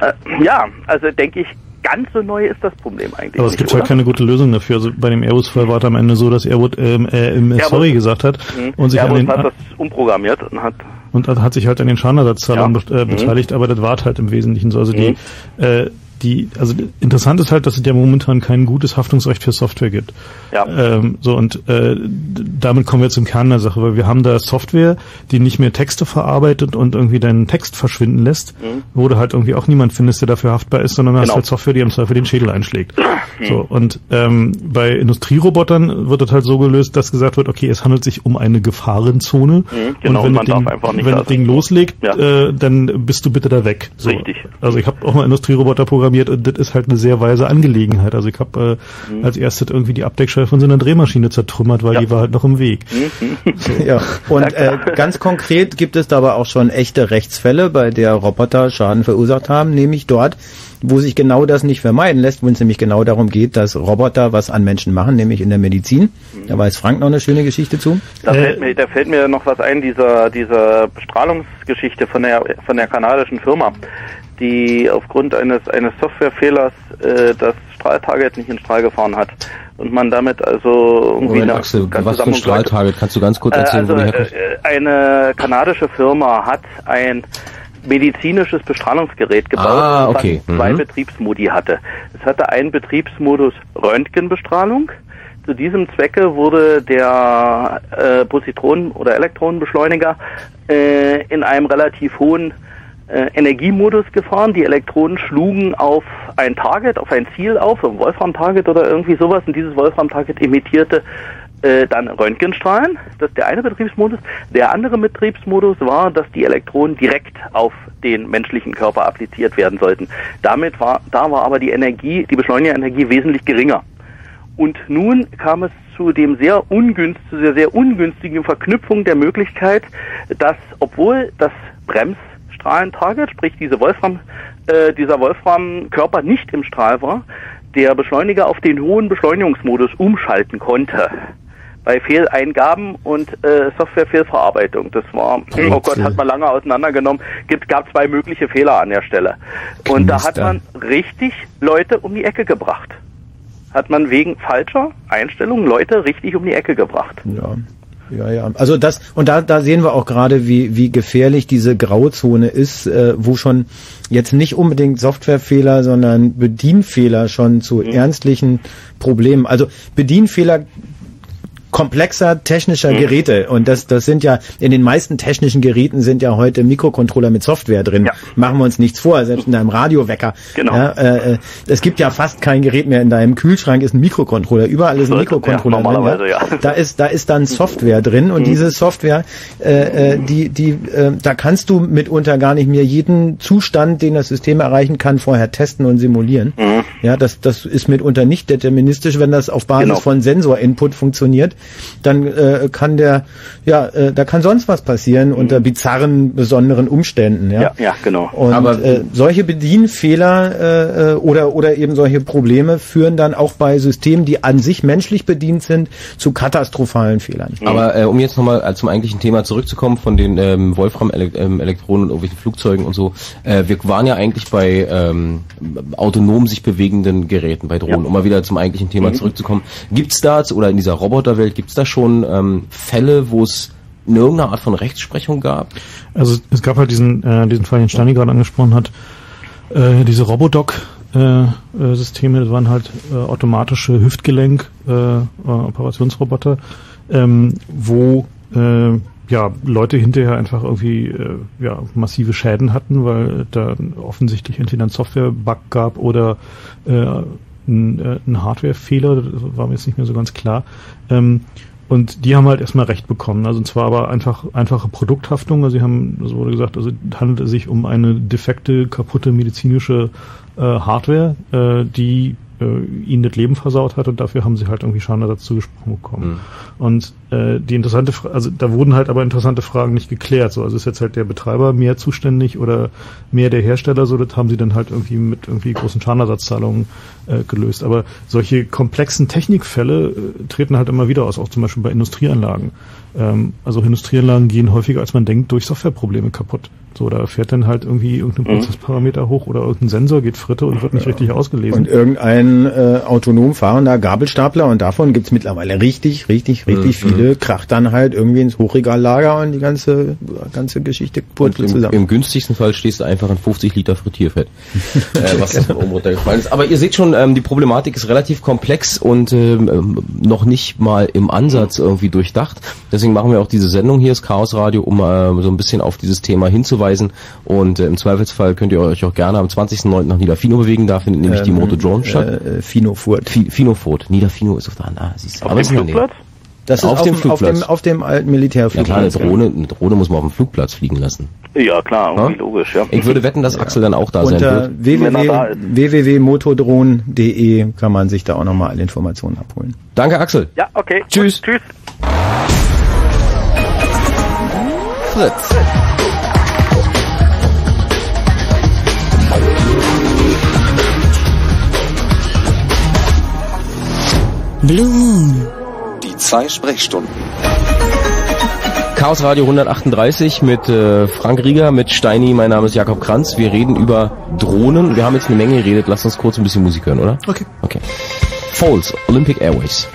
Äh, ja, also denke ich, ganz so neu ist das Problem eigentlich. Aber es nicht, gibt oder? halt keine gute Lösung dafür. Also bei dem Airbus-Fall war es am Ende so, dass Airbus ähm, äh, im Airbus- Sorry gesagt hat Mhm. und sich, an Airbus den, hat das umprogrammiert und hat und hat sich halt an den Schadenersatzzahlungen Ja. äh, Mhm. beteiligt, aber das war halt im Wesentlichen so. Also Mhm. die, äh, die, also interessant ist halt, dass es ja momentan kein gutes Haftungsrecht für Software gibt. Ja. Ähm, so und äh, damit kommen wir zum Kern der Sache, weil wir haben da Software, die nicht mehr Texte verarbeitet und irgendwie deinen Text verschwinden lässt, Mhm. wo du halt irgendwie auch niemand findest, der dafür haftbar ist, sondern hast Genau. halt Software, die im Zweifel den Schädel einschlägt. Mhm. So und ähm, bei Industrierobotern wird das halt so gelöst, dass gesagt wird, okay, es handelt sich um eine Gefahrenzone genau, und wenn man das Ding, wenn da das Ding loslegt, Ja. äh, dann bist du bitte da weg. So. Richtig. Also ich habe auch mal Industrieroboter programmiert und das ist halt eine sehr weise Angelegenheit. Also ich habe äh, Mhm. als erstes irgendwie die Abdeckscheibe von so einer Drehmaschine zertrümmert, weil die war halt noch im Weg. [LAUGHS] Ja, und äh, ganz konkret gibt es dabei auch schon echte Rechtsfälle, bei der Roboter Schaden verursacht haben, nämlich dort, wo sich genau das nicht vermeiden lässt, wo es nämlich genau darum geht, dass Roboter was an Menschen machen, nämlich in der Medizin. Da weiß Frank noch eine schöne Geschichte zu. Da, fällt mir, da fällt mir noch was ein, dieser, dieser Bestrahlungsgeschichte von der, von der kanadischen Firma, die aufgrund eines, eines Softwarefehlers äh, das Strahltarget nicht in Strahl gefahren hat. und man damit also irgendwie Moment, Axel, was für ein Strahltarget? Kannst du ganz kurz Äh, erzählen, also, wo die herkommt? äh, eine kanadische Firma hat ein medizinisches Bestrahlungsgerät gebaut, Ah, okay. was zwei Mhm. Betriebsmodi hatte. Es hatte einen Betriebsmodus Röntgenbestrahlung. Zu diesem Zwecke wurde der äh, Positronen- oder Elektronenbeschleuniger äh, in einem relativ hohen äh, Energiemodus gefahren. Die Elektronen schlugen auf ein Target, auf ein Ziel auf, ein Wolfram-Target oder irgendwie sowas. Und dieses Wolfram-Target emittierte äh, dann Röntgenstrahlen. Das ist der eine Betriebsmodus. Der andere Betriebsmodus war, dass die Elektronen direkt auf den menschlichen Körper appliziert werden sollten. Damit war, da war aber die Energie, die Beschleunigerenergie wesentlich geringer. Und nun kam es zu dem sehr ungünst, zu der sehr ungünstigen Verknüpfung der Möglichkeit, dass obwohl das Bremsstrahlentarget, sprich diese Wolfram, äh, dieser Wolfram-Körper nicht im Strahl war, der Beschleuniger auf den hohen Beschleunigungsmodus umschalten konnte. Bei Fehleingaben und äh, Softwarefehlverarbeitung. Das war, oh Gott, hat man lange auseinandergenommen. Gibt, gab zwei mögliche Fehler an der Stelle. Und da hat man richtig Leute um die Ecke gebracht. Hat man wegen falscher Einstellungen Leute richtig um die Ecke gebracht. Ja. Ja, ja. Also das und da da sehen wir auch gerade, wie wie gefährlich diese Grauzone ist, äh, wo schon jetzt nicht unbedingt Softwarefehler, sondern Bedienfehler schon zu ernstlichen Problemen. Also Bedienfehler komplexer technischer Mhm. Geräte und das das sind ja in den meisten technischen Geräten sind ja heute Mikrocontroller mit Software drin. Machen wir uns nichts vor, selbst in deinem Radiowecker. Genau. Ja, äh, äh, es gibt ja fast kein Gerät mehr in deinem Kühlschrank ist ein Mikrocontroller. Überall ist ein Ja, Mikrocontroller normalerweise, drin. ja. [LAUGHS] Da ist da ist dann Software drin und Mhm. diese Software, äh, äh, die die äh, da kannst du mitunter gar nicht mehr jeden Zustand, den das System erreichen kann, vorher testen und simulieren. Mhm. Ja, das das ist mitunter nicht deterministisch, wenn das auf Basis Genau. von Sensor-Input funktioniert, dann äh, kann der ja äh, da kann sonst was passieren unter bizarren besonderen Umständen. Ja, Mhm. Ja, ja, genau. und Aber- äh, solche Bedienfehler äh, äh, oder oder eben solche Probleme führen dann auch bei Systemen, die an sich menschlich bedient sind, zu katastrophalen Fehlern. Aber äh, um jetzt nochmal äh, zum eigentlichen Thema zurückzukommen von den ähm, Wolfram-Elektronen und irgendwelchen Flugzeugen und so. Äh, wir waren ja eigentlich bei ähm, autonom sich bewegenden Geräten, bei Drohnen. Um mal wieder zum eigentlichen Thema Mhm. zurückzukommen. Gibt's da, oder in dieser Roboterwelt, gibt's da schon ähm, Fälle, wo es in irgendeiner Art von Rechtsprechung gab? Also es gab halt diesen, äh, diesen Fall, den Steini gerade angesprochen hat, äh, diese Robodoc-Systeme, das waren halt äh, automatische Hüftgelenk, äh, äh, ähm, wo äh, ja Leute hinterher einfach irgendwie äh, ja massive Schäden hatten, weil da offensichtlich entweder ein Software-Bug gab oder äh, ein, äh, ein Hardware-Fehler, das war mir jetzt nicht mehr so ganz klar. Ähm, und die haben halt erstmal Recht bekommen. Also und zwar aber einfach einfache Produkthaftung. Also sie haben, so wurde gesagt, also es handelt sich um eine defekte, kaputte medizinische äh, Hardware, äh, die äh, ihnen das Leben versaut hat und dafür haben sie halt irgendwie Schadenersatz zugesprochen bekommen. Und äh, die interessante, Fra also da wurden halt aber interessante Fragen nicht geklärt. So, also ist jetzt halt der Betreiber mehr zuständig oder mehr der Hersteller? So, das haben sie dann halt irgendwie mit irgendwie großen Schadenersatzzahlungen äh, gelöst. Aber solche komplexen Technikfälle äh, treten halt immer wieder aus, auch zum Beispiel bei Industrieanlagen. Ähm, also Industrieanlagen gehen häufiger, als man denkt, durch Softwareprobleme kaputt. So, da fährt dann halt irgendwie irgendein Mhm. Prozessparameter hoch oder irgendein Sensor geht fritte und wird nicht richtig ausgelesen. Und irgendein äh, autonom fahrender Gabelstapler und davon gibt's mittlerweile richtig, richtig, richtig Mhm. viele, kracht dann halt irgendwie ins Hochregallager und die ganze ganze Geschichte purzelt im, zusammen. Im günstigsten Fall stehst du einfach in 50 Liter Frittierfett, [LAUGHS] äh, was von oben runtergefallen ist. Aber ihr seht schon, ähm, die Problematik ist relativ komplex und ähm, noch nicht mal im Ansatz irgendwie durchdacht. Deswegen machen wir auch diese Sendung hier, das Chaos Radio, um äh, so ein bisschen auf dieses Thema hinzuweisen. Und äh, im Zweifelsfall könnt ihr euch auch gerne am 20.09. nach Niederfino bewegen. Da findet nämlich die Ähm, Moto Drone statt. Äh, Finofurt. Fi Finofurt. Niederfino ist auf der anderen. Ah, siehst du. Auf Aber dem. Flugplatz? Das auf, ist dem auf Flugplatz. dem, auf dem alten ja Militärflugplatz. klar, eine Drohne, eine Drohne muss man auf dem Flugplatz fliegen lassen. Ja, klar, Ja? logisch, ja. Ich würde wetten, dass Axel dann auch da sein Unter wird. Wenn er da ist. www.motodrohnen.de kann man sich da auch nochmal alle Informationen abholen. Danke, Axel. Ja, okay. Tschüss. Gut, tschüss. Fritz. Blue Moon. Die zwei Sprechstunden. Chaos Radio 138 mit äh, Frank Rieger, mit Steini, mein Name ist Jakob Kranz. Wir reden über Drohnen. Wir haben jetzt eine Menge geredet. Lass uns kurz ein bisschen Musik hören, oder? Okay. Okay. Falls, Olympic Airways.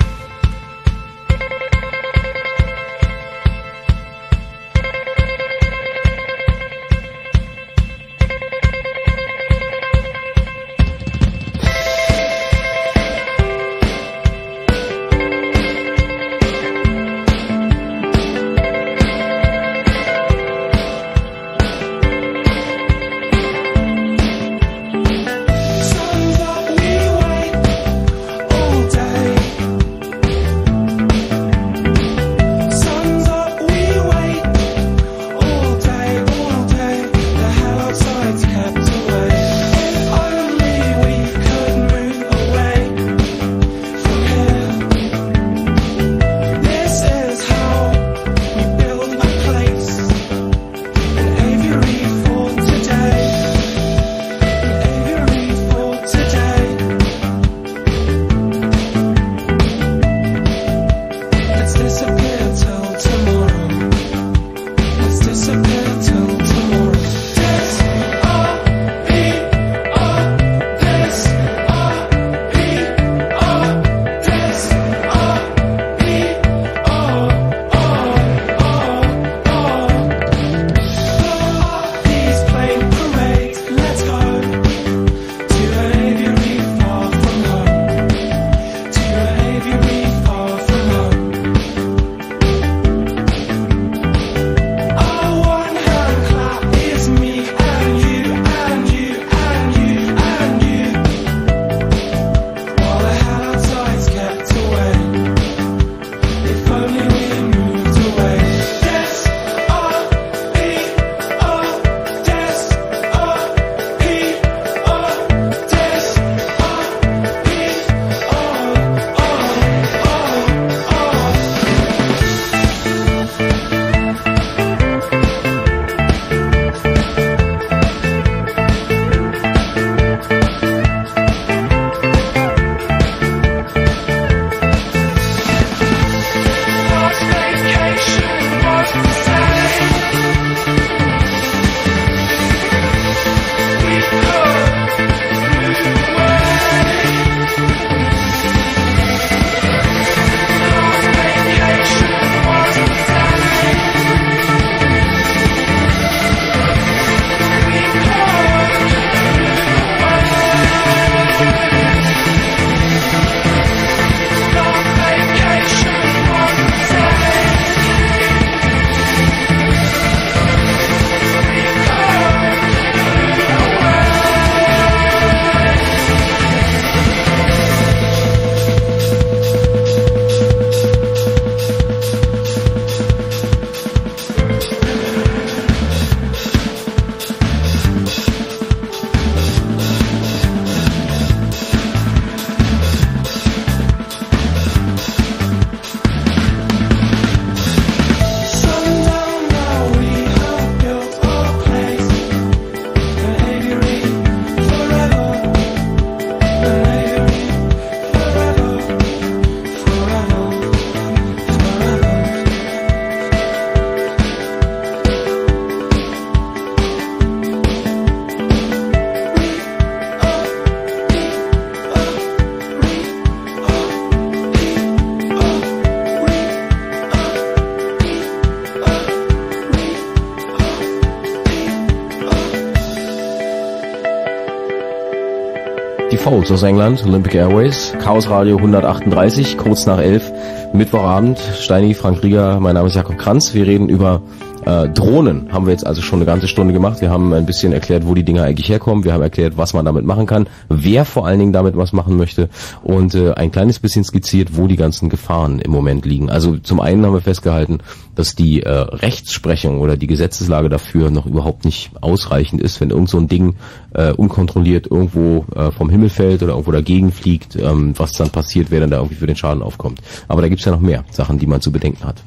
Falls aus England, Olympic Airways, Chaos Radio 138, kurz nach 11, Mittwochabend, Steini, Frank Rieger, mein Name ist Jakob Kranz. Wir reden über äh, Drohnen, haben wir jetzt also schon eine ganze Stunde gemacht. Wir haben ein bisschen erklärt, wo die Dinger eigentlich herkommen. Wir haben erklärt, was man damit machen kann, wer vor allen Dingen damit was machen möchte und äh, ein kleines bisschen skizziert, wo die ganzen Gefahren im Moment liegen. Also zum einen haben wir festgehalten, dass die äh, Rechtsprechung oder die Gesetzeslage dafür noch überhaupt nicht ausreichend ist, wenn irgend so ein Ding äh, unkontrolliert irgendwo äh, vom Himmel fällt oder irgendwo dagegen fliegt, ähm, was dann passiert, wer dann da irgendwie für den Schaden aufkommt. Aber da gibt's ja noch mehr Sachen, die man zu bedenken hat.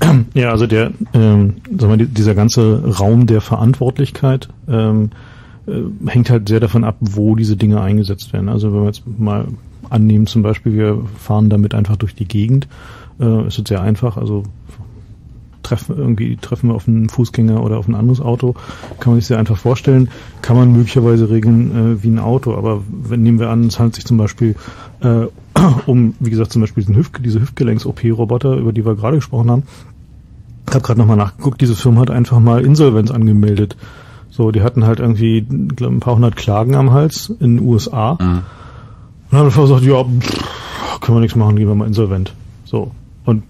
[CLEARS THROAT] Ja, also der, ähm, sag mal, die- dieser ganze Raum der Verantwortlichkeit ähm, äh, hängt halt sehr davon ab, wo diese Dinge eingesetzt werden. Also wenn wir jetzt mal annehmen, zum Beispiel, wir fahren damit einfach durch die Gegend, äh, ist es sehr einfach. Also treffen, irgendwie treffen wir auf einen Fußgänger oder auf ein anderes Auto, kann man sich sehr einfach vorstellen, kann man möglicherweise regeln äh, wie ein Auto. Aber wenn nehmen wir an, es handelt sich zum Beispiel äh, [CLEARS THROAT] um, wie gesagt, zum Beispiel diesen Hüft, diese Hüftgelenks-OP-Roboter, über die wir gerade gesprochen haben. Ich habe gerade nochmal nachgeguckt, diese Firma hat einfach mal Insolvenz angemeldet. So, die hatten halt irgendwie glaub, ein paar hundert Klagen am Hals in den USA. Mhm. Und haben einfach gesagt, ja, pff, können wir nichts machen, gehen wir mal insolvent. So. Und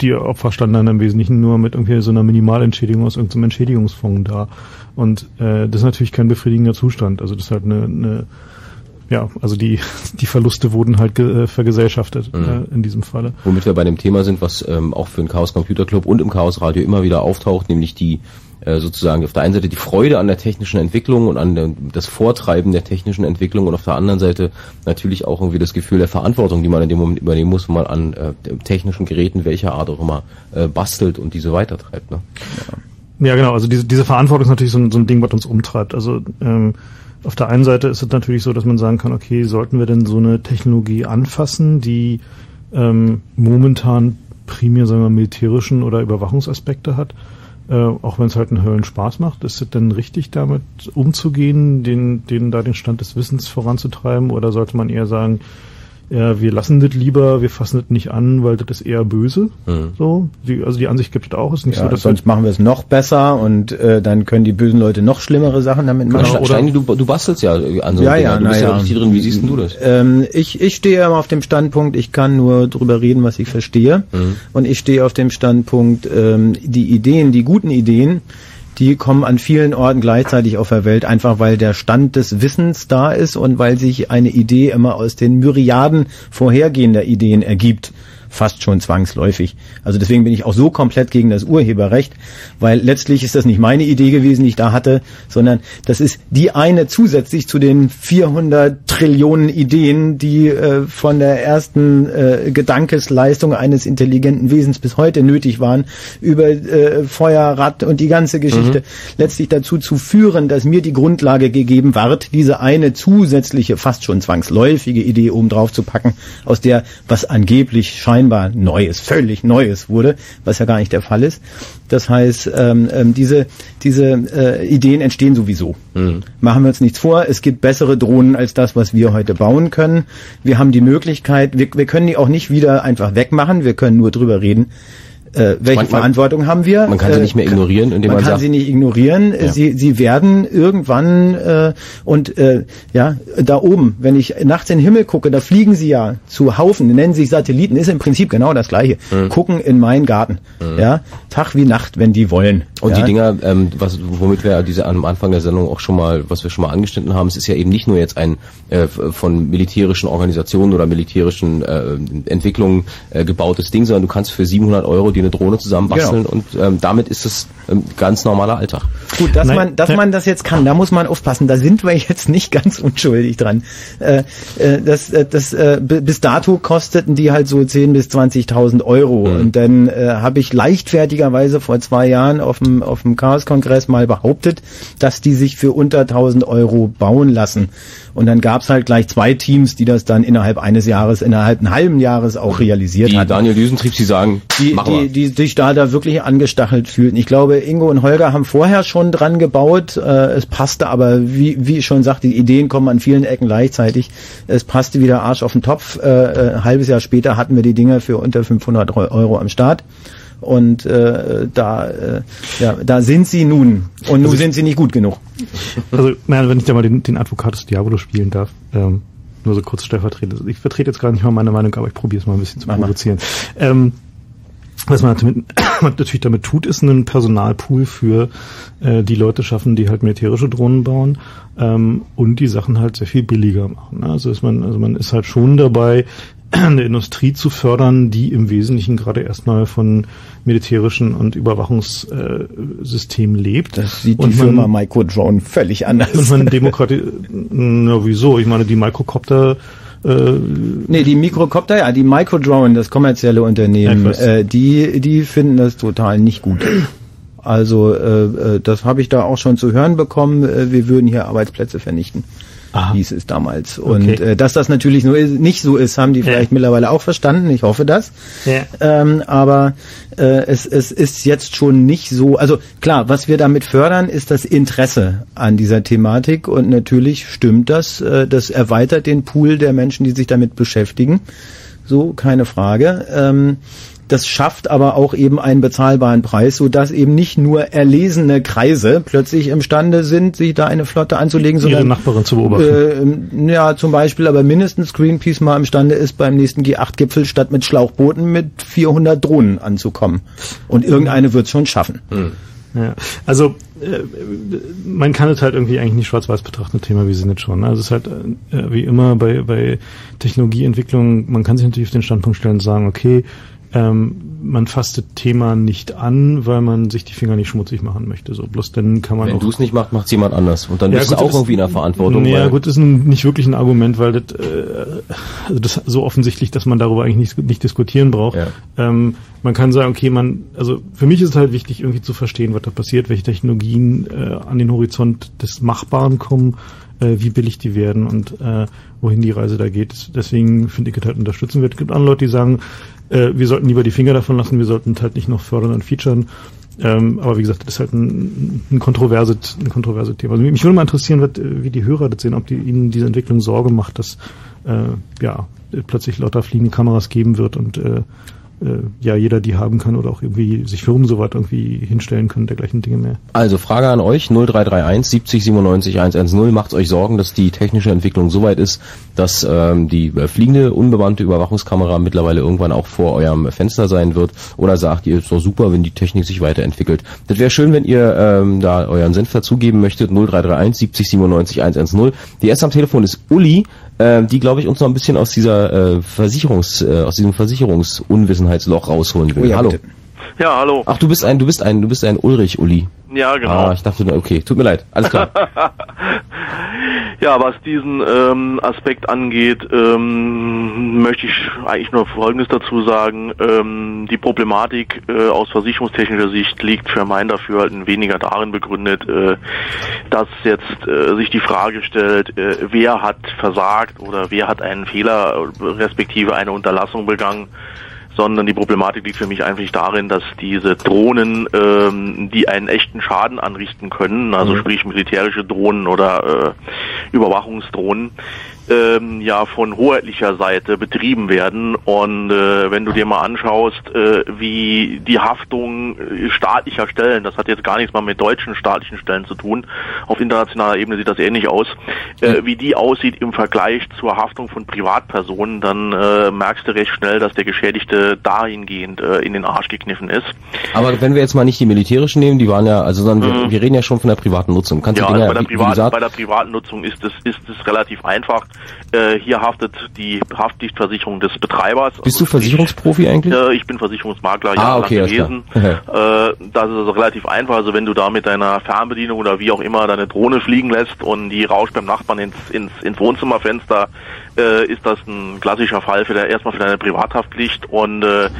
die Opfer standen dann im Wesentlichen nur mit irgendwie so einer Minimalentschädigung aus irgendeinem Entschädigungsfonds da. Und äh, das ist natürlich kein befriedigender Zustand. Also das ist halt eine, eine ja, also die, [LAUGHS] die Verluste wurden halt ge, äh, vergesellschaftet Mhm. äh, in diesem Falle. Womit wir bei dem Thema sind, was ähm, auch für den Chaos Computer Club und im Chaos Radio immer wieder auftaucht, nämlich die sozusagen auf der einen Seite die Freude an der technischen Entwicklung und an der, das Vortreiben der technischen Entwicklung und auf der anderen Seite natürlich auch irgendwie das Gefühl der Verantwortung, die man in dem Moment übernehmen muss, wenn man an äh, technischen Geräten welcher Art auch immer äh, bastelt und diese weitertreibt. Ne? Ja, genau. Also diese, diese Verantwortung ist natürlich so ein, so ein Ding, was uns umtreibt. Also ähm, auf der einen Seite ist es natürlich so, dass man sagen kann, okay, sollten wir denn so eine Technologie anfassen, die ähm, momentan primär, sagen wir, militärischen oder Überwachungsaspekte hat, äh, auch wenn es halt einen Höllen Spaß macht, ist es denn richtig, damit umzugehen, den, den da den Stand des Wissens voranzutreiben, oder sollte man eher sagen, ja, wir lassen das lieber, wir fassen das nicht an, weil das ist eher böse. Mhm. So, die, also die Ansicht gibt es auch. Ist nicht Ja, so, dass sonst machen wir es noch besser und äh, dann können die bösen Leute noch schlimmere Sachen damit machen. Genau, Steini, du, du bastelst ja an so ja, ja. Du bist ja ja. richtig drin. Wie siehst denn du das? Ähm, ich, ich stehe immer auf dem Standpunkt, ich kann nur drüber reden, was ich verstehe. Mhm. Und ich stehe auf dem Standpunkt, ähm, die Ideen, die guten Ideen, die kommen an vielen Orten gleichzeitig auf der Welt, einfach weil der Stand des Wissens da ist und weil sich eine Idee immer aus den Myriaden vorhergehender Ideen ergibt. Fast schon zwangsläufig. Also deswegen bin ich auch so komplett gegen das Urheberrecht, weil letztlich ist das nicht meine Idee gewesen, die ich da hatte, sondern das ist die eine zusätzlich zu den 400 Trillionen Ideen, die äh, von der ersten äh, Gedankesleistung eines intelligenten Wesens bis heute nötig waren, über äh, Feuer, Rad und die ganze Geschichte letztlich dazu zu führen, dass mir die Grundlage gegeben ward, diese eine zusätzliche, fast schon zwangsläufige Idee oben drauf zu packen, aus der was angeblich scheinbar Neues, völlig Neues wurde, was ja gar nicht der Fall ist. Das heißt, ähm, ähm, diese, diese äh, Ideen entstehen sowieso. Machen wir uns nichts vor, es gibt bessere Drohnen als das, was wir heute bauen können. Wir haben die Möglichkeit, wir, wir können die auch nicht wieder einfach wegmachen, wir können nur drüber reden. Äh, welche Man- Verantwortung haben wir? Man kann sie Äh, nicht mehr ignorieren, indem man man, kann sagt, sie nicht ignorieren. Ja. Sie, sie werden irgendwann äh, und äh, ja da oben, wenn ich nachts in den Himmel gucke, da fliegen sie ja zu Haufen, nennen sich Satelliten, ist im Prinzip genau das gleiche. Mhm. Gucken in meinen Garten, ja Tag wie Nacht, wenn die wollen. Und ja? die Dinger, ähm, was, womit wir diese am Anfang der Sendung auch schon mal, was wir schon mal angeschnitten haben, es ist ja eben nicht nur jetzt ein äh, von militärischen Organisationen oder militärischen äh, Entwicklungen äh, gebautes Ding, sondern du kannst für 700 Euro dir eine Drohne zusammenbasteln Genau. und ähm, damit ist es ähm, ganz normaler Alltag. Gut, dass Nein, man, dass man das jetzt kann, da muss man aufpassen. Da sind wir [LAUGHS] jetzt nicht ganz unschuldig dran. Äh, äh, das, äh, das, äh, bis dato kosteten die halt so 10 bis 20.000 Euro. Und dann äh, habe ich leichtfertigerweise vor zwei Jahren auf dem auf dem Chaos-Kongress mal behauptet, dass die sich für unter 1.000 Euro bauen lassen. Und dann gab's halt gleich zwei Teams, die das dann innerhalb eines Jahres, innerhalb einen halben Jahres auch realisiert Die hatten Daniel Düsentrieb, sie sagen, die, die, die sich da, da wirklich angestachelt fühlten. Ich glaube, Ingo und Holger haben vorher schon dran gebaut. Äh, es passte aber, wie, wie ich schon sagte, die Ideen kommen an vielen Ecken gleichzeitig. Es passte wieder Arsch auf den Topf. Äh, äh, ein halbes Jahr später hatten wir die Dinger für unter 500 Eu- Euro am Start. Und äh, da, äh, ja, da sind sie nun. Und nun sind sie nicht gut genug. Also, naja, wenn ich da mal den, den Advocatus Diabolo spielen darf, ähm, nur so kurz stellvertretend. Ich vertrete jetzt gar nicht mal meine Meinung, aber ich probiere es mal ein bisschen zu provozieren. Ähm, was man natürlich [COUGHS] damit tut, ist einen Personalpool für äh, die Leute schaffen, die halt militärische Drohnen bauen ähm, und die Sachen halt sehr viel billiger machen. ne? Also ist man, also man ist halt schon dabei, [CLEARS THROAT] eine Industrie zu fördern, die im Wesentlichen gerade erstmal von militärischen und Überwachungssystemen lebt. Das sieht und die Firma Microdrone völlig anders. und man [LAUGHS] demokratisch, na wieso? Ich meine, die Microcopter, äh, Nee, die Mikrocopter, ja, die Microdrone, das kommerzielle Unternehmen, äh, die, die finden das total nicht gut. Also äh, äh, das habe ich da auch schon zu hören bekommen. Äh, wir würden hier Arbeitsplätze vernichten. Hieß es damals. Und Okay. äh, dass das natürlich nur nicht so ist, haben die vielleicht mittlerweile auch verstanden. Ich hoffe das. Ja. Ähm, aber äh, es, es ist jetzt schon nicht so. Also klar, was wir damit fördern, ist das Interesse an dieser Thematik. Und natürlich stimmt das. Äh, das erweitert den Pool der Menschen, die sich damit beschäftigen. So, keine Frage. Ähm, das schafft aber auch eben einen bezahlbaren Preis, so dass eben nicht nur erlesene Kreise plötzlich imstande sind, sich da eine Flotte anzulegen, Ihre sondern Nachbarin zu beobachten. äh, ja, zum Beispiel, aber mindestens Greenpeace mal imstande ist, beim nächsten G8-Gipfel statt mit Schlauchbooten mit 400 Drohnen anzukommen. Und irgendeine wird schon schaffen. Ja, also äh, man kann es halt irgendwie eigentlich nicht schwarz-weiß betrachten, Thema, wie sie nicht schon. ne? Also es ist halt äh, wie immer bei, bei Technologieentwicklung, man kann sich natürlich auf den Standpunkt stellen und sagen, okay, ähm, man fasst das Thema nicht an, weil man sich die Finger nicht schmutzig machen möchte. So bloß dann kann man Wenn auch du es nicht machst, macht jemand anders. Und dann Ja, bist gut, du auch das- irgendwie in der Verantwortung. Ja, gut, ist nun nicht wirklich ein Argument, weil das, äh, also das ist so offensichtlich, dass man darüber eigentlich nicht, nicht diskutieren braucht. Ähm, man kann sagen, okay, man, also für mich ist es halt wichtig, irgendwie zu verstehen, was da passiert, welche Technologien äh, an den Horizont des Machbaren kommen, äh, wie billig die werden und äh, wohin die Reise da geht. Deswegen finde ich es halt unterstützenswert. Es gibt andere Leute, die sagen, äh, wir sollten lieber die Finger davon lassen, wir sollten halt nicht noch fördern und featuren. Ähm, aber wie gesagt, das ist halt ein, ein kontroverses, ein kontroverses Thema. Also mich würde mal interessieren, was, äh, wie die Hörer das sehen, ob die, ihnen diese Entwicklung Sorge macht, dass äh, ja plötzlich lauter fliegende Kameras geben wird und äh, ja jeder die haben kann oder auch irgendwie sich Firmen so weit irgendwie hinstellen können, dergleichen Dinge mehr. Also Frage an euch 0331 70 97 110. Macht euch Sorgen, dass die technische Entwicklung so weit ist, dass ähm, die äh, fliegende unbemannte Überwachungskamera mittlerweile irgendwann auch vor eurem Fenster sein wird? Oder sagt ihr, ist doch super, wenn die Technik sich weiterentwickelt? Das wäre schön, wenn ihr ähm, da euren Senf dazugeben möchtet. 0331 70 97 110. Die erste am Telefon ist Uli, äh, die glaube ich uns noch ein bisschen aus dieser äh, Versicherungs, äh, aus diesem Versicherungsunwissenheitsloch rausholen will. Oh ja, Hallo. bitte. Ja, hallo. Ach, du bist ein, du bist ein, du bist ein Ulrich, Uli. Ja, genau. Ah, ich dachte, nur, okay, tut mir leid, alles klar. [LAUGHS] Ja, was diesen ähm, Aspekt angeht, ähm, möchte ich eigentlich nur Folgendes dazu sagen. Ähm, die Problematik äh, aus versicherungstechnischer Sicht liegt für mein Dafürhalten weniger darin begründet, äh, dass jetzt äh, sich die Frage stellt, äh, wer hat versagt oder wer hat einen Fehler respektive eine Unterlassung begangen sondern die Problematik liegt für mich einfach darin, dass diese Drohnen, ähm, die einen echten Schaden anrichten können, also Mhm. sprich militärische Drohnen oder äh, Überwachungsdrohnen, ähm, ja von hoheitlicher Seite betrieben werden. Und äh, wenn du dir mal anschaust, äh, wie die Haftung äh, staatlicher Stellen, das hat jetzt gar nichts mal mit deutschen staatlichen Stellen zu tun, auf internationaler Ebene sieht das ähnlich aus, äh, wie die aussieht im Vergleich zur Haftung von Privatpersonen, dann äh, merkst du recht schnell, dass der Geschädigte dahingehend äh, in den Arsch gekniffen ist. Aber wenn wir jetzt mal nicht die militärischen nehmen, die waren ja, also sondern wir, Mhm. wir reden ja schon von der privaten Nutzung. Kannst ja, du also bei, der privaten, gesagt, bei der privaten Nutzung ist es ist es relativ einfach. Äh, hier haftet die Haftpflichtversicherung des Betreibers. bist du Versicherungsprofi eigentlich? Äh, ich bin Versicherungsmakler Ah, okay, gewesen. klar. äh, das ist also relativ einfach. Also wenn du da mit deiner Fernbedienung oder wie auch immer deine Drohne fliegen lässt und die rauscht beim Nachbarn ins, ins, ins Wohnzimmerfenster, äh, ist das ein klassischer Fall für der, erstmal für deine Privathaftpflicht. Und äh,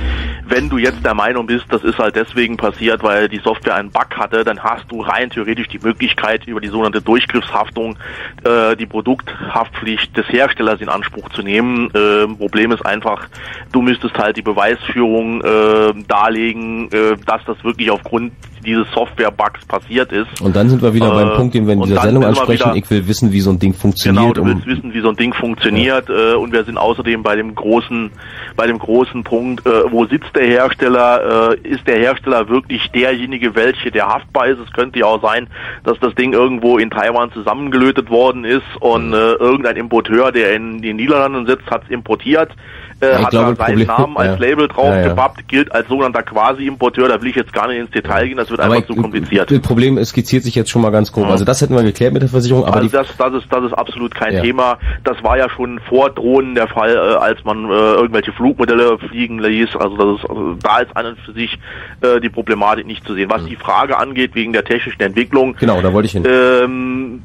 wenn du jetzt der Meinung bist, das ist halt deswegen passiert, weil die Software einen Bug hatte, dann hast du rein theoretisch die Möglichkeit, über die sogenannte Durchgriffshaftung äh, die Produkthaftpflicht des Herstellers in Anspruch zu nehmen. Äh, Problem ist einfach, du müsstest halt die Beweisführung äh, darlegen, äh, dass das wirklich aufgrund dieses Software-Bugs passiert ist. und dann sind wir wieder beim Äh, Punkt, den wir in dieser Sendung ansprechen. wieder- Ich will wissen, wie so ein Ding Genau, funktioniert. du um, willst wissen, wie so ein Ding funktioniert äh, und wir sind außerdem bei dem großen, bei dem großen Punkt, äh, wo sitzt der Hersteller? Äh, ist der Hersteller wirklich derjenige, welche der haftbar ist? Es könnte ja auch sein, dass das Ding irgendwo in Taiwan zusammengelötet worden ist und äh, irgendein Importeur, der in den Niederlanden sitzt, hat es importiert. Äh, Ja, hat glaube, da seinen Namen als ja. Label Ja, ja. draufgepappt, gilt als sogenannter Quasi-Importeur, da will ich jetzt gar nicht ins Detail gehen, das wird aber einfach zu kompliziert. das Problem skizziert sich jetzt schon mal ganz grob. Also das hätten wir geklärt mit der Versicherung, aber also das, das ist das ist absolut kein. Thema. Das war ja schon vor Drohnen der Fall, äh, als man äh, irgendwelche Flugmodelle fliegen ließ. Also das ist also da ist an und für sich äh, die Problematik nicht zu sehen. Was die Frage angeht wegen der technischen Entwicklung, genau, da wollte ich hin. ähm,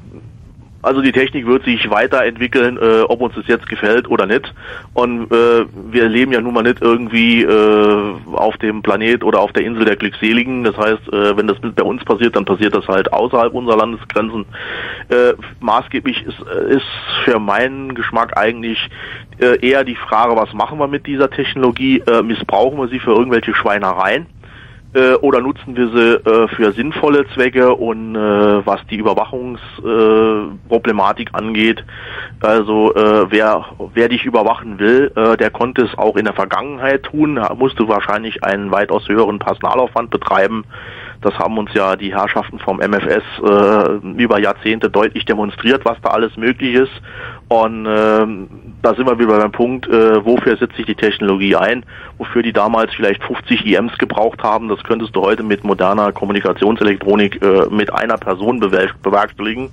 Also die Technik wird sich weiterentwickeln, äh, ob uns das jetzt gefällt oder nicht. Und äh, wir leben ja nun mal nicht irgendwie äh, auf dem Planet oder auf der Insel der Glückseligen. Das heißt, äh, wenn das bei uns passiert, dann passiert das halt außerhalb unserer Landesgrenzen. Äh, maßgeblich ist, äh, ist für meinen Geschmack eigentlich äh, eher die Frage, was machen wir mit dieser Technologie? Äh, missbrauchen wir sie für irgendwelche Schweinereien? Äh, oder nutzen wir sie äh, für sinnvolle Zwecke und äh, was die Überwachungsproblematik äh, angeht, also äh, wer wer dich überwachen will, der konnte es auch in der Vergangenheit tun, musste wahrscheinlich einen weitaus höheren Personalaufwand betreiben. Das haben uns ja die Herrschaften vom MFS über Jahrzehnte deutlich demonstriert, was da alles möglich ist. Und ähm, da sind wir wieder beim Punkt, äh, wofür setzt sich die Technologie ein, wofür die damals vielleicht 50 IMs gebraucht haben, das könntest du heute mit moderner Kommunikationselektronik äh, mit einer Person bewerk- bewerkstelligen.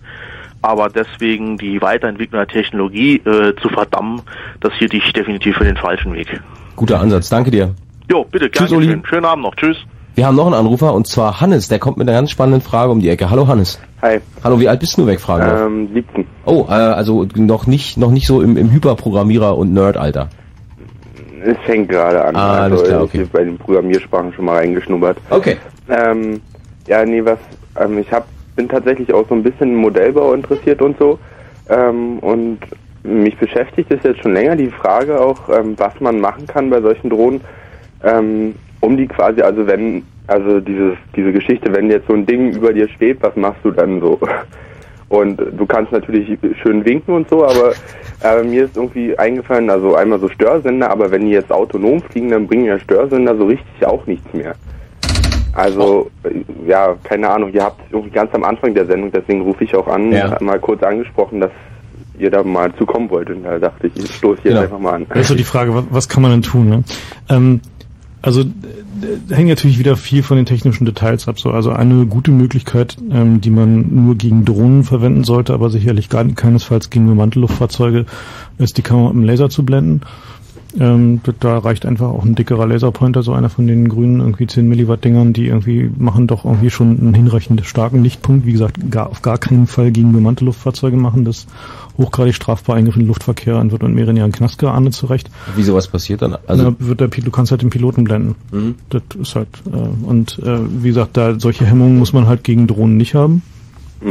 Aber deswegen die Weiterentwicklung der Technologie äh, zu verdammen, das hielt ich definitiv für den falschen Weg. Guter Ansatz, danke dir. Jo, bitte, gerne Tschüss, schön. Schönen Abend noch. Tschüss. Wir haben noch einen Anrufer und zwar Hannes, der kommt mit einer ganz spannenden Frage um die Ecke. Hallo Hannes. Hi. Hallo, wie alt bist du, weg, fragen wir? Ähm, 17. Oh, äh, also noch nicht noch nicht so im, im Hyperprogrammierer- und Nerd-Alter. Es fängt gerade an. Ah, alles also, klar, Ich habe bei den Programmiersprachen schon mal reingeschnuppert. Okay. Ähm, ja, nee, was, ähm, ich hab, bin tatsächlich auch so ein bisschen Modellbau interessiert und so. Ähm, und mich beschäftigt es jetzt schon länger die Frage auch, ähm, was man machen kann bei solchen Drohnen, ähm, um die quasi, also wenn, also dieses, diese Geschichte, wenn jetzt so ein Ding über dir schwebt, was machst du dann so? [LAUGHS] Und du kannst natürlich schön winken und so, aber äh, mir ist irgendwie eingefallen, also einmal so Störsender, aber wenn die jetzt autonom fliegen, dann bringen ja Störsender so richtig auch nichts mehr. Also, ja, keine Ahnung, ihr habt irgendwie ganz am Anfang der Sendung, deswegen rufe ich auch an, Ja. mal kurz angesprochen, dass ihr da mal zukommen wollt. Und da dachte ich, ich stoße jetzt Genau. einfach mal an. Das ist so die Frage, was, was kann man denn tun? Ne? Ähm, also d- hängt natürlich wieder viel von den technischen Details ab. So, also eine gute Möglichkeit, ähm, die man nur gegen Drohnen verwenden sollte, aber sicherlich gar, keinesfalls gegen Mantelluftfahrzeuge, ist die Kamera mit dem Laser zu blenden. Ähm, da- da reicht einfach auch ein dickerer Laserpointer, so einer von den grünen irgendwie 10 Milliwatt Dingern, die irgendwie machen doch irgendwie schon einen hinreichend starken Lichtpunkt. Wie gesagt, gar, auf gar keinen Fall gegen bemannte Luftfahrzeuge machen. Das hochgradig strafbar Eingriff in den Luftverkehr und wird mit mehreren Jahren Knast geahndet zurecht. Wie sowas passiert dann? Also Na, wird der, Pi- du kannst halt den Piloten blenden. Mhm. Das ist halt, äh, und äh, wie gesagt, da solche Hemmungen muss man halt gegen Drohnen nicht haben.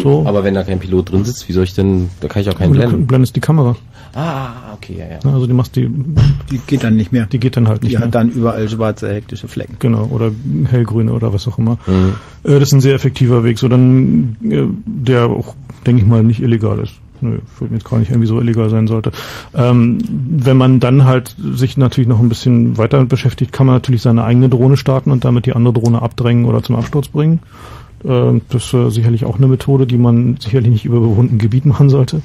So. Aber wenn da kein Pilot drin sitzt, wie soll ich denn, da kann ich auch keinen Und du blenden. blendest die Kamera. Ah, okay, ja, ja. Also die machst die, Die geht dann nicht mehr. die geht dann halt nicht Die mehr. hat dann überall schwarze hektische Flecken. Genau, oder hellgrüne oder was auch immer. Mhm. Äh, das ist ein sehr effektiver Weg, so dann, äh, der auch, denke ich mal, nicht illegal ist. Nö, würde jetzt gar nicht irgendwie so illegal sein sollte. Ähm, wenn man dann halt sich natürlich noch ein bisschen weiter beschäftigt, kann man natürlich seine eigene Drohne starten und damit die andere Drohne abdrängen oder zum Absturz bringen. Ähm, das ist äh, sicherlich auch eine Methode, die man sicherlich nicht über bewohnten Gebiet machen sollte.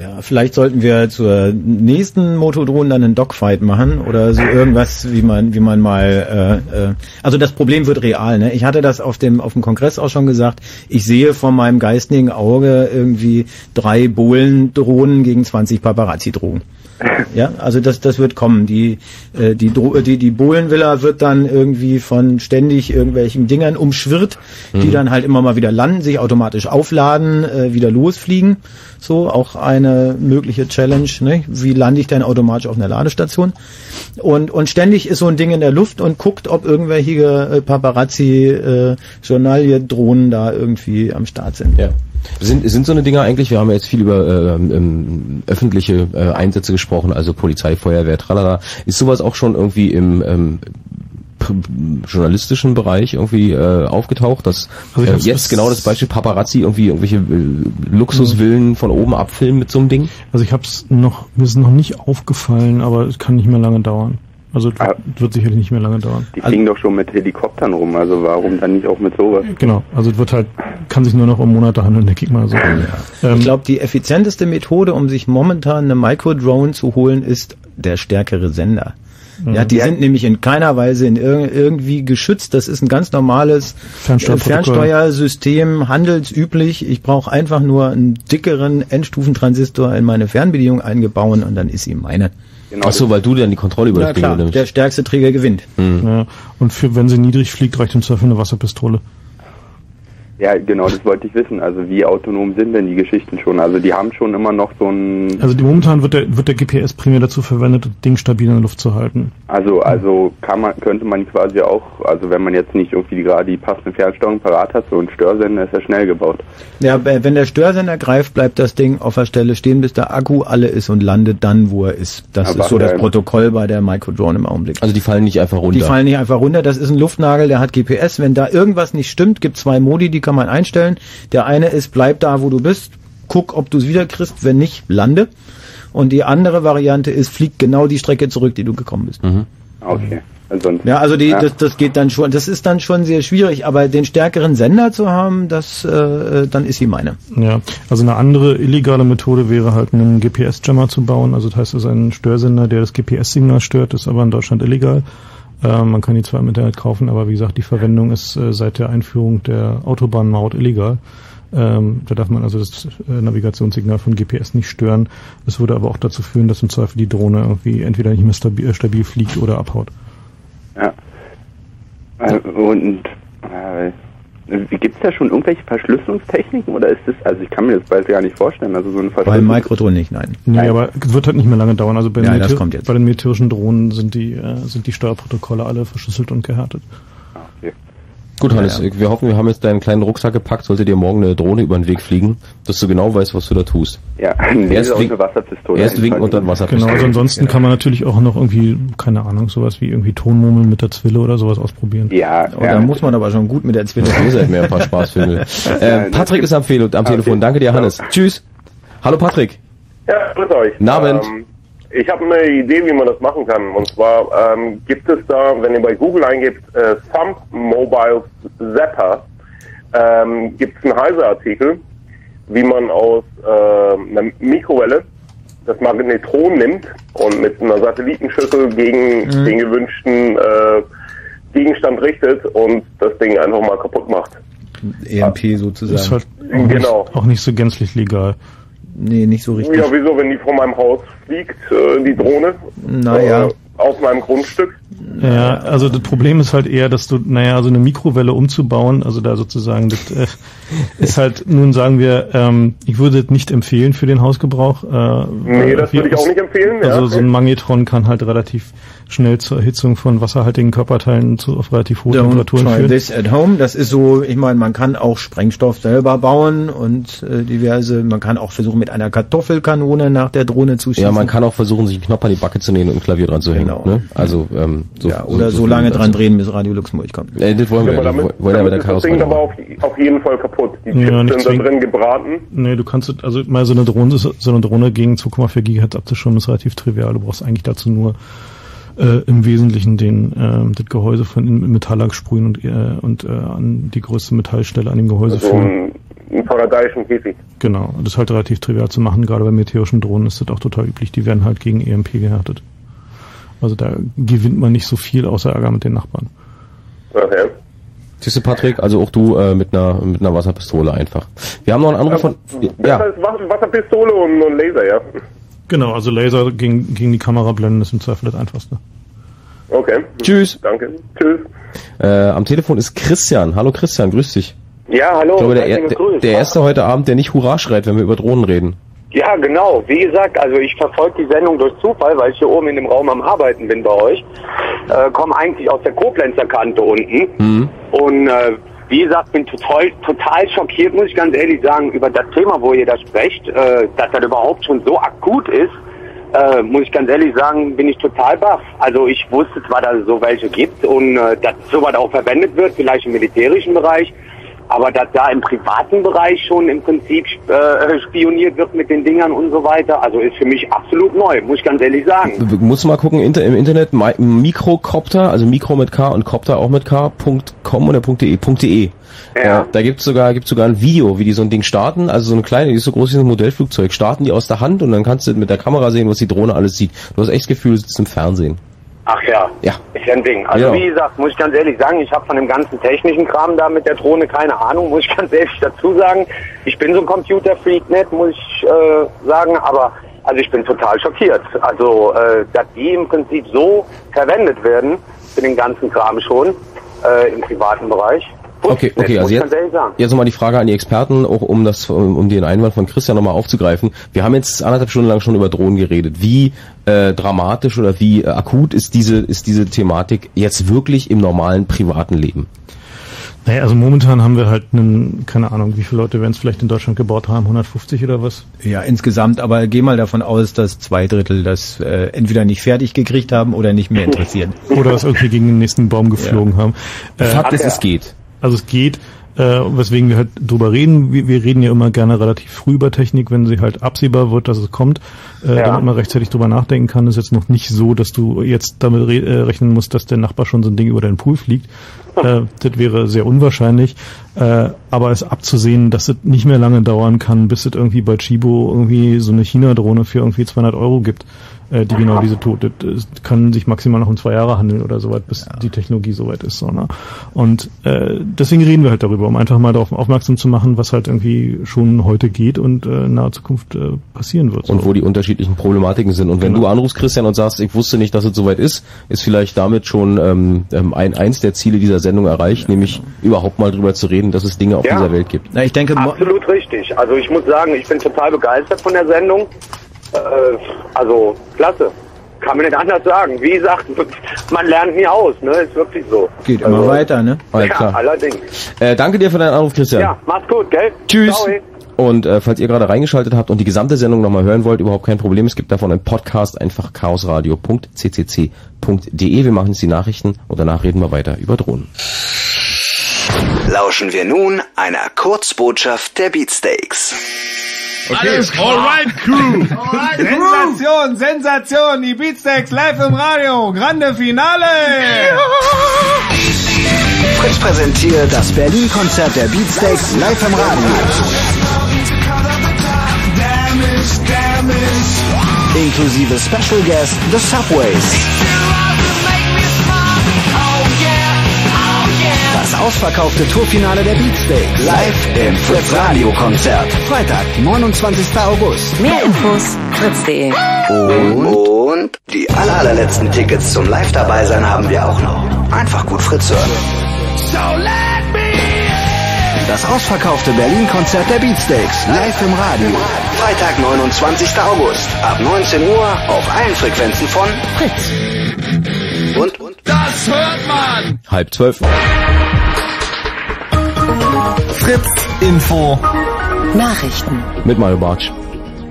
Ja, vielleicht sollten wir zur nächsten Motodrohnen dann einen Dogfight machen oder so irgendwas, wie man, wie man mal. Äh, äh, also das Problem wird real. Ne? Ich hatte das auf dem auf dem Kongress auch schon gesagt. Ich sehe vor meinem geistigen Auge irgendwie drei Bohlendrohnen gegen 20 Paparazzi-Drohnen. Ja, also das, das wird kommen. Die, äh, die, Dro die, die Bohlenvilla wird dann irgendwie von ständig irgendwelchen Dingern umschwirrt, die Mhm. dann halt immer mal wieder landen, sich automatisch aufladen, äh, wieder losfliegen. So, auch eine mögliche Challenge. Ne? Wie lande ich denn automatisch auf einer Ladestation? Und, und ständig ist so ein Ding in der Luft und guckt, ob irgendwelche äh, Paparazzi äh, Journalie-Drohnen da irgendwie am Start sind. Ja. Sind, sind so eine Dinger eigentlich, wir haben ja jetzt viel über ähm, ähm, öffentliche äh, Einsätze gesprochen, also Polizei, Feuerwehr, tralala. Ist sowas auch schon irgendwie im ähm, journalistischen Bereich irgendwie äh, aufgetaucht, dass Also äh, jetzt genau das Beispiel Paparazzi irgendwie irgendwelche äh, Luxusvillen von oben abfilmen mit so einem Ding? Also ich habe es noch, mir ist noch nicht aufgefallen, aber es kann nicht mehr lange dauern. Also es wird, wird sicherlich nicht mehr lange dauern. Die fliegen doch schon mit Helikoptern rum, also warum dann nicht auch mit sowas? Genau, also es wird halt, kann sich nur noch um Monate handeln, denke ich mal so. Ähm, Ich glaube, die effizienteste Methode, um sich momentan eine Microdrone zu holen, ist der stärkere Sender. Mhm. Ja, die Ja. sind nämlich in keiner Weise in irg irgendwie geschützt. Das ist ein ganz normales äh, Fernsteuerprotokoll. Fernsteuersystem, handelsüblich. Ich brauche einfach nur einen dickeren Endstufentransistor in meine Fernbedienung eingebauen und dann ist sie meine. Ach so, weil du dann die Kontrolle über Ja das Ding klar, nimmst. der stärkste Träger gewinnt. Ja, und für, wenn sie niedrig fliegt, reicht im Zweifel eine Wasserpistole. Ja, genau, das wollte ich wissen. Also wie autonom sind denn die Geschichten schon? Also die haben schon immer noch so ein... Also die, momentan wird der, wird der GPS primär dazu verwendet, das Ding stabil in der Luft zu halten. Also, also kann man, könnte man quasi auch, also wenn man jetzt nicht irgendwie gerade die passende Fernsteuerung parat hat, so ein Störsender ist ja schnell gebaut. Ja, äh, wenn der Störsender greift, bleibt das Ding auf der Stelle stehen, bis der Akku alle ist und landet dann, wo er ist. Das Aber ist so das Protokoll bei der Microdrone im Augenblick. Also die fallen nicht einfach runter. Die fallen nicht einfach runter. Das ist ein Luftnagel, der hat GPS. Wenn da irgendwas nicht stimmt, gibt zwei Modi, die kann man einstellen. Der eine ist, bleib da, wo du bist, guck, ob du es wieder kriegst. Wenn nicht, lande. Und die andere Variante ist, flieg genau die Strecke zurück, die du gekommen bist. Okay. Ansonsten, Ja, also die, ja. Das, das geht dann schon, das ist dann schon sehr schwierig, aber den stärkeren Sender zu haben, das, äh, dann ist sie meine. Ja, also eine andere illegale Methode wäre halt einen GPS-Jammer zu bauen. Also das heißt, es ist ein Störsender, der das GPS-Signal stört, ist aber in Deutschland illegal. Äh, man kann die zwar im Internet kaufen, aber wie gesagt, die Verwendung ist äh, seit der Einführung der Autobahnmaut illegal. Ähm, da darf man also das äh, Navigationssignal von GPS nicht stören. Das würde aber auch dazu führen, dass im Zweifel die Drohne irgendwie entweder nicht mehr stabil, stabil fliegt oder abhaut. Ja. Und äh, gibt es da schon irgendwelche Verschlüsselungstechniken oder ist das, also ich kann mir das bald gar nicht vorstellen, also so eine Bei Verschlüsselung. Microdrohne nicht, nein. Nee, aber es wird halt nicht mehr lange dauern. Also bei, Ja, den das Militär- kommt jetzt. bei den militärischen Drohnen sind die, äh, sind die Steuerprotokolle alle verschlüsselt und gehärtet. Gut, Hannes, wir hoffen, wir haben jetzt deinen kleinen Rucksack gepackt, sollte dir morgen eine Drohne über den Weg fliegen, dass du genau weißt, was du da tust. Ja, [LAUGHS] ein erst wink- Wasserpistole. Erst winken und dann Wasserpistole. Genau, also ansonsten kann man natürlich auch noch irgendwie, keine Ahnung, sowas wie irgendwie Tonmurmeln mit der Zwille oder sowas ausprobieren. Ja, Oh, da muss man aber schon gut mit der Zwille. [LAUGHS] Ihr seid mir ein paar [LAUGHS] Spaßfilme. äh, Patrick ist am, Fehl am Telefon. Danke dir, Hannes. Tschüss. Hallo Patrick. Ja, grüß euch. Abend. Ähm, ich habe eine Idee, wie man das machen kann. Und zwar ähm, gibt es da, wenn ihr bei Google eingebt, äh, Thumb Mobile Zapper, ähm, gibt es einen Heise-Artikel, wie man aus äh, einer Mikrowelle das Magnetron nimmt und mit einer Satellitenschüssel gegen Mhm. den gewünschten äh, Gegenstand richtet und das Ding einfach mal kaputt macht. EMP sozusagen. Ist halt auch, Genau. nicht, auch nicht so gänzlich legal. Nee, nicht so richtig. Ja, wieso, wenn die vor meinem Haus fliegt, äh, die Drohne? Naja. Äh, auf meinem Grundstück? Ja, also das Problem ist halt eher, dass du, naja, so eine Mikrowelle umzubauen, also da sozusagen, das äh, [LAUGHS] ist halt, nun sagen wir, ähm, ich würde es nicht empfehlen für den Hausgebrauch. Äh, Nee, das würde ich auch nicht empfehlen. Also ja. so ein Magnetron kann halt relativ schnell zur Erhitzung von wasserhaltigen Körperteilen zu, auf relativ hohe Don't Temperaturen try führen. this at home. Das ist so, ich meine, man kann auch Sprengstoff selber bauen und äh, diverse, man kann auch versuchen mit einer Kartoffelkanone nach der Drohne zu schießen. Ja, man kann auch versuchen, sich einen Knopf an die Backe zu nähen und ein Klavier dran zu hängen. Genau. Ne? Also ähm, so, ja, oder so, viel lange dran drehen, bis Radio Luxemburg kommt. Äh, das wollen wir, Ja, aber ja, damit, wollen damit der ist das Ding aber auf, auf jeden Fall kaputt. Die Ja, Chips nicht sind da drin gebraten. Nee, du kannst, also mal so eine Drohne, so eine Drohne gegen 2,4 Gigahertz abzuschirmen ist relativ trivial. Du brauchst eigentlich dazu nur äh, im Wesentlichen den ähm, das Gehäuse von in Metallack sprühen und, äh, und äh, an die größte Metallstelle an dem Gehäuse So führen. ein, ein paradisischen Käfig. Genau, das ist halt relativ trivial zu machen. Gerade bei militärischen Drohnen ist das auch total üblich. Die werden halt gegen EMP gehärtet. Also da gewinnt man nicht so viel außer Ärger mit den Nachbarn. Okay. Siehst du, Patrick, also auch du äh, mit einer mit einer Wasserpistole einfach. Wir haben noch einen Anruf von Ja. Wasserpistole und, und Laser, ja. Genau, also Laser gegen, gegen die Kamera blenden ist im Zweifel das einfachste. Okay. Tschüss. Danke. Tschüss. äh, am Telefon ist Christian. Hallo Christian, grüß dich. Ja, hallo. Ich glaube, der, der, der erste heute Abend, der nicht Hurra schreit, wenn wir über Drohnen reden. Ja, genau. Wie gesagt, also ich verfolge die Sendung durch Zufall, weil ich hier oben in dem Raum am Arbeiten bin bei euch. Äh, komme eigentlich aus der Koblenzer Kante unten. Mhm. Und äh, wie gesagt, bin total, total schockiert, muss ich ganz ehrlich sagen, über das Thema, wo ihr da sprecht, äh, dass das überhaupt schon so akut ist. Äh, muss ich ganz ehrlich sagen, bin ich total baff. Also ich wusste zwar, dass es so welche gibt und äh, dass sowas auch verwendet wird, vielleicht im militärischen Bereich, aber dass da im privaten Bereich schon im Prinzip äh, spioniert wird mit den Dingern und so weiter, also ist für mich absolut neu, muss ich ganz ehrlich sagen. Du musst mal gucken inter, im Internet Mi- Mikrocopter, also Mikro mit K und Copter auch mit K, .com oder .de, .de. Ja. Äh, da gibt's sogar gibt's sogar ein Video, wie die so ein Ding starten, also so eine kleine, die ist so groß wie so ein Modellflugzeug, starten die aus der Hand und dann kannst du mit der Kamera sehen, was die Drohne alles sieht. Du hast echt das Gefühl, du sitzt im Fernsehen. Ach ja. Ja. Ist ja ein Ding. Also Ja. wie gesagt, muss ich ganz ehrlich sagen, ich habe von dem ganzen technischen Kram da mit der Drohne keine Ahnung, muss ich ganz ehrlich dazu sagen. Ich bin so ein Computerfreak nicht, muss ich äh, sagen, aber also ich bin total schockiert. Also, äh, dass die im Prinzip so verwendet werden für den ganzen Kram schon äh, im privaten Bereich. Okay, okay, also jetzt, jetzt nochmal die Frage an die Experten, auch um das, um den Einwand von Christian nochmal aufzugreifen. Wir haben jetzt anderthalb Stunden lang schon über Drohnen geredet. Wie äh, dramatisch oder wie äh, akut ist diese, ist diese Thematik jetzt wirklich im normalen privaten Leben? Naja, also momentan haben wir halt einen, keine Ahnung, wie viele Leute werden es vielleicht in Deutschland gebaut haben, 150 oder was? Ja, insgesamt, aber geh mal davon aus, dass zwei Drittel das äh, entweder nicht fertig gekriegt haben oder nicht mehr interessiert. Oder es irgendwie gegen den nächsten Baum [LAUGHS] geflogen haben. Äh, Fakt ist, es geht. Also es geht, äh, weswegen wir halt drüber reden. Wir, wir reden ja immer gerne relativ früh über Technik, wenn sie halt absehbar wird, dass es kommt, äh, Ja. damit man rechtzeitig drüber nachdenken kann. ist jetzt noch nicht so, dass du jetzt damit re äh, rechnen musst, dass der Nachbar schon so ein Ding über deinen Pool fliegt. Äh, das wäre sehr unwahrscheinlich. Äh, aber es abzusehen, dass es nicht mehr lange dauern kann, bis es irgendwie bei Chibo irgendwie so eine China-Drohne für irgendwie 200 Euro gibt, äh, die genau diese. Das das kann sich maximal noch um zwei Jahre handeln oder so weit, bis die Technologie so weit ist. So, ne? Und äh, deswegen reden wir halt darüber, um einfach mal darauf aufmerksam zu machen, was halt irgendwie schon heute geht und äh, in naher Zukunft äh, passieren wird. So. Und wo die unterschiedlichen Problematiken sind. Und wenn Genau. du anrufst, Christian, und sagst, ich wusste nicht, dass es soweit ist, ist vielleicht damit schon ähm, ähm, ein, eins der Ziele dieser Sendung erreicht, nämlich überhaupt mal drüber zu reden, dass es Dinge auf Ja. dieser Welt gibt. Na, ich denke, Absolut richtig. Also ich muss sagen, ich bin total begeistert von der Sendung. Äh, also klasse. Kann man nicht anders sagen. Wie gesagt, man lernt nie aus, ne? Ist wirklich so. geht immer Also, weiter, ne? Alles ja, klar. allerdings. Äh, danke dir für deinen Anruf, Christian. Ja, macht's gut, gell? Tschüss. Ciao. Und äh, falls ihr gerade reingeschaltet habt und die gesamte Sendung nochmal hören wollt, überhaupt kein Problem. Es gibt davon einen Podcast, einfach chaosradio.ccc.de. Wir machen jetzt die Nachrichten und danach reden wir weiter über Drohnen. Lauschen wir nun einer Kurzbotschaft der Beatsteaks. Alles alright, Crew! Sensation, Sensation, die Beatsteaks live im Radio, grande Finale! Fritz präsentiert das Berlin-Konzert der Beatsteaks live im Radio. Inklusive Special Guest The Subways. Das ausverkaufte Tourfinale der Beatsteaks live im Fritz Radio Konzert. Freitag, 29. August. Mehr Infos fritz.de. Und, und die aller, allerletzten Tickets zum Live dabei sein haben wir auch noch. Einfach gut Fritz hören. Das ausverkaufte Berlin-Konzert der Beatsteaks live im Radio. Freitag, 29. August ab 19 Uhr auf allen Frequenzen von Fritz. Und, und Das hört man! Halb zwölf. Fritz Info. Nachrichten. Mit Mario Bartsch.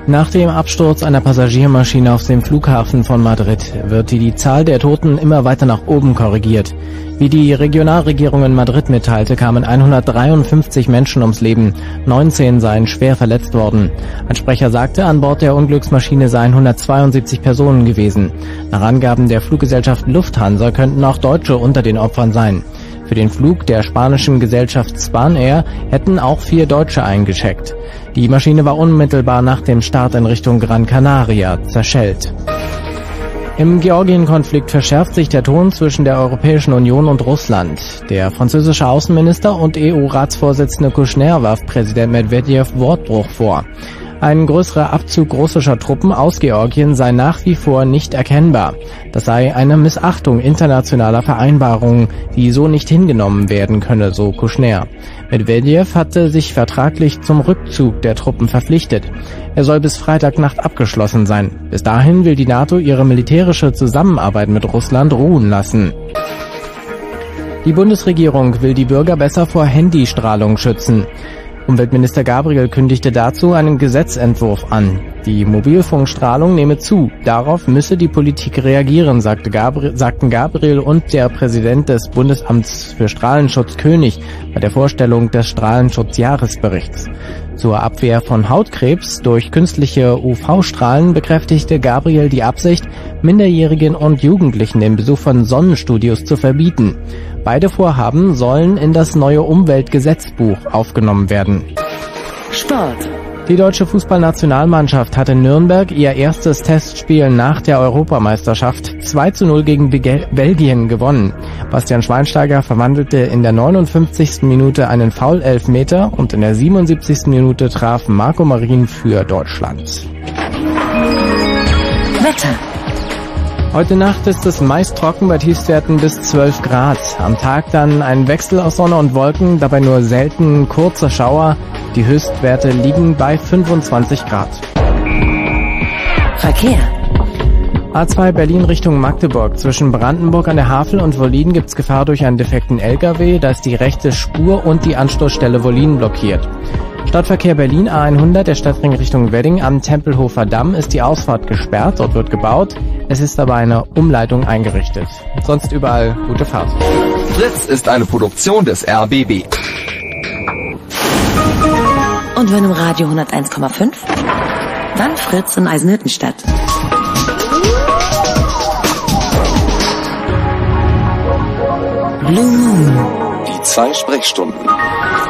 Nach dem Absturz einer Passagiermaschine auf dem Flughafen von Madrid wird die, Zahl der Toten immer weiter nach oben korrigiert. Wie die Regionalregierung in Madrid mitteilte, kamen 153 Menschen ums Leben, 19 seien schwer verletzt worden. Ein Sprecher sagte, an Bord der Unglücksmaschine seien 172 Personen gewesen. Nach Angaben der Fluggesellschaft Lufthansa könnten auch Deutsche unter den Opfern sein. Für den Flug der spanischen Gesellschaft Spanair hätten auch vier Deutsche eingecheckt. Die Maschine war unmittelbar nach dem Start in Richtung Gran Canaria zerschellt. Im Georgien-Konflikt verschärft sich der Ton zwischen der Europäischen Union und Russland. Der französische Außenminister und EU-Ratsvorsitzende Kouchner warf Präsident Medvedev Wortbruch vor. Ein größerer Abzug russischer Truppen aus Georgien sei nach wie vor nicht erkennbar. Das sei eine Missachtung internationaler Vereinbarungen, die so nicht hingenommen werden könne, so Kouchner. Medvedev hatte sich vertraglich zum Rückzug der Truppen verpflichtet. Er soll bis Freitagnacht abgeschlossen sein. Bis dahin will die NATO ihre militärische Zusammenarbeit mit Russland ruhen lassen. Die Bundesregierung will die Bürger besser vor Handystrahlung schützen. Umweltminister Gabriel kündigte dazu einen Gesetzentwurf an. Die Mobilfunkstrahlung nehme zu. Darauf müsse die Politik reagieren, sagte Gabriel, sagten Gabriel und der Präsident des Bundesamts für Strahlenschutz König bei der Vorstellung des Strahlenschutzjahresberichts. Zur Abwehr von Hautkrebs durch künstliche UV-Strahlen bekräftigte Gabriel die Absicht, Minderjährigen und Jugendlichen den Besuch von Sonnenstudios zu verbieten. Beide Vorhaben sollen in das neue Umweltgesetzbuch aufgenommen werden. Sport. Die deutsche Fußballnationalmannschaft hat in Nürnberg ihr erstes Testspiel nach der Europameisterschaft 2 zu 0 gegen Bege- Belgien gewonnen. Bastian Schweinsteiger verwandelte in der 59. Minute einen Foul-Elfmeter und in der 77. Minute traf Marco Marin für Deutschland. Wetter. Heute Nacht ist es meist trocken bei Tiefstwerten bis 12 Grad. Am Tag dann ein Wechsel aus Sonne und Wolken, dabei nur selten kurze Schauer. Die Höchstwerte liegen bei 25 Grad. Verkehr. A2 Berlin Richtung Magdeburg. Zwischen Brandenburg an der Havel und Wollin gibt's Gefahr durch einen defekten LKW. Da ist die rechte Spur und die Anstoßstelle Wollin blockiert. Stadtverkehr Berlin A100, der Stadtring Richtung Wedding am Tempelhofer Damm ist die Ausfahrt gesperrt. Dort wird gebaut. Es ist aber eine Umleitung eingerichtet. Sonst überall gute Fahrt. Fritz ist eine Produktion des RBB. Und wenn im Radio 101,5? Dann Fritz in Eisenhüttenstadt. Blue Moon. Zwei Sprechstunden.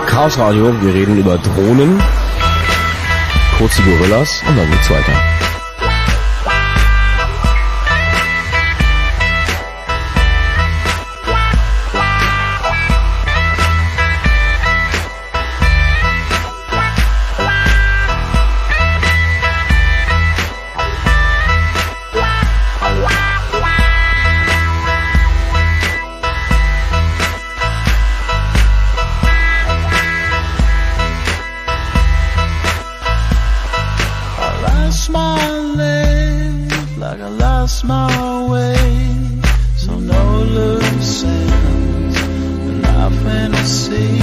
Chaos Radio, wir reden über Drohnen, kurze Gorillas und dann geht's weiter. See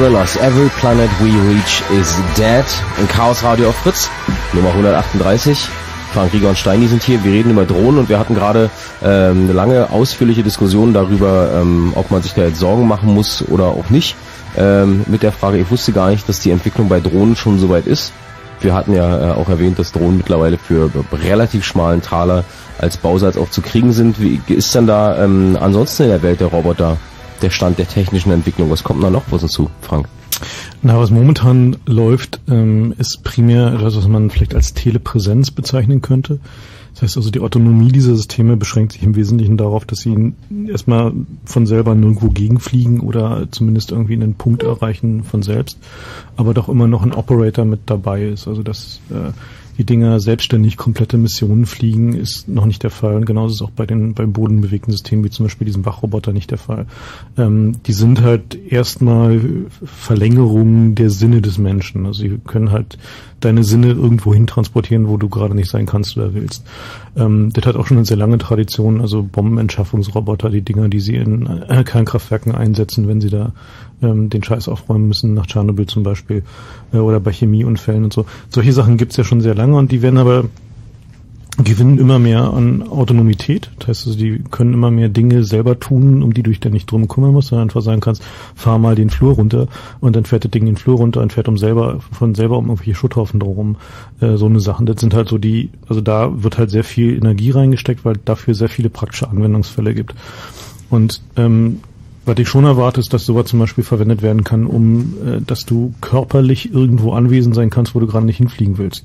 Gorillas, Every Planet We Reach is Dead. Im Chaos Radio auf Fritz, Nummer 138. Frank Rieger und Steini sind hier. Wir reden über Drohnen und wir hatten gerade ähm, eine lange, ausführliche Diskussion darüber, ähm, ob man sich da jetzt Sorgen machen muss oder auch nicht. Ähm, mit der Frage, ich wusste gar nicht, dass die Entwicklung bei Drohnen schon so weit ist. Wir hatten ja äh, auch erwähnt, dass Drohnen mittlerweile für relativ schmalen Taler als Bausatz auch zu kriegen sind. Wie ist denn da ähm, ansonsten in der Welt der Roboter der Stand der technischen Entwicklung? Was kommt da noch was hinzu, Frank? Na, was momentan läuft, ähm, ist primär etwas, was man vielleicht als Telepräsenz bezeichnen könnte. Das heißt also, die Autonomie dieser Systeme beschränkt sich im Wesentlichen darauf, dass sie erstmal von selber nirgendwo gegenfliegen oder zumindest irgendwie einen Punkt erreichen von selbst, aber doch immer noch ein Operator mit dabei ist. Also dass äh, die Dinger selbstständig komplette Missionen fliegen, ist noch nicht der Fall. Und genauso ist auch bei den beim bodenbewegten Systemen, wie zum Beispiel diesem Wachroboter, nicht der Fall. Ähm, die sind halt erstmal Verlängerungen der Sinne des Menschen. Also sie können halt deine Sinne irgendwo hin transportieren, wo du gerade nicht sein kannst oder willst. Ähm, das hat auch schon eine sehr lange Tradition, also Bombenentschaffungsroboter, die Dinger, die sie in äh, Kernkraftwerken einsetzen, wenn sie da ähm, den Scheiß aufräumen müssen, nach Tschernobyl zum Beispiel, äh, oder bei Chemieunfällen und so. Solche Sachen gibt's ja schon sehr lange und die werden aber gewinnen immer mehr an Autonomität. Das heißt also, die können immer mehr Dinge selber tun, um die du dich dann nicht drum kümmern musst, sondern einfach sagen kannst, fahr mal den Flur runter und dann fährt das Ding den Flur runter und fährt um selber, von selber um irgendwelche Schutthaufen drumherum. Äh, so eine Sachen. Das sind halt so die, also da wird halt sehr viel Energie reingesteckt, weil dafür sehr viele praktische Anwendungsfälle gibt. Und ähm, was ich schon erwarte, ist, dass sowas zum Beispiel verwendet werden kann, um, äh, dass du körperlich irgendwo anwesend sein kannst, wo du gerade nicht hinfliegen willst.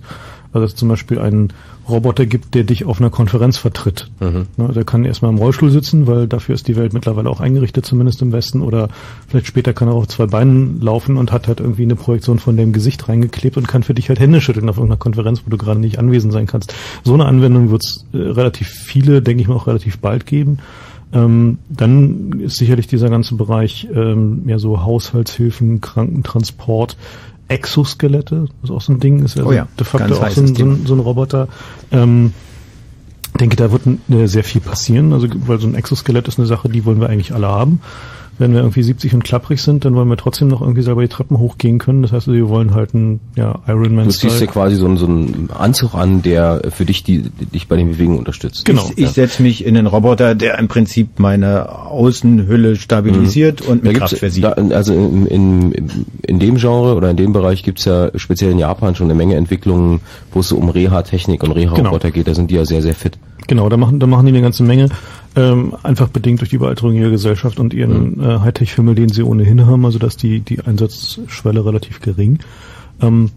Also dass es zum Beispiel einen Roboter gibt, der dich auf einer Konferenz vertritt. Mhm. Ne, der kann erstmal im Rollstuhl sitzen, weil dafür ist die Welt mittlerweile auch eingerichtet, zumindest im Westen. Oder vielleicht später kann er auf zwei Beinen laufen und hat halt irgendwie eine Projektion von dem Gesicht reingeklebt und kann für dich halt Hände schütteln auf irgendeiner Konferenz, wo du gerade nicht anwesend sein kannst. So eine Anwendung wird es äh, relativ viele, denke ich mal, auch relativ bald geben. Ähm, dann ist sicherlich dieser ganze Bereich ähm, mehr so Haushaltshilfen, Krankentransport, Exoskelette, was auch so ein Ding ist, also Oh ja, de facto auch so ein, so, ein, so ein Roboter. Ähm, denke, da wird äh, sehr viel passieren, also weil so ein Exoskelett ist eine Sache, die wollen wir eigentlich alle haben. Wenn wir irgendwie 70 und klapprig sind, dann wollen wir trotzdem noch irgendwie selber die Treppen hochgehen können. Das heißt, wir wollen halt einen ja, Ironman Du ziehst dir quasi so einen, so einen Anzug an, der für dich die, die dich bei den Bewegungen unterstützt. Genau. Ich, ich setze mich in den Roboter, der im Prinzip meine Außenhülle stabilisiert und mit Da Kraft versieht. da, also in, in, in dem Genre oder in dem Bereich gibt's ja speziell in Japan schon eine Menge Entwicklungen, wo es so um Reha-Technik und Reha-Roboter geht. Da sind die ja sehr, sehr fit. Genau, da machen, da machen die eine ganze Menge, ähm, einfach bedingt durch die Überalterung ihrer Gesellschaft und ihren äh, Hightech-Fimmel, den sie ohnehin haben, also dass die, die Einsatzschwelle relativ gering. Ähm,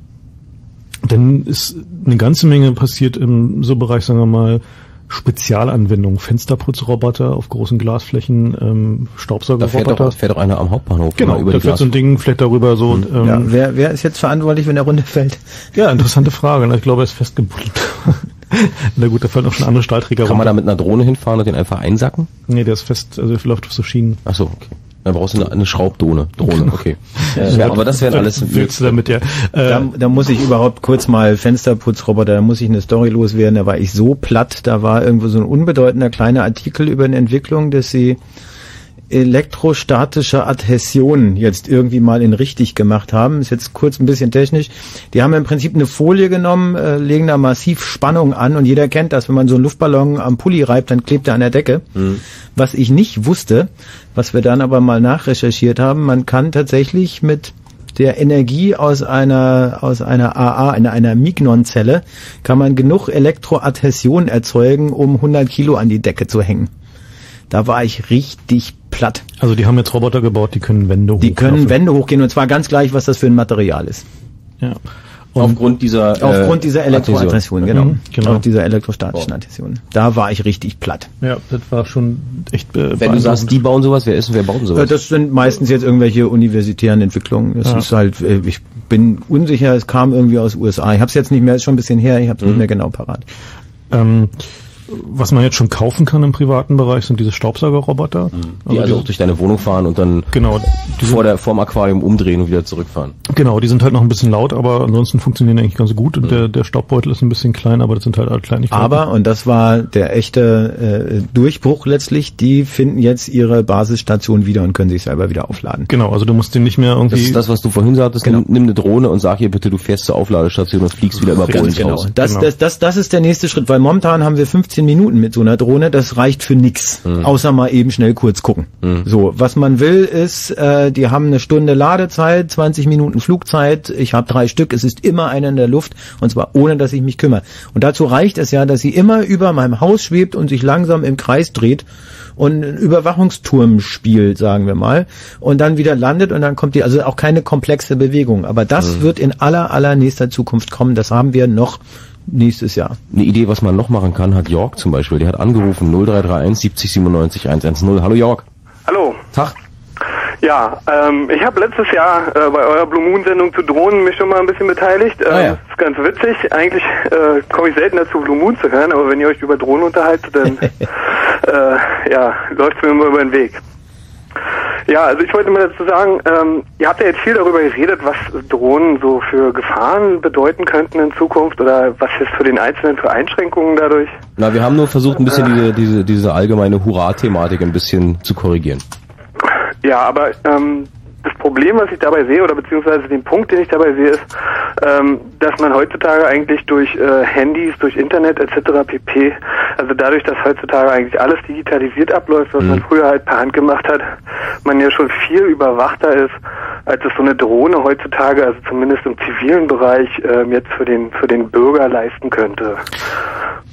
dann ist eine ganze Menge passiert im so Bereich, sagen wir mal, Spezialanwendungen, Fensterputzroboter auf großen Glasflächen, ähm, Da fährt Staubsaugerroboter. doch, fährt doch einer am Hauptbahnhof Genau, über da fährt so ein. Ding, fährt darüber so. Und, ähm, ja, wer, wer ist jetzt verantwortlich, wenn der Runde fällt? ja, interessante Frage. ne? Ich glaube, er ist festgebuddelt. [LAUGHS] [LAUGHS] Na gut, da fallen auch schon andere Stahlträger Kann man da runter. mit einer Drohne hinfahren und den einfach einsacken? Nee, der ist fest, also der läuft auf so Schienen. Ach so, okay. Dann brauchst du eine, eine Schraubdrohne. Drohne, Genau. okay. Ja, aber das wären alles... Willst du damit ja? Äh, Da, da muss ich überhaupt kurz mal Fensterputzroboter, da muss ich eine Story loswerden, da war ich so platt, da war irgendwo so ein unbedeutender kleiner Artikel über eine Entwicklung, dass sie elektrostatische Adhäsion jetzt irgendwie mal in richtig gemacht haben. Ist jetzt kurz ein bisschen technisch. Die haben im Prinzip eine Folie genommen, äh, legen da massiv Spannung an und jeder kennt das, wenn man so einen Luftballon am Pulli reibt, dann klebt er an der Decke. Was ich nicht wusste, was wir dann aber mal nachrecherchiert haben, man kann tatsächlich mit der Energie aus einer aus einer AA, einer, einer Mignon-Zelle, kann man genug Elektroadhäsion erzeugen, um 100 Kilo an die Decke zu hängen. Da war ich richtig platt. Also die haben jetzt Roboter gebaut, die können Wände Die können Wände hochgehen und zwar ganz gleich, was das für ein Material ist. Ja. Aufgrund dieser... Aufgrund dieser Elektroadhäsion, genau. Mhm, genau. Auf dieser elektrostatischen Adhäsion. Da war ich richtig platt. Ja, das war schon echt äh, Wenn du sagst, die bauen sowas, wer ist denn, wer baut denn Äh, sowas? Das sind meistens jetzt irgendwelche universitären Entwicklungen. Das Ja. ist halt, äh, ich bin unsicher, es kam irgendwie aus USA. Ich habe es jetzt nicht mehr, ist schon ein bisschen her, ich habe es nicht mehr genau parat. Ähm, was man jetzt schon kaufen kann im privaten Bereich, sind diese Staubsaugerroboter. Die also auch durch deine Wohnung fahren und dann genau, vor der, vorm Aquarium umdrehen und wieder zurückfahren. Genau, die sind halt noch ein bisschen laut, aber ansonsten funktionieren die eigentlich ganz gut. Und der, der Staubbeutel ist ein bisschen klein, aber das sind halt, halt Kleinigkeiten. Aber, und das war der echte äh, Durchbruch letztlich, die finden jetzt ihre Basisstation wieder und können sich selber wieder aufladen. Genau, also du musst den nicht mehr irgendwie... Das ist das, was du vorhin sagtest. Genau. Nimm, nimm eine Drohne und sag ihr bitte, du fährst zur Aufladestation und fliegst wieder über Polen genau. raus. Das, Genau. das, das, das ist der nächste Schritt, weil momentan haben wir 15 Minuten mit so einer Drohne, das reicht für nix, Mhm. außer mal eben schnell kurz gucken. So, was man will ist, äh, die haben eine Stunde Ladezeit, 20 Minuten Flugzeit, ich habe drei Stück, es ist immer einer in der Luft und zwar ohne, dass ich mich kümmere. Und dazu reicht es ja, dass sie immer über meinem Haus schwebt und sich langsam im Kreis dreht und einen Überwachungsturm spielt, sagen wir mal, und dann wieder landet und dann kommt die, also auch keine komplexe Bewegung. Aber das Mhm. wird in aller, allernächster Zukunft kommen. Das haben wir noch nächstes Jahr. Eine Idee, was man noch machen kann, hat Jörg zum Beispiel. Der hat angerufen 0331 70 97 110. Hallo Jörg. Hallo. Tag. Ja, ähm, ich habe letztes Jahr äh, bei eurer Blue Moon Sendung zu Drohnen mich schon mal ein bisschen beteiligt. Ähm, Ah, ja. Das ist ganz witzig. Eigentlich äh, komme ich selten dazu, Blue Moon zu hören, aber wenn ihr euch über Drohnen unterhaltet, dann [LAUGHS] äh, ja, läuft mir immer über den Weg. Ja, also ich wollte mal dazu sagen, ähm, ihr habt ja jetzt viel darüber geredet, was Drohnen so für Gefahren bedeuten könnten in Zukunft oder was jetzt für den Einzelnen für Einschränkungen dadurch. Na, wir haben nur versucht, ein bisschen diese, diese, diese allgemeine Hurra-Thematik ein bisschen zu korrigieren. Ja, aber ähm, das Problem, was ich dabei sehe, oder beziehungsweise den Punkt, den ich dabei sehe, ist, ähm, dass man heutzutage eigentlich durch äh, Handys, durch Internet etc. pp., also dadurch, dass heutzutage eigentlich alles digitalisiert abläuft, was man früher halt per Hand gemacht hat, man ja schon viel überwachter ist, als es so eine Drohne heutzutage, also zumindest im zivilen Bereich, ähm, jetzt für den für den Bürger leisten könnte.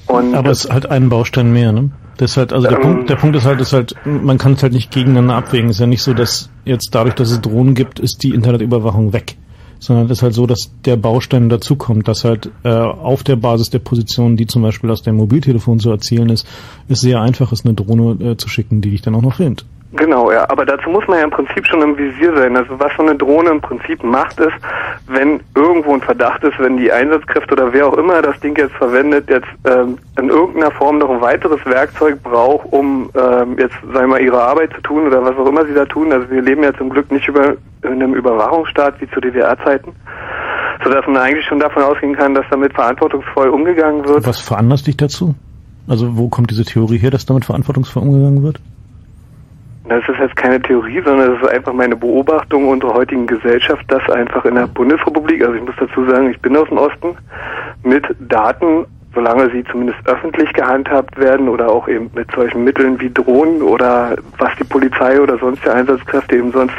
Und Aber es ist halt ein Baustein mehr, ne? Das ist halt, also der Ähm. Punkt, der Punkt ist halt, ist halt, man kann es halt nicht gegeneinander abwägen. Es ist ja nicht so, dass jetzt dadurch, dass es Drohnen gibt, ist die Internetüberwachung weg. Sondern es ist halt so, dass der Baustein dazukommt, dass halt äh, auf der Basis der Position, die zum Beispiel aus dem Mobiltelefon zu erzielen ist, es sehr einfach ist, eine Drohne äh, zu schicken, die dich dann auch noch filmt. Genau, ja, aber dazu muss man ja im Prinzip schon im Visier sein. Also was so eine Drohne im Prinzip macht, ist, wenn irgendwo ein Verdacht ist, wenn die Einsatzkräfte oder wer auch immer das Ding jetzt verwendet, jetzt ähm, in irgendeiner Form noch ein weiteres Werkzeug braucht, um ähm, jetzt, sagen wir mal, ihre Arbeit zu tun oder was auch immer sie da tun. Also wir leben ja zum Glück nicht über in einem Überwachungsstaat wie zu DDR-Zeiten, sodass man eigentlich schon davon ausgehen kann, dass damit verantwortungsvoll umgegangen wird. Was veranlasst dich dazu? Also wo kommt diese Theorie her, dass damit verantwortungsvoll umgegangen wird? Das ist jetzt keine Theorie, sondern das ist einfach meine Beobachtung unserer heutigen Gesellschaft, dass einfach in der Bundesrepublik, also ich muss dazu sagen, ich bin aus dem Osten, mit Daten, solange sie zumindest öffentlich gehandhabt werden oder auch eben mit solchen Mitteln wie Drohnen oder was die Polizei oder sonstige Einsatzkräfte eben sonst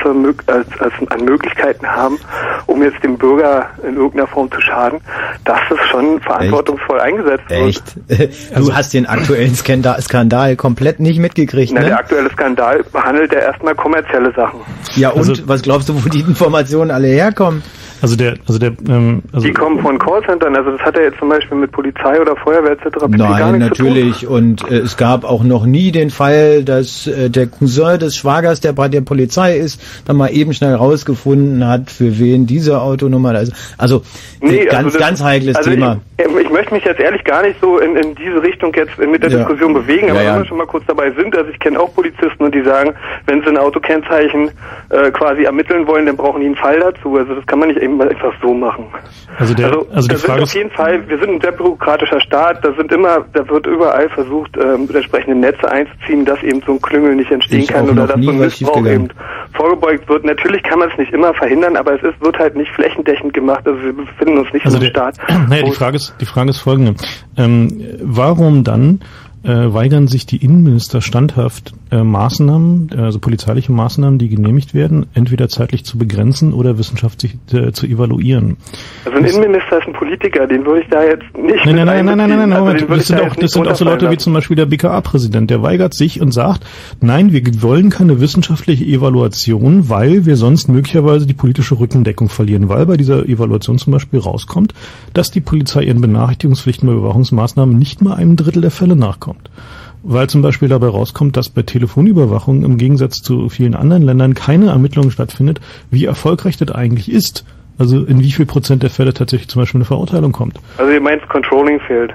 als, als an Möglichkeiten haben, um jetzt dem Bürger in irgendeiner Form zu schaden, dass das schon verantwortungsvoll eingesetzt wird. Echt? [LAUGHS] Du hast den aktuellen Skandal, Skandal komplett nicht mitgekriegt, Na, der ne? aktuelle Skandal behandelt ja erstmal kommerzielle Sachen. Ja, und Also- was glaubst du, wo die Informationen alle herkommen? Also der, also der, ähm, also Die kommen von Callcentern, also das hat er jetzt zum Beispiel mit Polizei oder Feuerwehr etc. Nein, nichts zu tun. natürlich. Und äh, es gab auch noch nie den Fall, dass äh, der Cousin des Schwagers, der bei der Polizei ist, dann mal eben schnell rausgefunden hat, für wen diese Autonummer da ist. Also, äh, ganz, das- ganz heikles also Thema. Ich, ich möchte mich jetzt ehrlich gar nicht so in, in diese Richtung jetzt mit der Ja. Diskussion bewegen, aber Ja, ja. wenn wir schon mal kurz dabei sind, also ich kenne auch Polizisten und die sagen, wenn sie ein Autokennzeichen äh, quasi ermitteln wollen, dann brauchen die einen Fall dazu. Also das kann man nicht eben mal einfach so machen. Also der, Also, also die Frage auf jeden Fall, wir sind ein sehr bürokratischer Staat, da sind immer, da wird überall versucht, ähm, entsprechende Netze einzuziehen, dass eben so ein Klüngel nicht entstehen kann oder dass so ein Missbrauch eben vorgebeugt wird. Natürlich kann man es nicht immer verhindern, aber es ist, wird halt nicht flächendeckend gemacht. Also wir befinden uns nicht Also in einem der- Staat. [CLEARS THROAT] naja, die Frage ist, die Frage ist folgende. Ähm, warum dann äh, weigern sich die Innenminister standhaft äh, Maßnahmen, äh, also polizeiliche Maßnahmen, die genehmigt werden, entweder zeitlich zu begrenzen oder wissenschaftlich äh, zu evaluieren? Also ein Innenminister ist ein Politiker, den würde ich da jetzt nicht Nein, nein, nein, nein, nein, nein, nein. Also würde Das sind auch, das sind auch so Leute wie zum Beispiel der BKA-Präsident. Der weigert sich und sagt, nein, wir wollen keine wissenschaftliche Evaluation, weil wir sonst möglicherweise die politische Rückendeckung verlieren, weil bei dieser Evaluation zum Beispiel rauskommt, dass die Polizei ihren Benachrichtigungspflichten bei Überwachungsmaßnahmen nicht mal einem Drittel der Fälle nachkommt. Weil zum Beispiel dabei rauskommt, dass bei Telefonüberwachung im Gegensatz zu vielen anderen Ländern keine Ermittlung stattfindet, wie erfolgreich das eigentlich ist. Also in wie viel Prozent der Fälle tatsächlich zum Beispiel eine Verurteilung kommt. Also ihr meint, Controlling fehlt.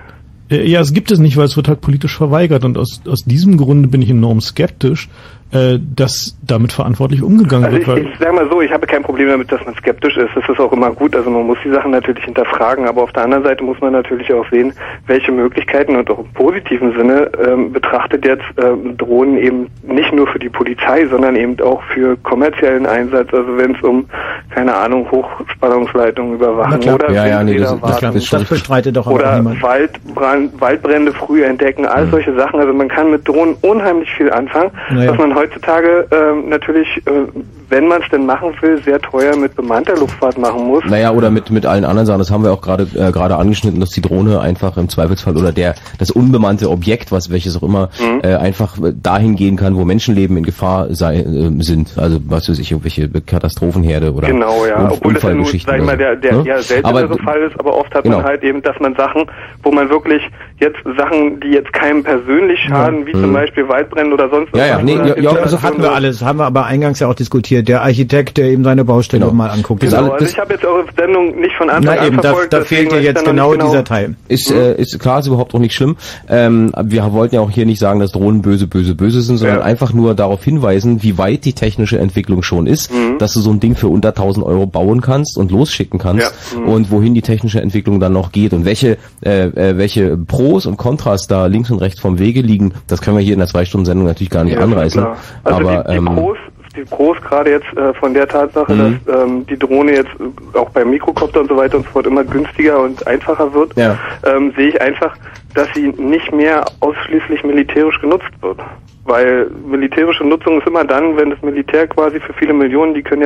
Äh, Ja, es gibt es nicht, weil es wird halt politisch verweigert und aus, aus diesem Grunde bin ich enorm skeptisch, äh, dass damit verantwortlich umgegangen Also wird. ich, ich sage mal so, ich habe kein Problem damit, dass man skeptisch ist. Das ist auch immer gut. Also man muss die Sachen natürlich hinterfragen, aber auf der anderen Seite muss man natürlich auch sehen, welche Möglichkeiten und auch im positiven Sinne ähm, betrachtet jetzt ähm, Drohnen eben nicht nur für die Polizei, sondern eben auch für kommerziellen Einsatz. Also wenn es um, keine Ahnung, Hochspannungsleitungen überwachen oder Ja, ja, nee, das- das- das das bestreitet doch oder niemand. Waldbrand, Waldbrände früh entdecken, all Mhm. solche Sachen. Also man kann mit Drohnen unheimlich viel anfangen, Naja. was man heutzutage ähm, natürlich, äh, wenn man es denn machen will, sehr teuer mit bemannter Luftfahrt machen muss. Naja, oder mit, mit allen anderen Sachen, das haben wir auch gerade äh, gerade angeschnitten, dass die Drohne einfach im Zweifelsfall oder der das unbemannte Objekt, was welches auch immer, Mhm. äh, einfach dahin gehen kann, wo Menschenleben in Gefahr sei, äh, sind. Also was weiß ich, irgendwelche Katastrophenherde oder Genau, ja. Unf- Obwohl das ja nur, Unfallgeschichten sag ich mal, der, der ne? eher seltenere Aber- Fall ist, aber oft hat Genau. man halt eben, dass man Sachen, wo man wirklich jetzt Sachen, die jetzt keinem persönlich schaden, wie zum Mhm. Beispiel Waldbrände oder sonst Ja, ja, was, nee, ja, ja, also hatten wir alles, haben wir aber eingangs ja auch diskutiert. Der Architekt, der eben seine Baustelle mal anguckt. Genau, also ich habe jetzt eure Sendung nicht von Anfang Na an eben, da, verfolgt. da deswegen fehlt ich jetzt da genau nicht dieser Teil. Ist, äh, ist klar, ist überhaupt auch nicht schlimm. Ähm, wir wollten ja auch hier nicht sagen, dass Drohnen böse, böse, böse sind, sondern Ja. einfach nur darauf hinweisen, wie weit die technische Entwicklung schon ist, Mhm. dass du so ein Ding für unter 1000 Euro bauen kannst und losschicken kannst Ja. Mhm. und wohin die technische Entwicklung dann noch geht und welche, äh, äh, welche Pros und Kontras da links und rechts vom Wege liegen, das können wir hier in der Zwei-Stunden-Sendung natürlich gar nicht Ja, anreißen. Also Aber die, die ähm, Pros, die Pros gerade jetzt äh, von der Tatsache, Mhm. dass ähm, die Drohne jetzt äh, auch beim Mikrokopter und so weiter und so fort immer günstiger und einfacher wird, Ja. ähm, sehe ich einfach, dass sie nicht mehr ausschließlich militärisch genutzt wird. Weil militärische Nutzung ist immer dann, wenn das Militär quasi für viele Millionen, die können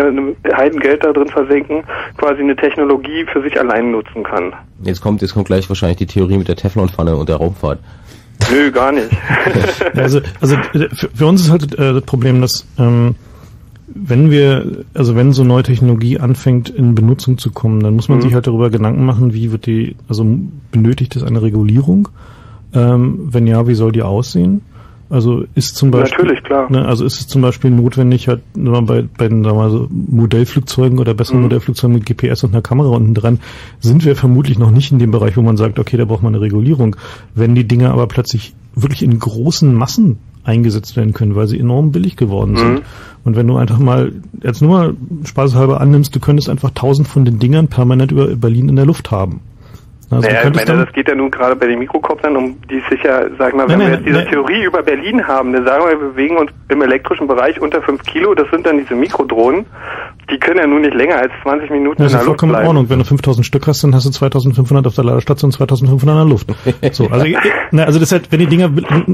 ja Heidengeld da drin versenken, quasi eine Technologie für sich allein nutzen kann. jetzt kommt, jetzt kommt gleich wahrscheinlich die Theorie mit der Teflonpfanne und der Raumfahrt. Nö, gar nicht. [LAUGHS] Also, also für, für uns ist halt äh, das Problem, dass ähm, wenn wir, also wenn so neue Technologie anfängt in Benutzung zu kommen, dann muss man Mhm. sich halt darüber Gedanken machen, wie wird die, also benötigt es eine Regulierung? Ähm, wenn ja, wie soll die aussehen? Also ist zum Beispiel Natürlich, klar. Ne, also ist es zum Beispiel notwendig, halt bei, bei den sagen wir so Modellflugzeugen oder besseren Mhm. Modellflugzeugen mit GPS und einer Kamera unten dran, sind wir vermutlich noch nicht in dem Bereich, wo man sagt, okay, da braucht man eine Regulierung. Wenn die Dinge aber plötzlich wirklich in großen Massen eingesetzt werden können, weil sie enorm billig geworden Mhm. sind. Und wenn du einfach mal, jetzt nur mal spaßhalber annimmst, du könntest einfach tausend von den Dingern permanent über Berlin in der Luft haben. Also naja, ich meine, das geht ja nun gerade bei den Mikrokoptern, um die es sicher, sag ich mal, Nein, wenn wir nein, jetzt diese nein. Theorie über Berlin haben, dann sagen wir, wir bewegen uns im elektrischen Bereich unter 5 Kilo, das sind dann diese Mikrodrohnen, die können ja nun nicht länger als 20 Minuten Das ist in ja der Luft vollkommen in. Ordnung. Wenn du 5000 Stück hast, dann hast du 2500 auf der Ladestation, 2500 in der Luft. So, [LAUGHS] also, na, also das ist halt, wenn die Dinger,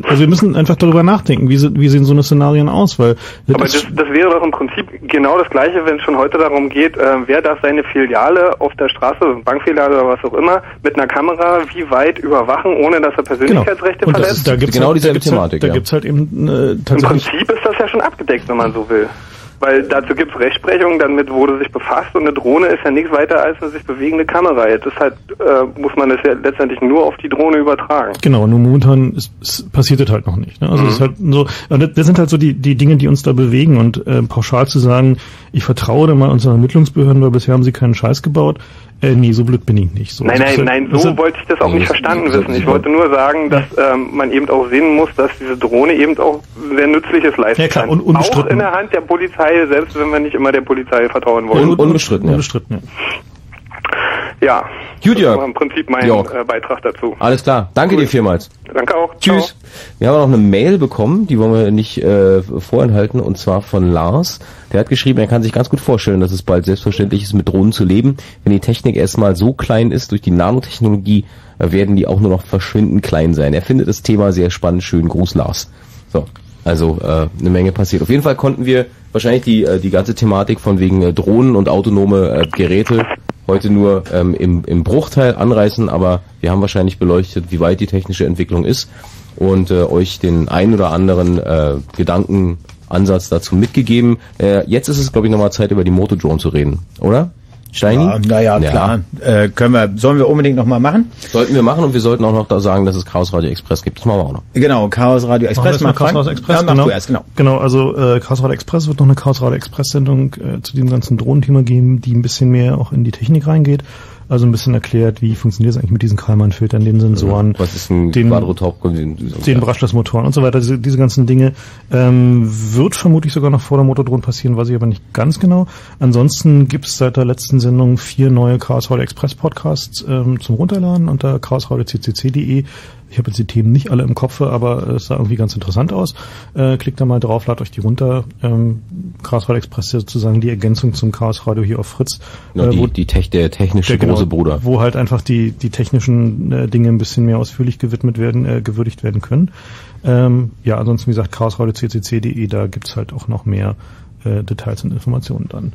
also wir müssen einfach darüber nachdenken, wie, wie sehen so eine Szenarien aus, weil das Aber ist- das, das wäre doch im Prinzip genau das Gleiche, wenn es schon heute darum geht, äh, wer darf seine Filiale auf der Straße, Bankfiliale oder was auch immer, mit einer Kamera wie weit überwachen, ohne dass er Persönlichkeitsrechte Genau. Und das verletzt? ist, da gibt's genau halt, dieselbe da gibt's halt, Thematik, Da ja. gibt's halt eben äh, Im tatsächlich Prinzip ist das ja schon abgedeckt, wenn man so will. Weil dazu gibt es Rechtsprechung, damit wurde sich befasst und eine Drohne ist ja nichts weiter als eine sich bewegende Kamera. Jetzt ist halt, äh, muss man das ja letztendlich nur auf die Drohne übertragen. Genau, nur momentan ist, ist, passiert das halt noch nicht. Ne? Also Mhm. es ist halt so, das sind halt so die, die Dinge, die uns da bewegen. Und äh, pauschal zu sagen, ich vertraue da mal unseren Ermittlungsbehörden, weil bisher haben sie keinen Scheiß gebaut. Äh, nee, so blöd bin ich nicht. So, Nein, ist nein, halt- nein, so ist- wollte ich das auch nicht verstanden so- wissen. Ich wollte nur sagen, dass ähm, man eben auch sehen muss, dass diese Drohne eben auch sehr Nützliches leisten Ja, klar, kann. und unbestritten. Auch in der Hand der Polizei, selbst wenn wir nicht immer der Polizei vertrauen wollen. Un unbestritten, ja. Unbestritten, ja. Ja, Gut, das war im Prinzip mein Jörg. äh, Beitrag dazu. Alles klar. Danke dir vielmals. Danke auch. Tschüss. Wir haben noch eine Mail bekommen, die wollen wir nicht äh, vorenthalten, und zwar von Lars. Der hat geschrieben, er kann sich ganz gut vorstellen, dass es bald selbstverständlich ist, mit Drohnen zu leben. Wenn die Technik erstmal so klein ist, durch die Nanotechnologie, äh, werden die auch nur noch verschwindend klein sein. Er findet das Thema sehr spannend. Schönen Gruß, Lars. So, also äh, eine Menge passiert. Auf jeden Fall konnten wir wahrscheinlich die, äh, die ganze Thematik von wegen äh, Drohnen und autonome äh, Geräte heute nur ähm, im, im Bruchteil anreißen, aber wir haben wahrscheinlich beleuchtet, wie weit die technische Entwicklung ist und äh, euch den ein oder anderen äh, Gedankenansatz dazu mitgegeben. Äh, jetzt ist es, glaube ich, nochmal Zeit, über die Motodrone zu reden, oder? Steini? Ja, naja, klar. Äh, können wir, sollen wir unbedingt nochmal machen? Sollten wir machen und wir sollten auch noch da sagen, dass es Chaos Radio Express gibt. Das machen wir auch noch. Genau, Chaos Radio Machen wir Express. erst mal mach Chaos. Radio Express, Ja, genau. du erst, genau. Genau, also äh, Chaos Radio Express wird noch eine Chaos Radio Express Sendung äh, zu diesem ganzen Drohnenthema geben, die ein bisschen mehr auch in die Technik reingeht. Also ein bisschen erklärt, wie funktioniert es eigentlich mit diesen Kalman-Filtern, den Sensoren, Was ist ein den, den Brushless-Motoren und so weiter, diese, diese ganzen Dinge. Ähm, wird vermutlich sogar noch vor der Motordrone passieren, weiß ich aber nicht ganz genau. Ansonsten gibt es seit der letzten Sendung vier neue Radio Express Podcasts ähm, zum Runterladen unter chaosradio.ccc.de. Ich habe jetzt die Themen nicht alle im Kopf, aber es sah irgendwie ganz interessant aus. Äh, klickt da mal drauf, ladet euch die runter. Ähm, Chaos Radio Express ist sozusagen die Ergänzung zum Chaos Radio hier auf Fritz. Ja, äh, die, wo- die Tech, der technische der, genau, große Bruder. Wo halt einfach die, die technischen äh, Dinge ein bisschen mehr ausführlich gewidmet werden, äh, gewürdigt werden können. Ähm, ja, ansonsten, wie gesagt, chaosradio.ccc.de, da gibt's halt auch noch mehr äh, Details und Informationen dann.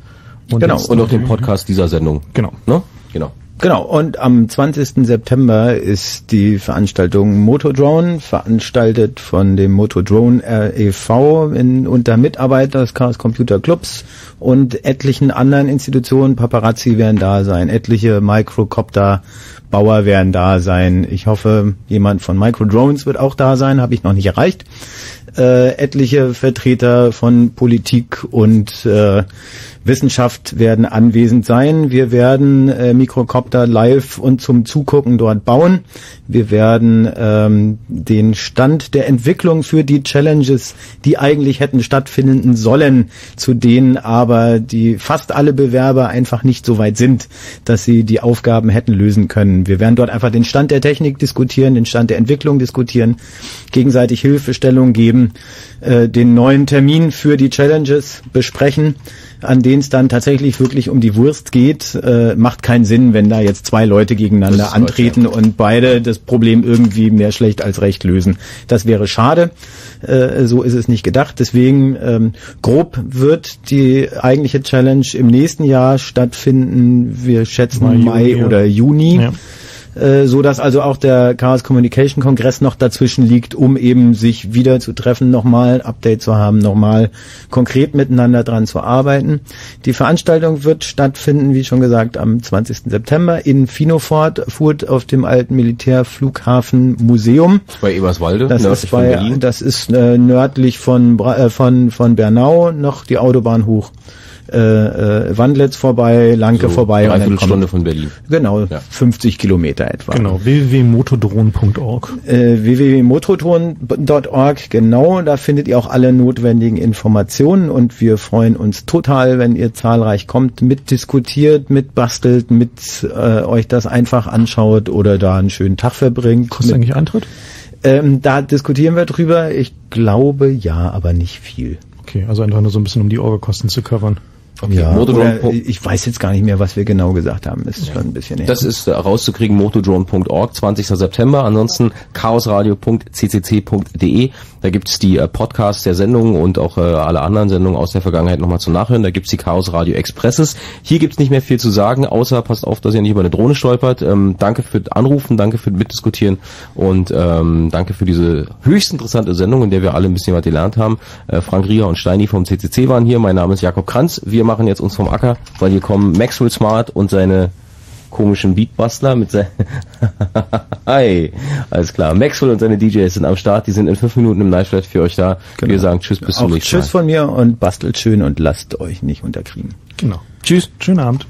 Genau. jetzt Und auch den Podcast dieser Sendung. Genau. Ne? Genau. Genau, und am 20. September ist die Veranstaltung Motodrone, veranstaltet von dem Motodrone e.V. In, unter Mitarbeit des Chaos Computer Clubs und etlichen anderen Institutionen. Paparazzi werden da sein, etliche Microcopter Bauer werden da sein. Ich hoffe, jemand von Microdrones wird auch da sein, habe ich noch nicht erreicht. Äh, etliche Vertreter von Politik und äh, Wissenschaft werden anwesend sein. Wir werden äh, Mikrocopter live und zum Zugucken dort bauen. Wir werden ähm, den Stand der Entwicklung für die Challenges, die eigentlich hätten stattfinden sollen, zu denen aber die fast alle Bewerber einfach nicht so weit sind, dass sie die Aufgaben hätten lösen können. Wir werden dort einfach den Stand der Technik diskutieren, den Stand der Entwicklung diskutieren, gegenseitig Hilfestellung geben, äh, den neuen Termin für die Challenges besprechen, an denen es dann tatsächlich wirklich um die Wurst geht. Äh, macht keinen Sinn, wenn da jetzt zwei Leute gegeneinander antreten und beide das Problem irgendwie mehr schlecht als recht lösen. Das wäre schade. Äh, so ist es nicht gedacht. Deswegen ähm, grob wird die eigentliche Challenge im nächsten Jahr stattfinden. Wir schätzen Mai, Mai, Juni, ja. oder Juni. Ja. Äh, so dass also auch der Chaos Communication Kongress noch dazwischen liegt, um eben sich wieder zu treffen, nochmal Update zu haben, nochmal konkret miteinander dran zu arbeiten. Die Veranstaltung wird stattfinden, wie schon gesagt, am 20. September in Finofort, Furt auf dem alten Militärflughafen Museum. Bei Eberswalde, Das ist bei, Berlin. das ist äh, nördlich von, äh, von, von Bernau, noch die Autobahn hoch. Äh, äh, Wandlitz vorbei, Lanke So, vorbei. dreiviertel kommt- Stunde von Berlin. Genau, 50 Kilometer etwa. Genau, www.motodrohnen.org. Äh, www.mototon.org, genau, da findet ihr auch alle notwendigen Informationen und wir freuen uns total, wenn ihr zahlreich kommt, mitdiskutiert, mitbastelt, mit äh, euch das einfach anschaut oder da einen schönen Tag verbringt. Kostet eigentlich Eintritt? Ähm, da diskutieren wir drüber. Ich glaube ja, aber nicht viel. Okay, also einfach nur so ein bisschen, um die Orgekosten zu covern. Ja, Motodrone- ich weiß jetzt gar nicht mehr, was wir genau gesagt haben. Ist schon ein bisschen her. Das ist äh, rauszukriegen, motodrone.org, 20. September. Ansonsten chaosradio.ccc.de. Da gibt's die äh, Podcasts der Sendungen und auch äh, alle anderen Sendungen aus der Vergangenheit nochmal zum Nachhören. Da gibt's die Chaos Radio Expresses. Hier gibt's nicht mehr viel zu sagen, außer passt auf, dass ihr nicht über eine Drohne stolpert. Ähm, danke für Anrufen, danke für Mitdiskutieren und ähm, danke für diese höchst interessante Sendung, in der wir alle ein bisschen was gelernt haben. Äh, Frank Rieger und Steini vom CCC waren hier. Mein Name ist Jakob Kranz. Wir machen jetzt uns vom Acker, weil hier kommen Maxwell Smart und seine komischen Beatbustler mit sein [LAUGHS] Hi, alles klar. Maxwell und seine DJs sind am Start, die sind in fünf Minuten im Flight für euch da. Wir sagen Tschüss, bis zum nächsten Tschüss Mal. von mir und bastelt schön und lasst euch nicht unterkriegen. Genau. Tschüss. Schönen Abend.